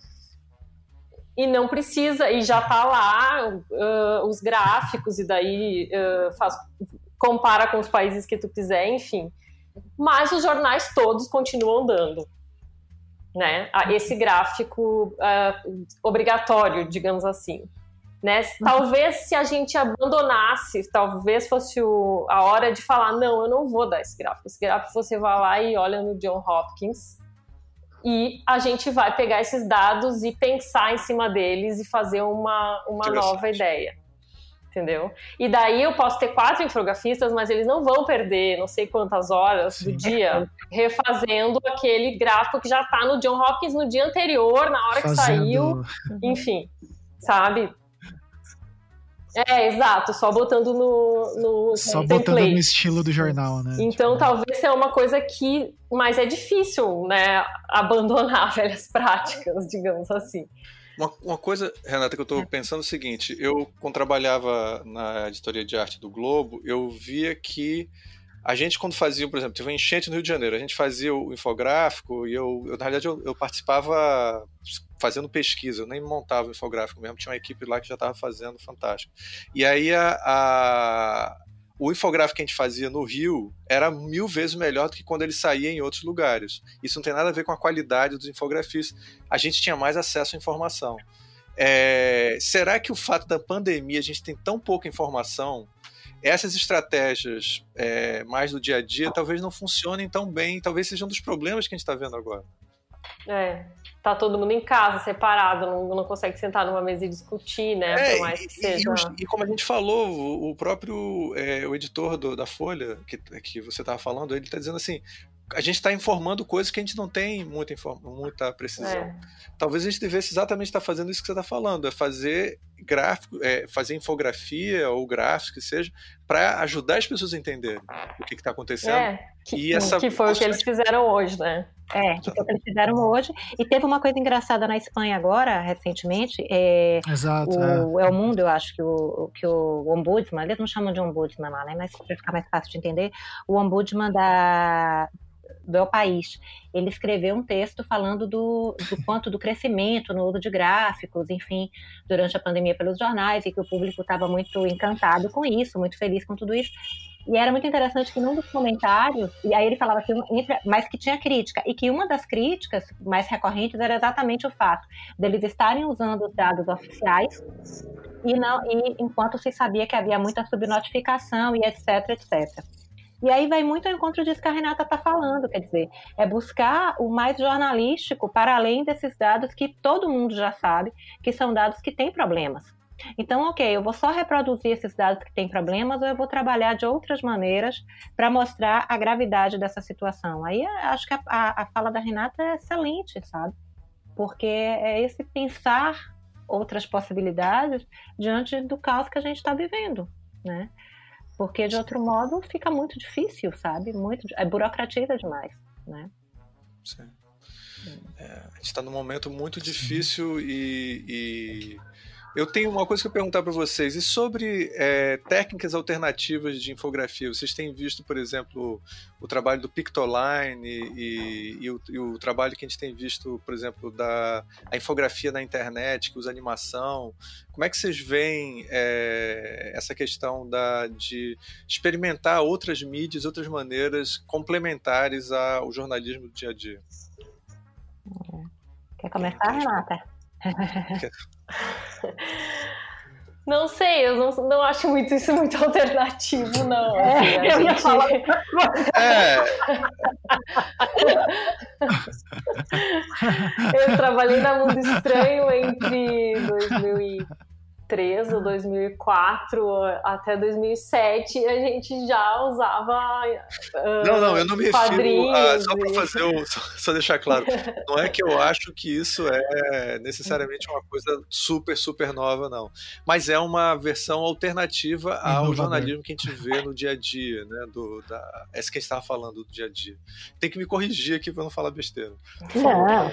e não precisa, e já tá lá uh, os gráficos, e daí uh, faz, compara com os países que tu quiser, enfim. Mas os jornais todos continuam dando. Né? Esse gráfico uh, obrigatório, digamos assim. Né? Talvez se a gente abandonasse, talvez fosse o, a hora de falar, não, eu não vou dar esse gráfico. Esse gráfico você vai lá e olha no John Hopkins e a gente vai pegar esses dados e pensar em cima deles e fazer uma, uma nova ideia entendeu? E daí eu posso ter quatro infografistas, mas eles não vão perder não sei quantas horas do dia refazendo aquele gráfico que já está no John Hopkins no dia anterior, na hora Fazendo... que saiu, enfim, sabe? É, exato, só botando no, no Só template. botando no estilo do jornal, né? Então tipo... talvez seja uma coisa que. Mas é difícil, né? Abandonar velhas práticas, digamos assim. Uma, uma, coisa, Renata, que eu estou é. pensando é o seguinte: eu, quando trabalhava na editoria de arte do Globo, eu via que a gente, quando fazia, por exemplo, teve uma enchente no Rio de Janeiro, a gente fazia o infográfico e eu, eu na realidade, eu, eu, participava fazendo pesquisa, eu nem montava o infográfico mesmo, tinha uma equipe lá que já estava fazendo fantástico. E aí a, a o infográfico que a gente fazia no Rio era mil vezes melhor do que quando ele saía em outros lugares. Isso não tem nada a ver com a qualidade dos infografistas. A gente tinha mais acesso à informação. É, será que o fato da pandemia a gente tem tão pouca informação, essas estratégias é, mais do dia a dia talvez não funcionem tão bem, talvez seja um dos problemas que a gente está vendo agora. É, tá todo mundo em casa, separado, não, não consegue sentar numa mesa e discutir, né? É, por mais que e, seja. E, e, como a gente falou, o, próprio é, o editor do, da Folha, que, que você estava falando, ele está dizendo assim: a gente está informando coisas que a gente não tem muita, muita precisão. É. Talvez a gente devesse exatamente estar tá fazendo isso que você está falando, é fazer gráfico, é, fazer infografia ou gráfico que seja, para ajudar as pessoas a entenderem o que está acontecendo. É, que, e essa que foi o que eles fizeram hoje, né? É, que foi o que eles fizeram hoje. E teve uma coisa engraçada na Espanha agora, recentemente. É, Exato. O, é. é o mundo, eu acho que o, que o ombudsman, eles não chamam de ombudsman lá, né? Mas para ficar mais fácil de entender, o ombudsman da, do País. Ele escreveu um texto falando do, do quanto do crescimento no uso de gráficos, enfim, durante a pandemia pelos jornais, e que o público estava muito encantado com isso, muito feliz com tudo isso. E era muito interessante que num dos comentários, e aí ele falava que, mas que tinha crítica, e que uma das críticas mais recorrentes era exatamente o fato deles estarem usando os dados oficiais e não e enquanto se sabia que havia muita subnotificação e etc, etc. E aí vai muito ao encontro disso que a Renata está falando, quer dizer, é buscar o mais jornalístico para além desses dados que todo mundo já sabe, que são dados que têm problemas. Então, ok, eu vou só reproduzir esses dados que têm problemas ou eu vou trabalhar de outras maneiras para mostrar a gravidade dessa situação. Aí acho que a, a, a fala da Renata é excelente, sabe? Porque é esse pensar outras possibilidades diante do caos que a gente está vivendo, né? Porque de outro modo fica muito difícil, sabe? Muito, é burocratiza demais, né? Sim. É, a gente está num momento muito difícil e, e eu tenho uma coisa que eu perguntar para vocês. E sobre é, técnicas alternativas de infografia? Vocês têm visto, por exemplo, o trabalho do Pictoline e, e, o, e, o, trabalho que a gente tem visto, por exemplo, da a infografia na internet, que usa animação. Como é que vocês veem é, essa questão da, de experimentar outras mídias, outras maneiras complementares ao jornalismo do dia a dia? Quer começar, Renata? Não sei, eu não, não acho muito isso muito alternativo, não. É, assim, eu gente... ia falar. É. eu trabalhei na Mundo Estranho entre 2000 e 2003 ou 2004 até 2007 a gente já usava uh, não não eu não me refiro a, só para fazer um, só, só, deixar claro não é que eu acho que isso é necessariamente uma coisa super super nova não. Mas é uma versão alternativa ao jornalismo que a gente vê no dia a dia né do da essa que a gente estava falando do dia a dia. Tem que me corrigir aqui para não falar besteira não.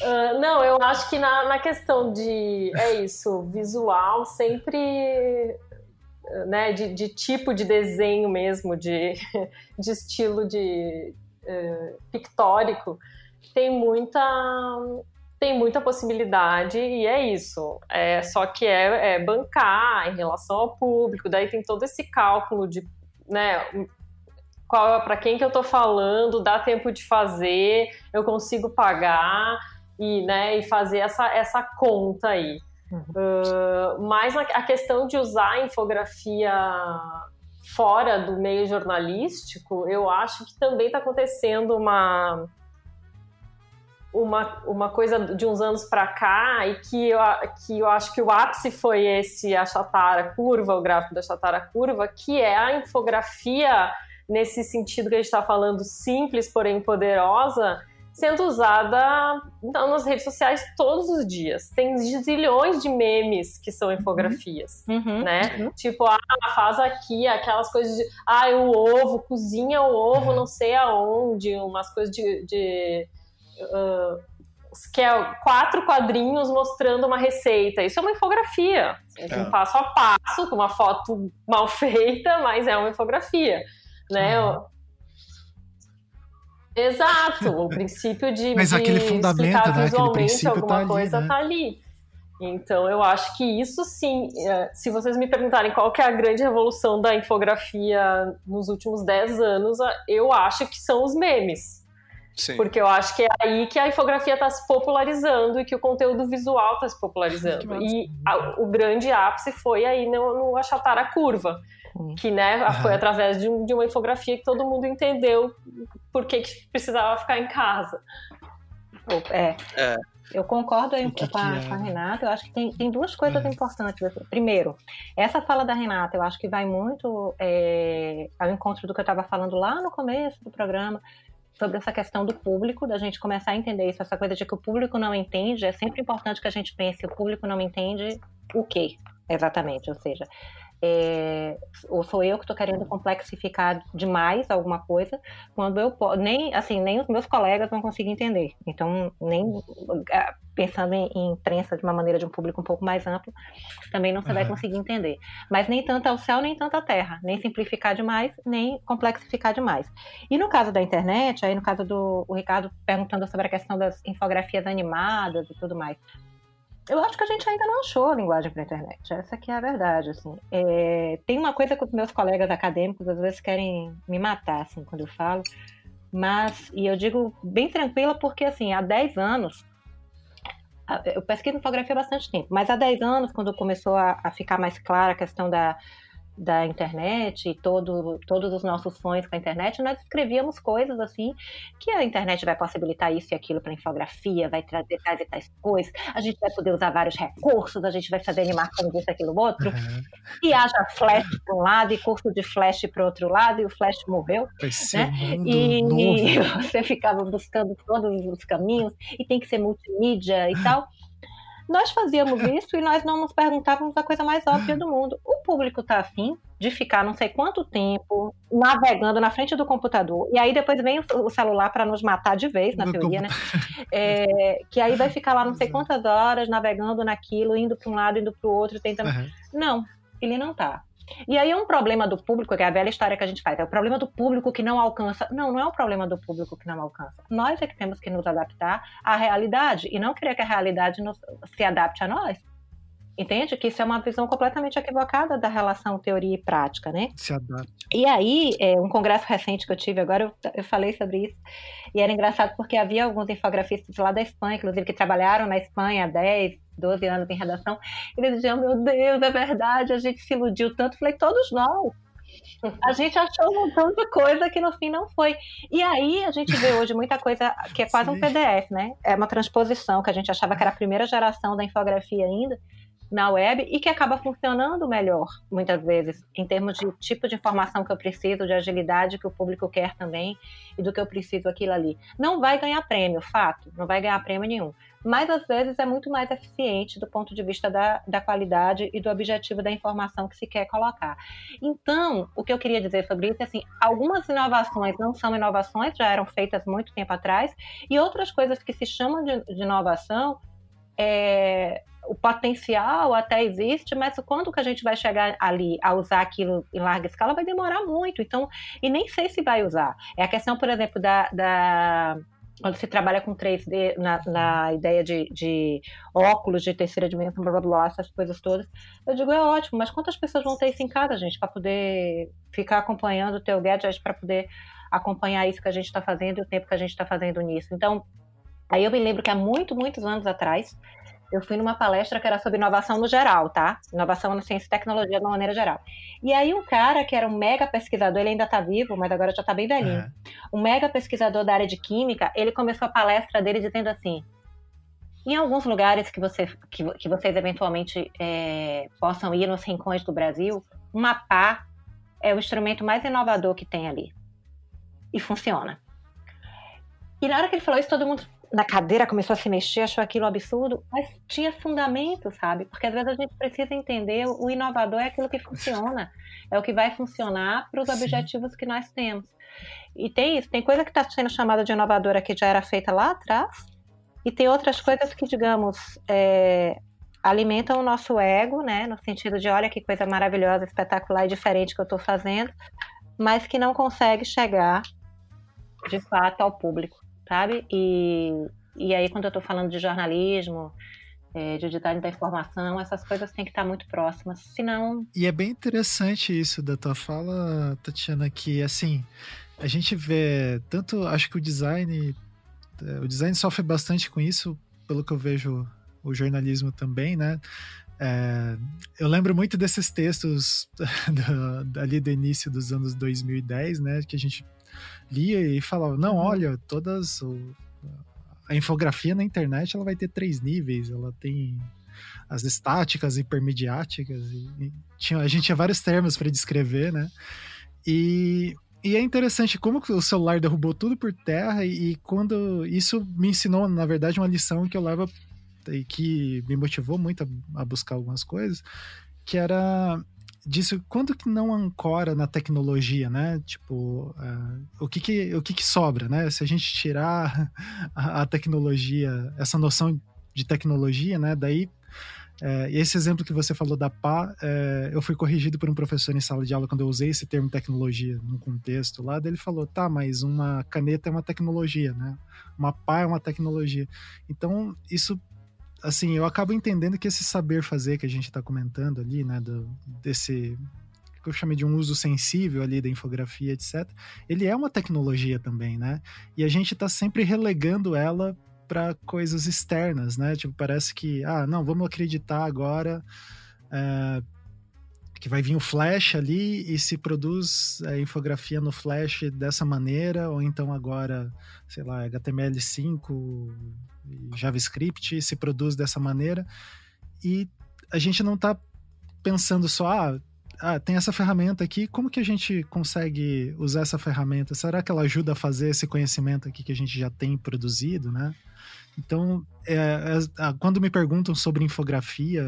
uh, não eu acho que na, na questão de é isso, visual sempre né, de, de, tipo de desenho mesmo, de, de estilo de uh, pictórico, tem muita tem muita possibilidade e é isso. É, só que é, é bancar em relação ao público, daí tem todo esse cálculo de né, qual para quem que eu estou falando, dá tempo de fazer, eu consigo pagar e, né, e fazer essa, essa conta aí. Uhum. Uh, mas a questão de usar a infografia fora do meio jornalístico, eu acho que também está acontecendo uma, uma, uma coisa de uns anos para cá e que eu, que eu acho que o ápice foi esse achatar a curva, o gráfico da achatar a curva, que é a infografia nesse sentido que a gente está falando simples, porém poderosa, sendo usada nas redes sociais todos os dias. Tem zilhões de memes que são infografias, uhum. uhum. né? Uhum. Tipo, ah, faz aqui aquelas coisas de, ah, o ovo, cozinha o ovo, uhum. não sei aonde, umas coisas de, de uh, que é quatro quadrinhos mostrando uma receita. Isso é uma infografia, é. um passo a passo, com uma foto mal feita, mas é uma infografia, né? Uhum. Exato, o princípio de, Mas de aquele fundamento, né? visualmente alguma tá ali, coisa né? tá ali. Então, eu acho que isso sim, é, se vocês me perguntarem qual que é a grande revolução da infografia nos últimos 10 anos, eu acho que são os memes. Sim. Porque eu acho que é aí que a infografia está se popularizando e que o conteúdo visual está se popularizando. E a, o grande ápice foi aí no, no achatar a curva que né, uhum. foi através de, um, de, uma infografia que todo mundo entendeu por que, que precisava ficar em casa. É. é. Eu concordo aí que com, a, é? com, a, Renata. Eu acho que tem, tem duas coisas uhum. importantes. Primeiro, essa fala da Renata, eu acho que vai muito é, ao encontro do que eu estava falando lá no começo do programa, sobre essa questão do público, da gente começar a entender isso, essa coisa de que o público não entende. É sempre importante que a gente pense: o público não entende o quê exatamente? Ou seja, é, ou sou eu que estou querendo complexificar demais alguma coisa, quando eu nem assim nem os meus colegas vão conseguir entender. Então nem pensando em, em imprensa de uma maneira de um público um pouco mais amplo, também não você uhum. vai conseguir entender. Mas nem tanto ao céu, nem tanto à terra, nem simplificar demais, nem complexificar demais. E no caso da internet, aí no caso do Ricardo perguntando sobre a questão das infografias animadas e tudo mais eu acho que a gente ainda não achou a linguagem para a internet. Essa que é a verdade, assim. É, tem uma coisa que os meus colegas acadêmicos às vezes querem me matar, assim, quando eu falo. Mas, e eu digo bem tranquila porque, assim, há 10 anos, eu pesquiso fotografia há bastante tempo, mas há 10 anos, quando começou a, a ficar mais clara a questão da da internet e todo, todos os nossos sonhos com a internet, nós escrevíamos coisas assim que a internet vai possibilitar isso e aquilo para infografia, vai trazer tais e tais coisas, a gente vai poder usar vários recursos, a gente vai fazer animação disso, aquilo, outro, uhum. e haja flash para um lado e curso de flash para outro lado e o flash morreu, né? E, e você ficava buscando todos os caminhos e tem que ser multimídia e tal. Nós fazíamos isso e nós não nos perguntávamos a coisa mais óbvia do mundo. O público está afim de ficar não sei quanto tempo navegando na frente do computador, e aí depois vem o celular para nos matar de vez, na teoria, né? É, que aí vai ficar lá não sei quantas horas navegando naquilo, indo para um lado, indo para o outro, tentando. Uhum. Não, ele não está. E aí é um problema do público, que é a velha história que a gente faz, é o problema do público que não alcança. Não, não é o problema do público que não alcança. Nós é que temos que nos adaptar à realidade e não querer que a realidade nos, se adapte a nós. Entende? Que isso é uma visão completamente equivocada da relação teoria e prática, né? Se adapta. E aí, é, um congresso recente que eu tive agora, eu, eu, falei sobre isso, e era engraçado porque havia alguns infografistas lá da Espanha, inclusive, que trabalharam na Espanha há 10, 12 anos em redação, e eles diziam, meu Deus, é verdade, a gente se iludiu tanto. falei, todos nós. A gente achou um montão de coisa que no fim não foi. E aí a gente vê hoje muita coisa que é quase Sim. um PDF, né? É uma transposição que a gente achava que era a primeira geração da infografia ainda na web e que acaba funcionando melhor, muitas vezes, em termos de tipo de informação que eu preciso, de agilidade que o público quer também e do que eu preciso aquilo ali. Não vai ganhar prêmio, fato, não vai ganhar prêmio nenhum. Mas às vezes é muito mais eficiente do ponto de vista da, da qualidade e do objetivo da informação que se quer colocar. Então, o que eu queria dizer sobre isso é assim: algumas inovações não são inovações, já eram feitas muito tempo atrás, e outras coisas que se chamam de, de inovação é, o potencial até existe, mas quando que a gente vai chegar ali a usar aquilo em larga escala vai demorar muito. Então, e nem sei se vai usar. É a questão, por exemplo, da, da quando se trabalha com 3D, na, na ideia de, de, óculos de terceira dimensão, blá, blá, blá, essas coisas todas, eu digo, é ótimo, mas quantas pessoas vão ter isso em casa, gente, para poder ficar acompanhando o teu gadget, para poder acompanhar isso que a gente está fazendo e o tempo que a gente está fazendo nisso. Então, aí eu me lembro que há muito, muitos anos atrás, eu fui numa palestra que era sobre inovação no geral, tá? Inovação na ciência e tecnologia de uma maneira geral. E aí um cara que era um mega pesquisador, ele ainda tá vivo, mas agora já tá bem velhinho. É. Um mega pesquisador da área de química, ele começou a palestra dele dizendo assim: em alguns lugares que, você, que, que vocês eventualmente é, possam ir nos rincões do Brasil, uma pá é o instrumento mais inovador que tem ali. E funciona. E na hora que ele falou isso, todo mundo na cadeira começou a se mexer, achou aquilo absurdo, mas tinha fundamento, sabe? Porque às vezes a gente precisa entender o inovador é aquilo que funciona, é o que vai funcionar para os objetivos que nós temos. E tem isso, tem coisa que está sendo chamada de inovadora que já era feita lá atrás, e tem outras coisas que, digamos, é, alimentam o nosso ego, né? No sentido de, olha que coisa maravilhosa, espetacular e diferente que eu estou fazendo, mas que não consegue chegar, de fato, ao público sabe? E, e aí, quando eu estou falando de jornalismo, é, de detalhe da informação, essas coisas têm que estar muito próximas, senão... E é bem interessante isso da tua fala, Tatiana, que, assim, a gente vê tanto, acho que o design, o design sofre bastante com isso, pelo que eu vejo o jornalismo também, né? É, eu lembro muito desses textos do, ali do início dos anos 2010, né? Que a gente lia e falava, não, uhum. olha, todas o, a infografia na internet ela vai ter três níveis, ela tem as estáticas, hipermediáticas, e, e tinha, a gente tinha vários termos para descrever, né? E, e é interessante como o celular derrubou tudo por terra e, e quando isso me ensinou, na verdade, uma lição que eu levo e que me motivou muito a, a buscar algumas coisas, que era disso, quando que não ancora na tecnologia, né? Tipo, uh, o, que que, o que que sobra, né? Se a gente tirar a, a tecnologia, essa noção de tecnologia, né? Daí, uh, esse exemplo que você falou da pá, uh, eu fui corrigido por um professor em sala de aula quando eu usei esse termo tecnologia num contexto lá, ele falou, tá, mas uma caneta é uma tecnologia, né? Uma pá é uma tecnologia. Então, isso assim, eu acabo entendendo que esse saber fazer que a gente está comentando ali, né, do, desse que eu chamei de um uso sensível ali da infografia, etc. Ele é uma tecnologia também, né? E a gente está sempre relegando ela para coisas externas, né? Tipo, parece que, ah, não, vamos acreditar agora é, que vai vir o Flash ali e se produz a infografia no Flash dessa maneira, ou então agora, sei lá, HTML5 JavaScript se produz dessa maneira e a gente não está pensando só, ah, ah, tem essa ferramenta aqui, como que a gente consegue usar essa ferramenta? Será que ela ajuda a fazer esse conhecimento aqui que a gente já tem produzido, né? Então, é, é, quando me perguntam sobre infografia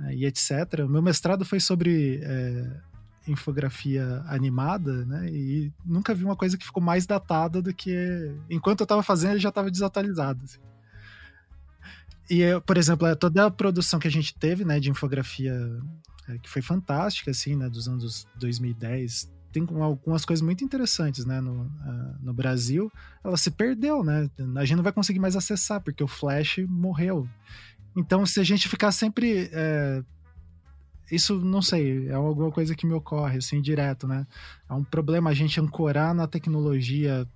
é, e etc., meu mestrado foi sobre é, infografia animada, né? E nunca vi uma coisa que ficou mais datada do que. Enquanto eu estava fazendo, ele já estava desatualizado. Assim. E, por exemplo, é, toda a produção que a gente teve, né, de infografia, é, que foi fantástica, assim, né, dos anos 2010, tem algumas coisas muito interessantes, né, no, uh, no Brasil, ela se perdeu, né, a gente não vai conseguir mais acessar, porque o Flash morreu. Então, se a gente ficar sempre é, isso não sei, é alguma coisa que me ocorre assim direto, né? É um problema a gente ancorar na tecnologia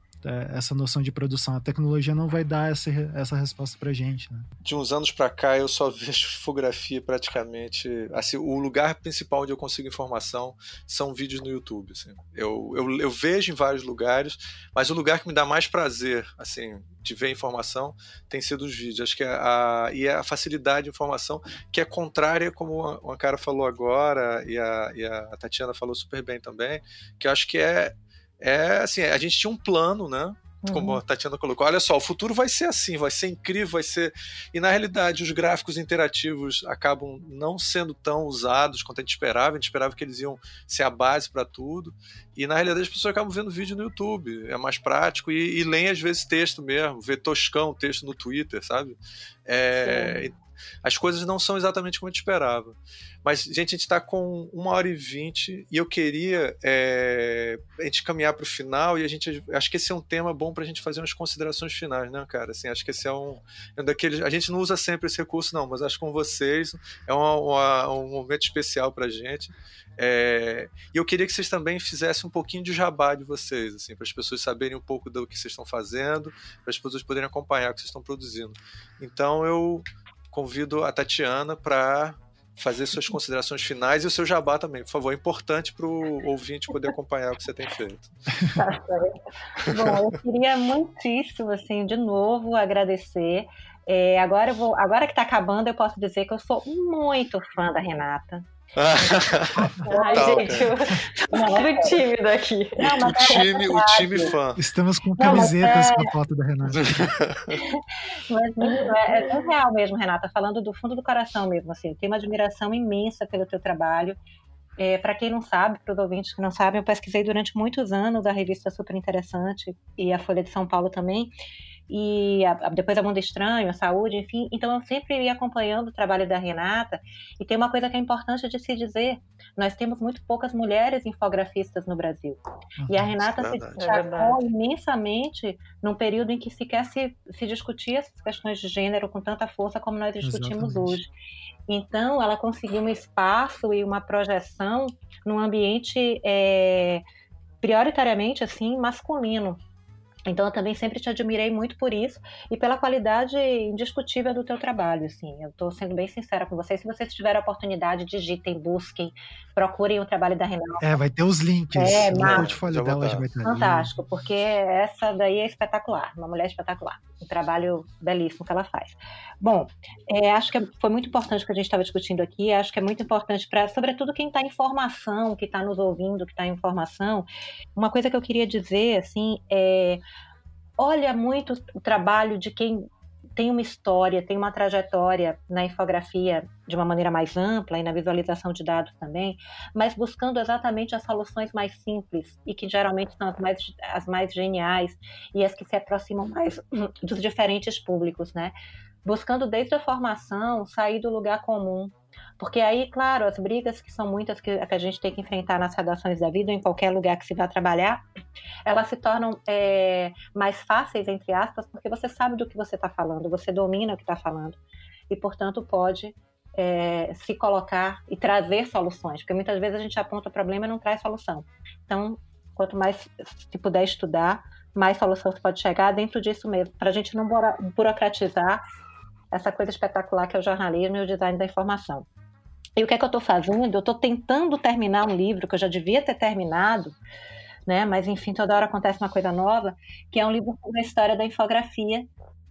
essa noção de produção. A tecnologia não vai dar essa, essa resposta pra gente. Né? De uns anos para cá, eu só vejo fotografia praticamente. Assim, o lugar principal onde eu consigo informação são vídeos no YouTube. Assim. Eu, eu, eu vejo em vários lugares, mas o lugar que me dá mais prazer, assim, de ver informação tem sido os vídeos. Acho que a, a, e a facilidade de informação, que é contrária, como uma cara falou agora, e a, e a Tatiana falou super bem também, que eu acho que é é assim, a gente tinha um plano, né? Como uhum. a Tatiana colocou, olha só, o futuro vai ser assim, vai ser incrível, vai ser. E na realidade, os gráficos interativos acabam não sendo tão usados quanto a gente esperava. A gente esperava que eles iam ser a base para tudo. E na realidade, as pessoas acabam vendo vídeo no YouTube, é mais prático e, e leem às vezes texto mesmo, vê toscão texto no Twitter, sabe? É, as coisas não são exatamente como a gente esperava. Mas, gente, a gente está com uma hora e vinte e eu queria é, a gente caminhar para o final e a gente acho que esse é um tema bom para a gente fazer umas considerações finais, né, cara? Assim, acho que esse é um, é um daqueles. A gente não usa sempre esse recurso, não, mas acho que com vocês é uma, uma, um momento especial para a gente. É, e eu queria que vocês também fizessem um pouquinho de jabá de vocês, assim, para as pessoas saberem um pouco do que vocês estão fazendo, para as pessoas poderem acompanhar o que vocês estão produzindo. Então eu convido a Tatiana para fazer suas considerações finais e o seu jabá também, por favor. É importante para o ouvinte poder acompanhar o que você tem feito. Tá Bom, eu queria muitíssimo, assim, de novo, agradecer. É, agora, vou, agora que está acabando, eu posso dizer que eu sou muito fã da Renata. Ai, gente, eu muito tímido aqui. Não, o, time, é o time fã. Estamos com camisetas é... com a foto da Renata. mas é, é real mesmo, Renata, falando do fundo do coração mesmo. Assim, tenho uma admiração imensa pelo teu trabalho. É, para quem não sabe, para os ouvintes que não sabem, eu pesquisei durante muitos anos a revista Super Interessante e a Folha de São Paulo também e a, a, depois a Mundo Estranho, a Saúde, enfim. Então eu sempre ia acompanhando o trabalho da Renata. E tem uma coisa que é importante de se dizer: nós temos muito poucas mulheres infografistas no Brasil. Uhum, e a Renata é se destacou é imensamente num período em que sequer se, se discutia essas questões de gênero com tanta força como nós discutimos Exatamente. hoje. Então, ela conseguiu um espaço e uma projeção num ambiente é, prioritariamente assim masculino. Então eu também sempre te admirei muito por isso e pela qualidade indiscutível do teu trabalho, assim. Eu estou sendo bem sincera com vocês. Se vocês tiverem a oportunidade, digitem, busquem, procurem o trabalho da Renata. É, vai ter os links. É, no portfólio dela vai ter Fantástico, porque essa daí é espetacular, uma mulher espetacular. Um trabalho belíssimo que ela faz. Bom, é, acho que foi muito importante o que a gente estava discutindo aqui. Acho que é muito importante para, sobretudo, quem está em formação, que está nos ouvindo, que está em formação. Uma coisa que eu queria dizer, assim, é olha muito o trabalho de quem tem uma história, tem uma trajetória na infografia de uma maneira mais ampla e na visualização de dados também, mas buscando exatamente as soluções mais simples e que geralmente são as mais, as mais geniais e as que se aproximam mais dos diferentes públicos, né? Buscando desde a formação sair do lugar comum, porque aí, claro, as brigas que são muitas que, a gente tem que enfrentar nas redações da vida, em qualquer lugar que se vá trabalhar, elas se tornam é, mais fáceis, entre aspas, porque você sabe do que você está falando, você domina o que está falando. E, portanto, pode é, se colocar e trazer soluções, porque muitas vezes a gente aponta problema e não traz solução. Então, quanto mais se puder estudar, mais solução você pode chegar dentro disso mesmo, para a gente não burocratizar essa coisa espetacular que é o jornalismo e o design da informação. E o que é que eu estou fazendo? Eu estou tentando terminar um livro que eu já devia ter terminado, né? Mas enfim, toda hora acontece uma coisa nova, que é um livro sobre a história da infografia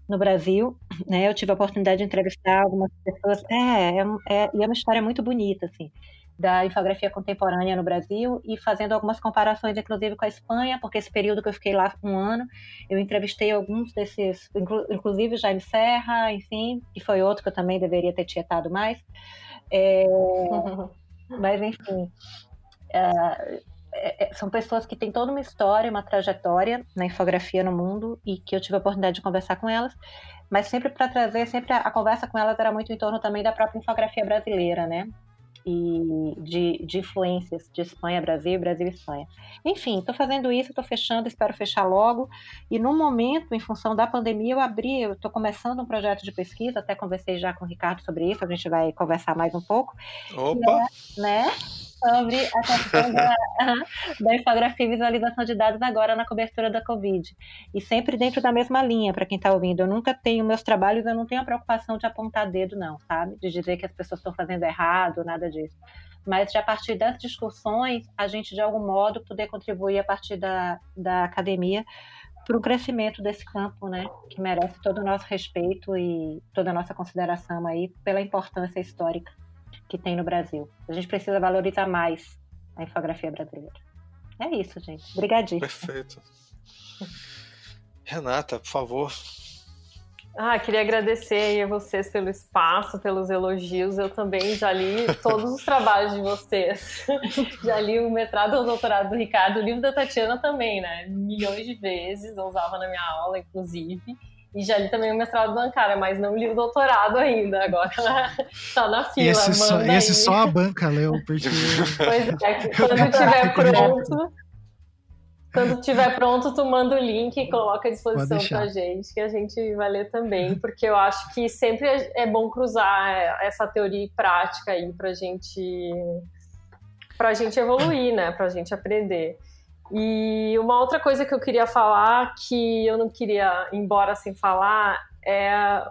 no Brasil, né? Eu tive a oportunidade de entrevistar algumas pessoas. É, é, é, e é uma história muito bonita, assim. Da infografia contemporânea no Brasil e fazendo algumas comparações, inclusive com a Espanha, porque esse período que eu fiquei lá um ano, eu entrevistei alguns desses, inclusive Jaime Serra, enfim, que foi outro que eu também deveria ter tietado mais. É, mas, enfim, é, é, são pessoas que têm toda uma história, uma trajetória na infografia no mundo e que eu tive a oportunidade de conversar com elas, mas sempre para trazer, sempre a, a, conversa com elas era muito em torno também da própria infografia brasileira, né? E de, de influências de Espanha, Brasil, Brasil e Espanha. Enfim, estou fazendo isso, estou fechando, espero fechar logo. E no momento, em função da pandemia, eu abri, eu estou começando um projeto de pesquisa, até conversei já com o Ricardo sobre isso, a gente vai conversar mais um pouco. Opa! Né? né? Sobre a questão da, da infografia e visualização de dados agora na cobertura da Covid. E sempre dentro da mesma linha, para quem está ouvindo. Eu nunca tenho, meus trabalhos, eu não tenho a preocupação de apontar dedo, não, sabe? De dizer que as pessoas estão fazendo errado, nada disso. Mas de a partir das discussões, a gente de algum modo poder contribuir a partir da, da academia para o crescimento desse campo, né, que merece todo o nosso respeito e toda a nossa consideração aí pela importância histórica que tem no Brasil. A gente precisa valorizar mais a infografia brasileira. É isso, gente. Obrigadíssimo. Perfeito. Renata, por favor. Ah, queria agradecer a vocês pelo espaço, pelos elogios. Eu também já li todos os trabalhos de vocês. já li o mestrado e o doutorado do Ricardo, o livro da Tatiana também, né? Milhões de vezes, eu usava na minha aula, inclusive. E já li também o mestrado do Ankara, mas não li o doutorado ainda. Agora tá na fila. Esse, só, esse só, a banca leu, porque. Pois é, quando estiver pronto. Quando estiver pronto, tu manda o link e coloca à disposição pra gente, que a gente vai ler também, porque eu acho que sempre é bom cruzar essa teoria e prática aí pra gente pra gente evoluir, né? Pra gente aprender. E uma outra coisa que eu queria falar, que eu não queria ir embora sem falar, é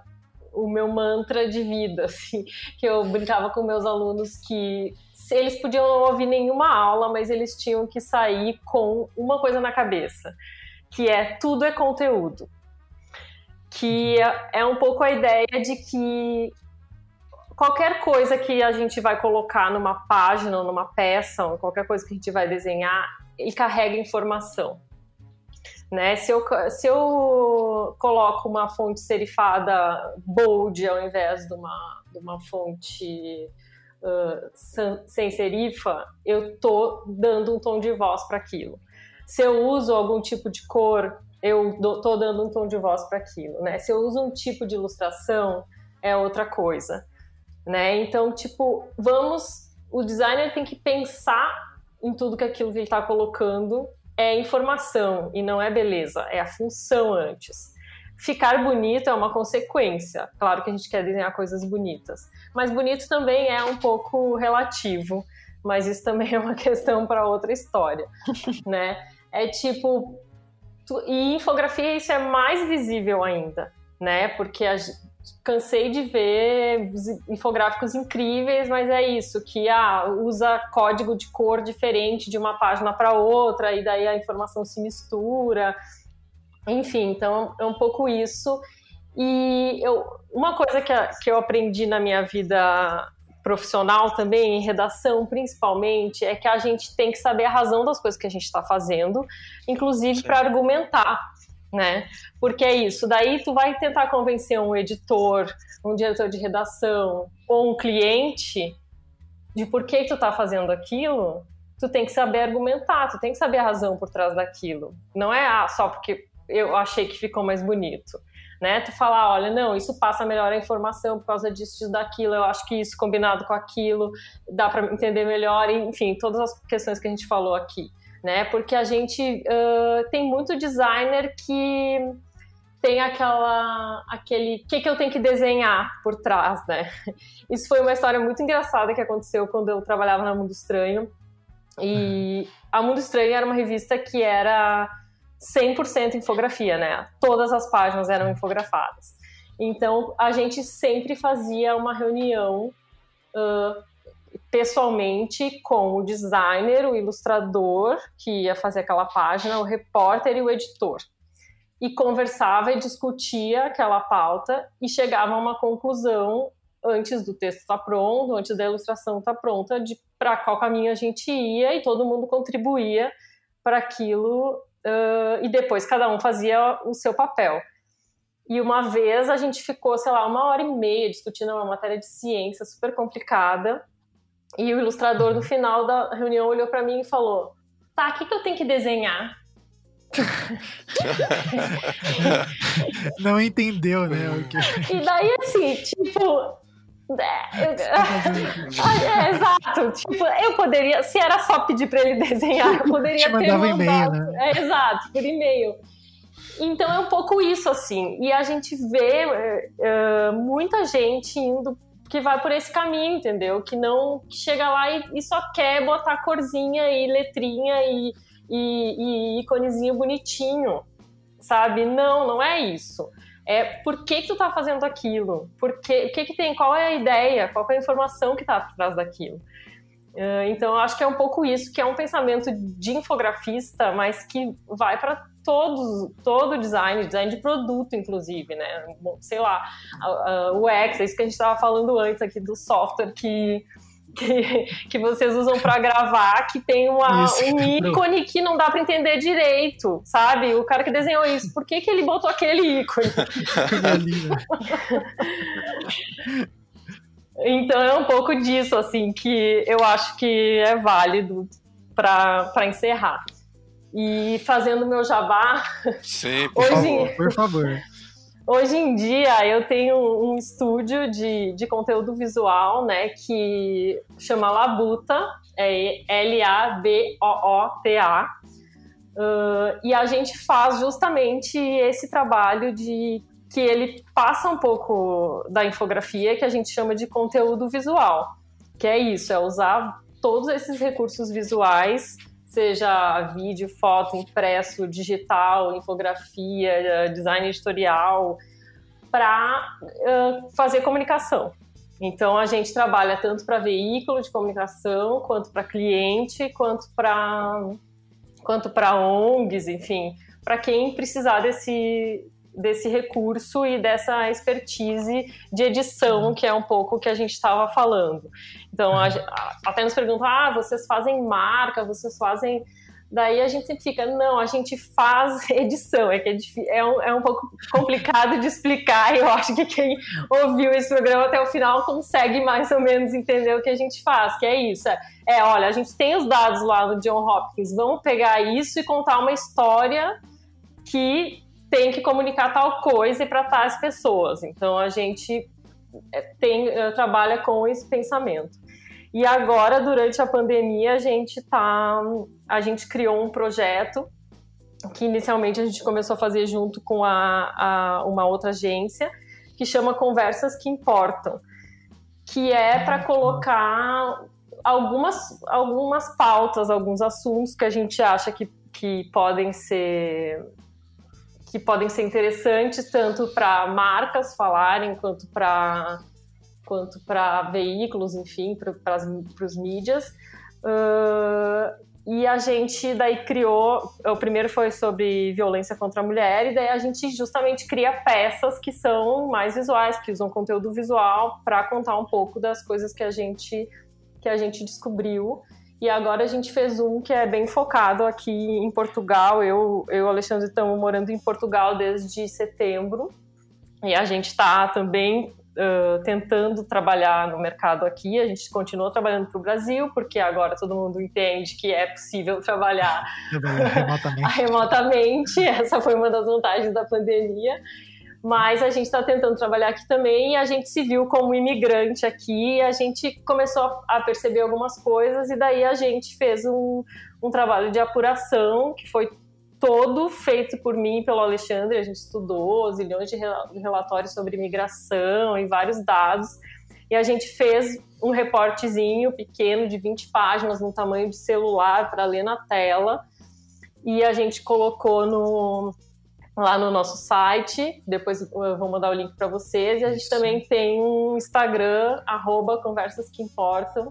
o meu mantra de vida, assim, que eu brincava com meus alunos que eles podiam não ouvir nenhuma aula, mas eles tinham que sair com uma coisa na cabeça, que é tudo é conteúdo. Que é, um pouco a ideia de que qualquer coisa que a gente vai colocar numa página, numa peça, ou qualquer coisa que a gente vai desenhar, ele carrega informação. Né? Se, eu, se eu coloco uma fonte serifada bold ao invés de uma, de uma fonte uh, sem serifa, eu estou dando um tom de voz para aquilo. Se eu uso algum tipo de cor, eu estou dando um tom de voz para aquilo. Né? Se eu uso um tipo de ilustração, é outra coisa. Né? Então, tipo, vamos. O designer tem que pensar em tudo que aquilo que ele está colocando é informação e não é beleza, é a função antes. Ficar bonito é uma consequência. Claro que a gente quer desenhar coisas bonitas, mas bonito também é um pouco relativo. Mas isso também é uma questão para outra história, né? É tipo e infografia isso é mais visível ainda, né? Porque a, cansei de ver infográficos incríveis, mas é isso, que ah, usa código de cor diferente de uma página para outra, e daí a informação se mistura. Enfim, então é um pouco isso. E eu, uma coisa que, que eu aprendi na minha vida profissional também, em redação principalmente, é que a gente tem que saber a razão das coisas que a gente está fazendo, inclusive para argumentar né? Porque é isso. Daí tu vai tentar convencer um editor, um diretor de redação ou um cliente de por que tu tá fazendo aquilo. Tu tem que saber argumentar, tu tem que saber a razão por trás daquilo. Não é ah, só porque eu achei que ficou mais bonito. Né? Tu falar, olha, não, isso passa melhor a informação por causa disso, disso, daquilo, eu acho que isso combinado com aquilo dá para entender melhor, enfim, todas as questões que a gente falou aqui né? Porque a gente uh, tem muito designer que tem aquela aquele que que eu tenho que desenhar por trás, né? Isso foi uma história muito engraçada que aconteceu quando eu trabalhava na Mundo Estranho. E a Mundo Estranho era uma revista que era 100% infografia, né? Todas as páginas eram infografadas. Então a gente sempre fazia uma reunião uh, pessoalmente com o designer, o ilustrador que ia fazer aquela página, o repórter e o editor. E conversava e discutia aquela pauta e chegava a uma conclusão antes do texto estar tá pronto, antes da ilustração estar tá pronta, de para qual caminho a gente ia e todo mundo contribuía para aquilo uh, e depois cada um fazia o seu papel. E uma vez a gente ficou, sei lá, uma hora e meia discutindo uma matéria de ciência super complicada e o ilustrador no final da reunião olhou para mim e falou: "Tá, o que, que eu tenho que desenhar?" Não entendeu, né? E daí, assim, tipo. É, eu, é, exato. Tipo, eu poderia, se era só pedir para ele desenhar, eu poderia Te ter mandado. E-mail, né? É, exato, por e-mail. Então é um pouco isso, assim. E a gente vê uh, muita gente indo que vai por esse caminho, entendeu? Que não que chega lá e, e só quer botar corzinha e letrinha e e, e iconezinho bonitinho, sabe? Não, não é isso. É por que, que tu tá fazendo aquilo? Por que, o que, que tem? Qual é a ideia? Qual é a informação que tá por trás daquilo? Uh, então, eu acho que é um pouco isso, que é um pensamento de infografista, mas que vai para todos, todo o design, design de produto, inclusive, né? Sei lá, o X, é isso que a gente estava falando antes aqui do software que que, que vocês usam para gravar, que tem uma, um ícone que não dá para entender direito, sabe? O cara que desenhou isso, por que, que ele botou aquele ícone? então é um pouco disso, assim, que eu acho que é válido para encerrar. E fazendo meu jabá. Sim, por hoje, favor. Por favor. Hoje em dia eu tenho um estúdio de, de conteúdo visual, né, que chama Labuta, é L-A-B-O-O-T-A, uh, e a gente faz justamente esse trabalho de que ele passa um pouco da infografia, que a gente chama de conteúdo visual, que é isso, é usar todos esses recursos visuais seja vídeo, foto, impresso, digital, infografia, design editorial, para uh, fazer comunicação. Então a gente trabalha tanto para veículo de comunicação, quanto para cliente, quanto para quanto para ONGs, enfim, para quem precisar desse desse recurso e dessa expertise de edição, que é um pouco o que a gente estava falando. Então, a, a, até nos perguntam: ah, vocês fazem marca, vocês fazem. Daí a gente sempre fica, não, a gente faz edição, é que é, é, um, é um pouco complicado de explicar, e eu acho que quem ouviu esse programa até o final consegue mais ou menos entender o que a gente faz, que é isso, é, é olha, a gente tem os dados lá no John Hopkins, vamos pegar isso e contar uma história que tem que comunicar tal coisa e para tais pessoas. Então a gente é, tem eh, trabalha com esse pensamento. E agora durante a pandemia a gente tá a gente criou um projeto que inicialmente a gente começou a fazer junto com a, a uma outra agência que chama Conversas que Importam, que é para colocar algumas, algumas pautas, alguns assuntos que a gente acha que, que podem ser que podem ser interessantes tanto para marcas falarem quanto para quanto para veículos, enfim, para os mídias. Uh, e a gente daí criou, o primeiro foi sobre violência contra a mulher, e daí a gente justamente cria peças que são mais visuais, que usam conteúdo visual para contar um pouco das coisas que a gente que a gente descobriu. E agora a gente fez um que é bem focado aqui em Portugal. Eu e o Alexandre estamos morando em Portugal desde setembro. E a gente está também uh, tentando trabalhar no mercado aqui. A gente continua trabalhando para o Brasil, porque agora todo mundo entende que é possível trabalhar remotamente. remotamente. Essa foi uma das vantagens da pandemia mas a gente está tentando trabalhar aqui também e a gente se viu como imigrante aqui, a gente começou a perceber algumas coisas e daí a gente fez um, um trabalho de apuração que foi todo feito por mim e pelo Alexandre, a gente estudou zilhões de relatórios sobre imigração e vários dados. E a gente fez um reportezinho pequeno de 20 páginas no tamanho de celular para ler na tela. E a gente colocou no lá no nosso site. Depois eu vou mandar o link para vocês. E a gente também tem um Instagram, arroba Conversas que Importam.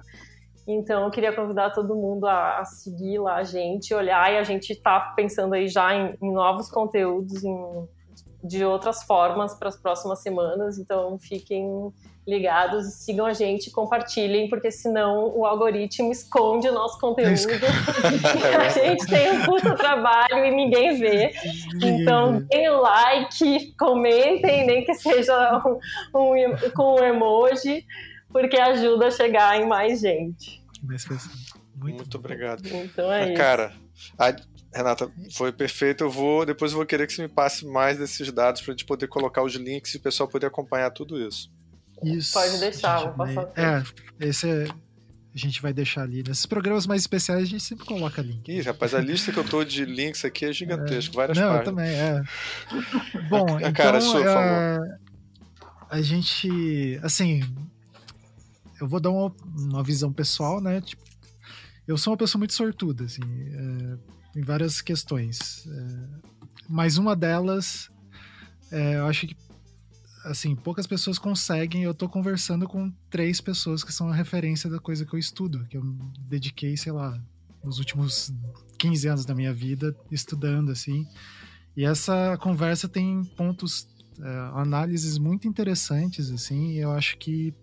Então, eu queria convidar todo mundo a, a seguir lá a gente, olhar, e a gente está pensando aí já em, em, novos conteúdos, em de outras formas para as próximas semanas. Então fiquem ligados, sigam a gente, compartilhem, porque senão o algoritmo esconde o nosso conteúdo. a gente tem um puto trabalho e ninguém vê. Então, deem like, comentem, nem que seja um, um, com um emoji, porque ajuda a chegar em mais gente. Muito, Muito obrigado. Então é Cara, a, Renata, foi perfeito. Eu vou, depois eu vou querer que você me passe mais desses dados para a gente poder colocar os links e o pessoal poder acompanhar tudo isso. Isso. Pode deixar, vou passar. É, esse é, a gente vai deixar ali. Nesses programas mais especiais a gente sempre coloca link. Ih, rapaz, a lista que eu tô de links aqui é gigantesca, é, várias não, páginas. Eu também, é. Bom, a, então, cara, sua, é, a gente, assim, eu vou dar uma, uma, visão pessoal, né? Tipo, eu sou uma pessoa muito sortuda, assim, é, em várias questões. É, mas uma delas, é, eu acho que assim, poucas pessoas conseguem. Eu tô conversando com três pessoas que são a referência da coisa que eu estudo, que eu dediquei, sei lá, nos últimos 15 anos da minha vida estudando, assim. E essa conversa tem pontos, é, análises muito interessantes, assim, eu acho que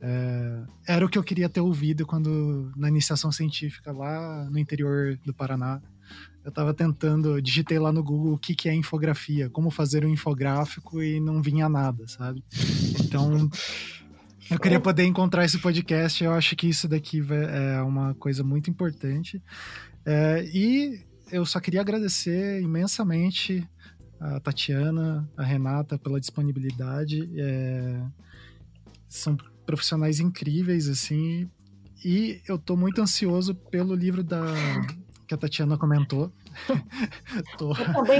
é, era o que eu queria ter ouvido quando na iniciação científica lá no interior do Paraná eu tava tentando, digitei lá no Google o que, que é infografia, como fazer um infográfico e não vinha nada, sabe? Então, eu queria poder encontrar esse podcast, eu acho que isso daqui é uma coisa muito importante. É, e eu só queria agradecer imensamente a Tatiana, a Renata pela disponibilidade. É, são profissionais incríveis, assim. E eu tô muito ansioso pelo livro da que a Tatiana comentou. Tô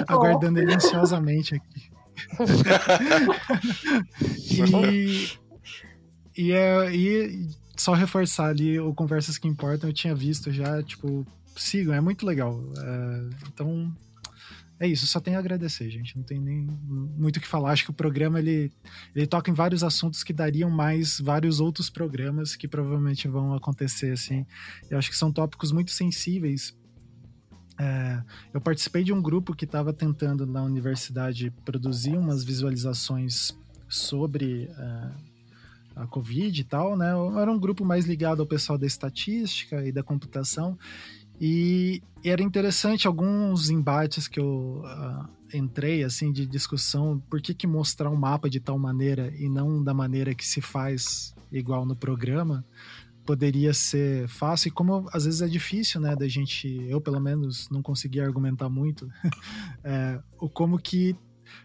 aguardando ele ansiosamente aqui. e, e, é, e só reforçar ali o Conversas que Importam, eu tinha visto já, tipo, sigam, é muito legal. É, então, é isso, só tenho a agradecer, gente. Não tem nem muito o que falar. Acho que o programa ele, ele toca em vários assuntos que dariam mais vários outros programas que provavelmente vão acontecer, assim. Eu acho que são tópicos muito sensíveis é, eu participei de um grupo que estava tentando na universidade produzir umas visualizações sobre é, a Covid e tal, né? Era um grupo mais ligado ao pessoal da estatística e da computação. E, era interessante alguns embates que eu uh, entrei, assim, de discussão. Por que, que mostrar um mapa de tal maneira e não da maneira que se faz igual no programa? poderia ser fácil, e como às vezes é difícil, né, da gente, eu pelo menos não consegui argumentar muito, é, o como que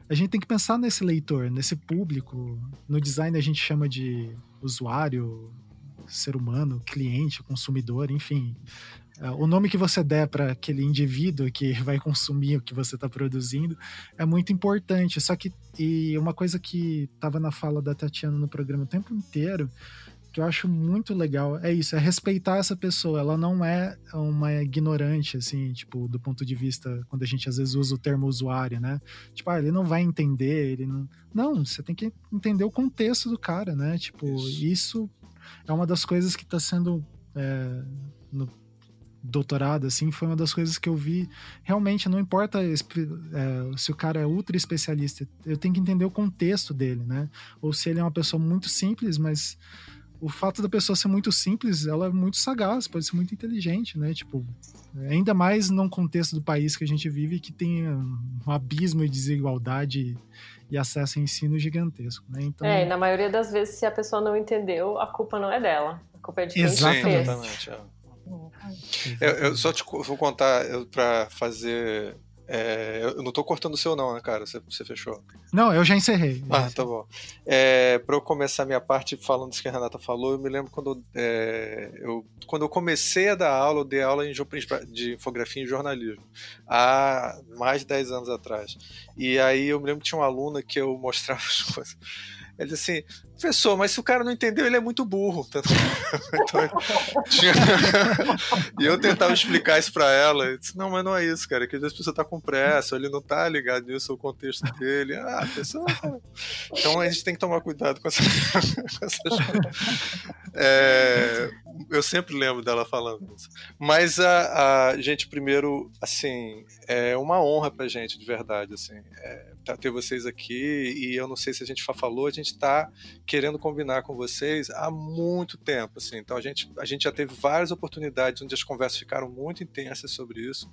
a gente tem que pensar nesse leitor, nesse público. No design a gente chama de usuário, ser humano, cliente, consumidor, enfim. É, o nome que você der para aquele indivíduo que vai consumir o que você está produzindo é muito importante. Só que, e uma coisa que estava na fala da Tatiana no programa o tempo inteiro, que eu acho muito legal é isso, é respeitar essa pessoa. Ela não é uma ignorante, assim, tipo, do ponto de vista, quando a gente às vezes usa o termo usuário, né? Tipo, ah, ele não vai entender, ele não. Não, você tem que entender o contexto do cara, né? Tipo, isso, isso é uma das coisas que está sendo. É, no doutorado, assim, foi uma das coisas que eu vi. Realmente, não importa é, se o cara é ultra especialista, eu tenho que entender o contexto dele, né? Ou se ele é uma pessoa muito simples, mas o fato da pessoa ser muito simples, ela é muito sagaz, pode ser muito inteligente, né? Tipo, ainda mais num contexto do país que a gente vive que tem um abismo de desigualdade e acesso a ensino gigantesco, né? Então, é, na maioria das vezes, se a pessoa não entendeu, a culpa não é dela. A culpa é de quem Exatamente. Sim, exatamente. Eu, eu, só te vou contar para fazer é, eu não tô cortando o seu não, né, cara? Você, você fechou? Não, eu já encerrei. Ah, tá bom. É, para eu começar minha parte falando isso que a Renata falou, eu me lembro quando é, eu, quando eu comecei a dar aula, eu dei aula em, de infografia e jornalismo, há mais de 10 anos atrás. E aí eu me lembro que tinha uma aluna que eu mostrava as coisas Ele disse assim, professor, mas se o cara não entendeu, ele é muito burro. então, tinha... e eu tentava explicar isso para ela. Eu disse, não, mas não é isso, cara. Que às vezes a pessoa tá com pressa, ele não tá ligado nisso, o contexto dele. Ah, a pessoa. Então a gente tem que tomar cuidado com, essa... com essas. É... Eu sempre lembro dela falando isso. Mas a, a gente, primeiro, assim, é uma honra pra gente, de verdade, assim. É ter vocês aqui e eu não sei se a gente falou, a gente está querendo combinar com vocês há muito tempo, assim. Então a gente, a gente já teve várias oportunidades onde as conversas ficaram muito intensas sobre isso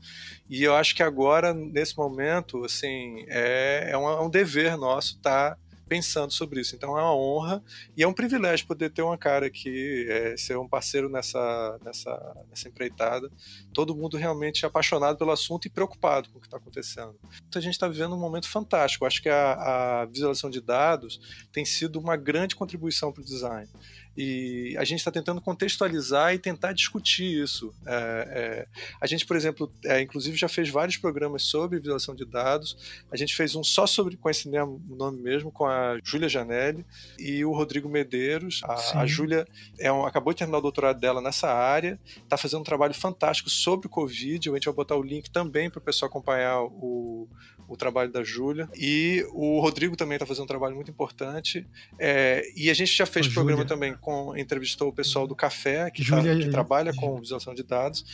e eu acho que agora nesse momento, assim, é, é, um, é um dever nosso estar tá pensando sobre isso. Então é uma honra e é um privilégio poder ter uma cara aqui, é, ser um parceiro nessa, nessa, nessa empreitada. Todo mundo realmente apaixonado pelo assunto e preocupado com o que está acontecendo. Então a gente está vivendo um momento fantástico. Acho que a, a visualização de dados tem sido uma grande contribuição para o design. E a gente está tentando contextualizar e tentar discutir isso. É, é, a gente, por exemplo, é, inclusive já fez vários programas sobre visualização de dados. A gente fez um só sobre, com esse nome mesmo, com a Júlia Janelli e o Rodrigo Medeiros. A, a Júlia é um, acabou de terminar o doutorado dela nessa área, está fazendo um trabalho fantástico sobre o Covid. A gente vai botar o link também para o pessoal acompanhar o, o trabalho da Júlia. E o Rodrigo também está fazendo um trabalho muito importante. É, e a gente já fez programa Júlia. também com. entrevistou o pessoal do Café, que, Júlia, tá, que trabalha com visualização de dados.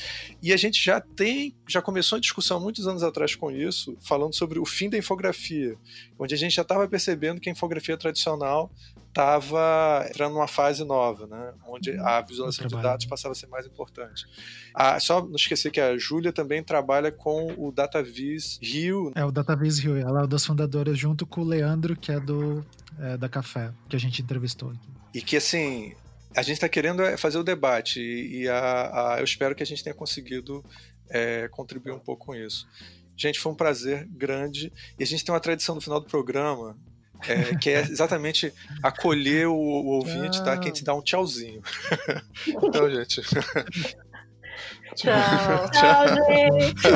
E a gente já tem, já começou a discussão muitos anos atrás com isso, falando sobre o fim da infografia, onde a gente já estava percebendo que a infografia tradicional estava entrando numa fase nova, né? onde a visualização de dados passava a ser mais importante. Ah, só não esquecer que a Júlia também trabalha com o DataVis Rio. É, o DataVis Rio, ela é uma das fundadoras junto com o Leandro, que é do é, da Café, que a gente entrevistou. E que, assim, a gente está querendo é, fazer o debate e, e a, a, eu espero que a gente tenha conseguido é, contribuir um pouco com isso. Gente, foi um prazer grande. E a gente tem uma tradição no final do programa é, que é exatamente acolher o, o ouvinte, tá? Que a gente dá um tchauzinho. então, gente. Tchau. Tchau, gente.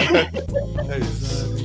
É isso.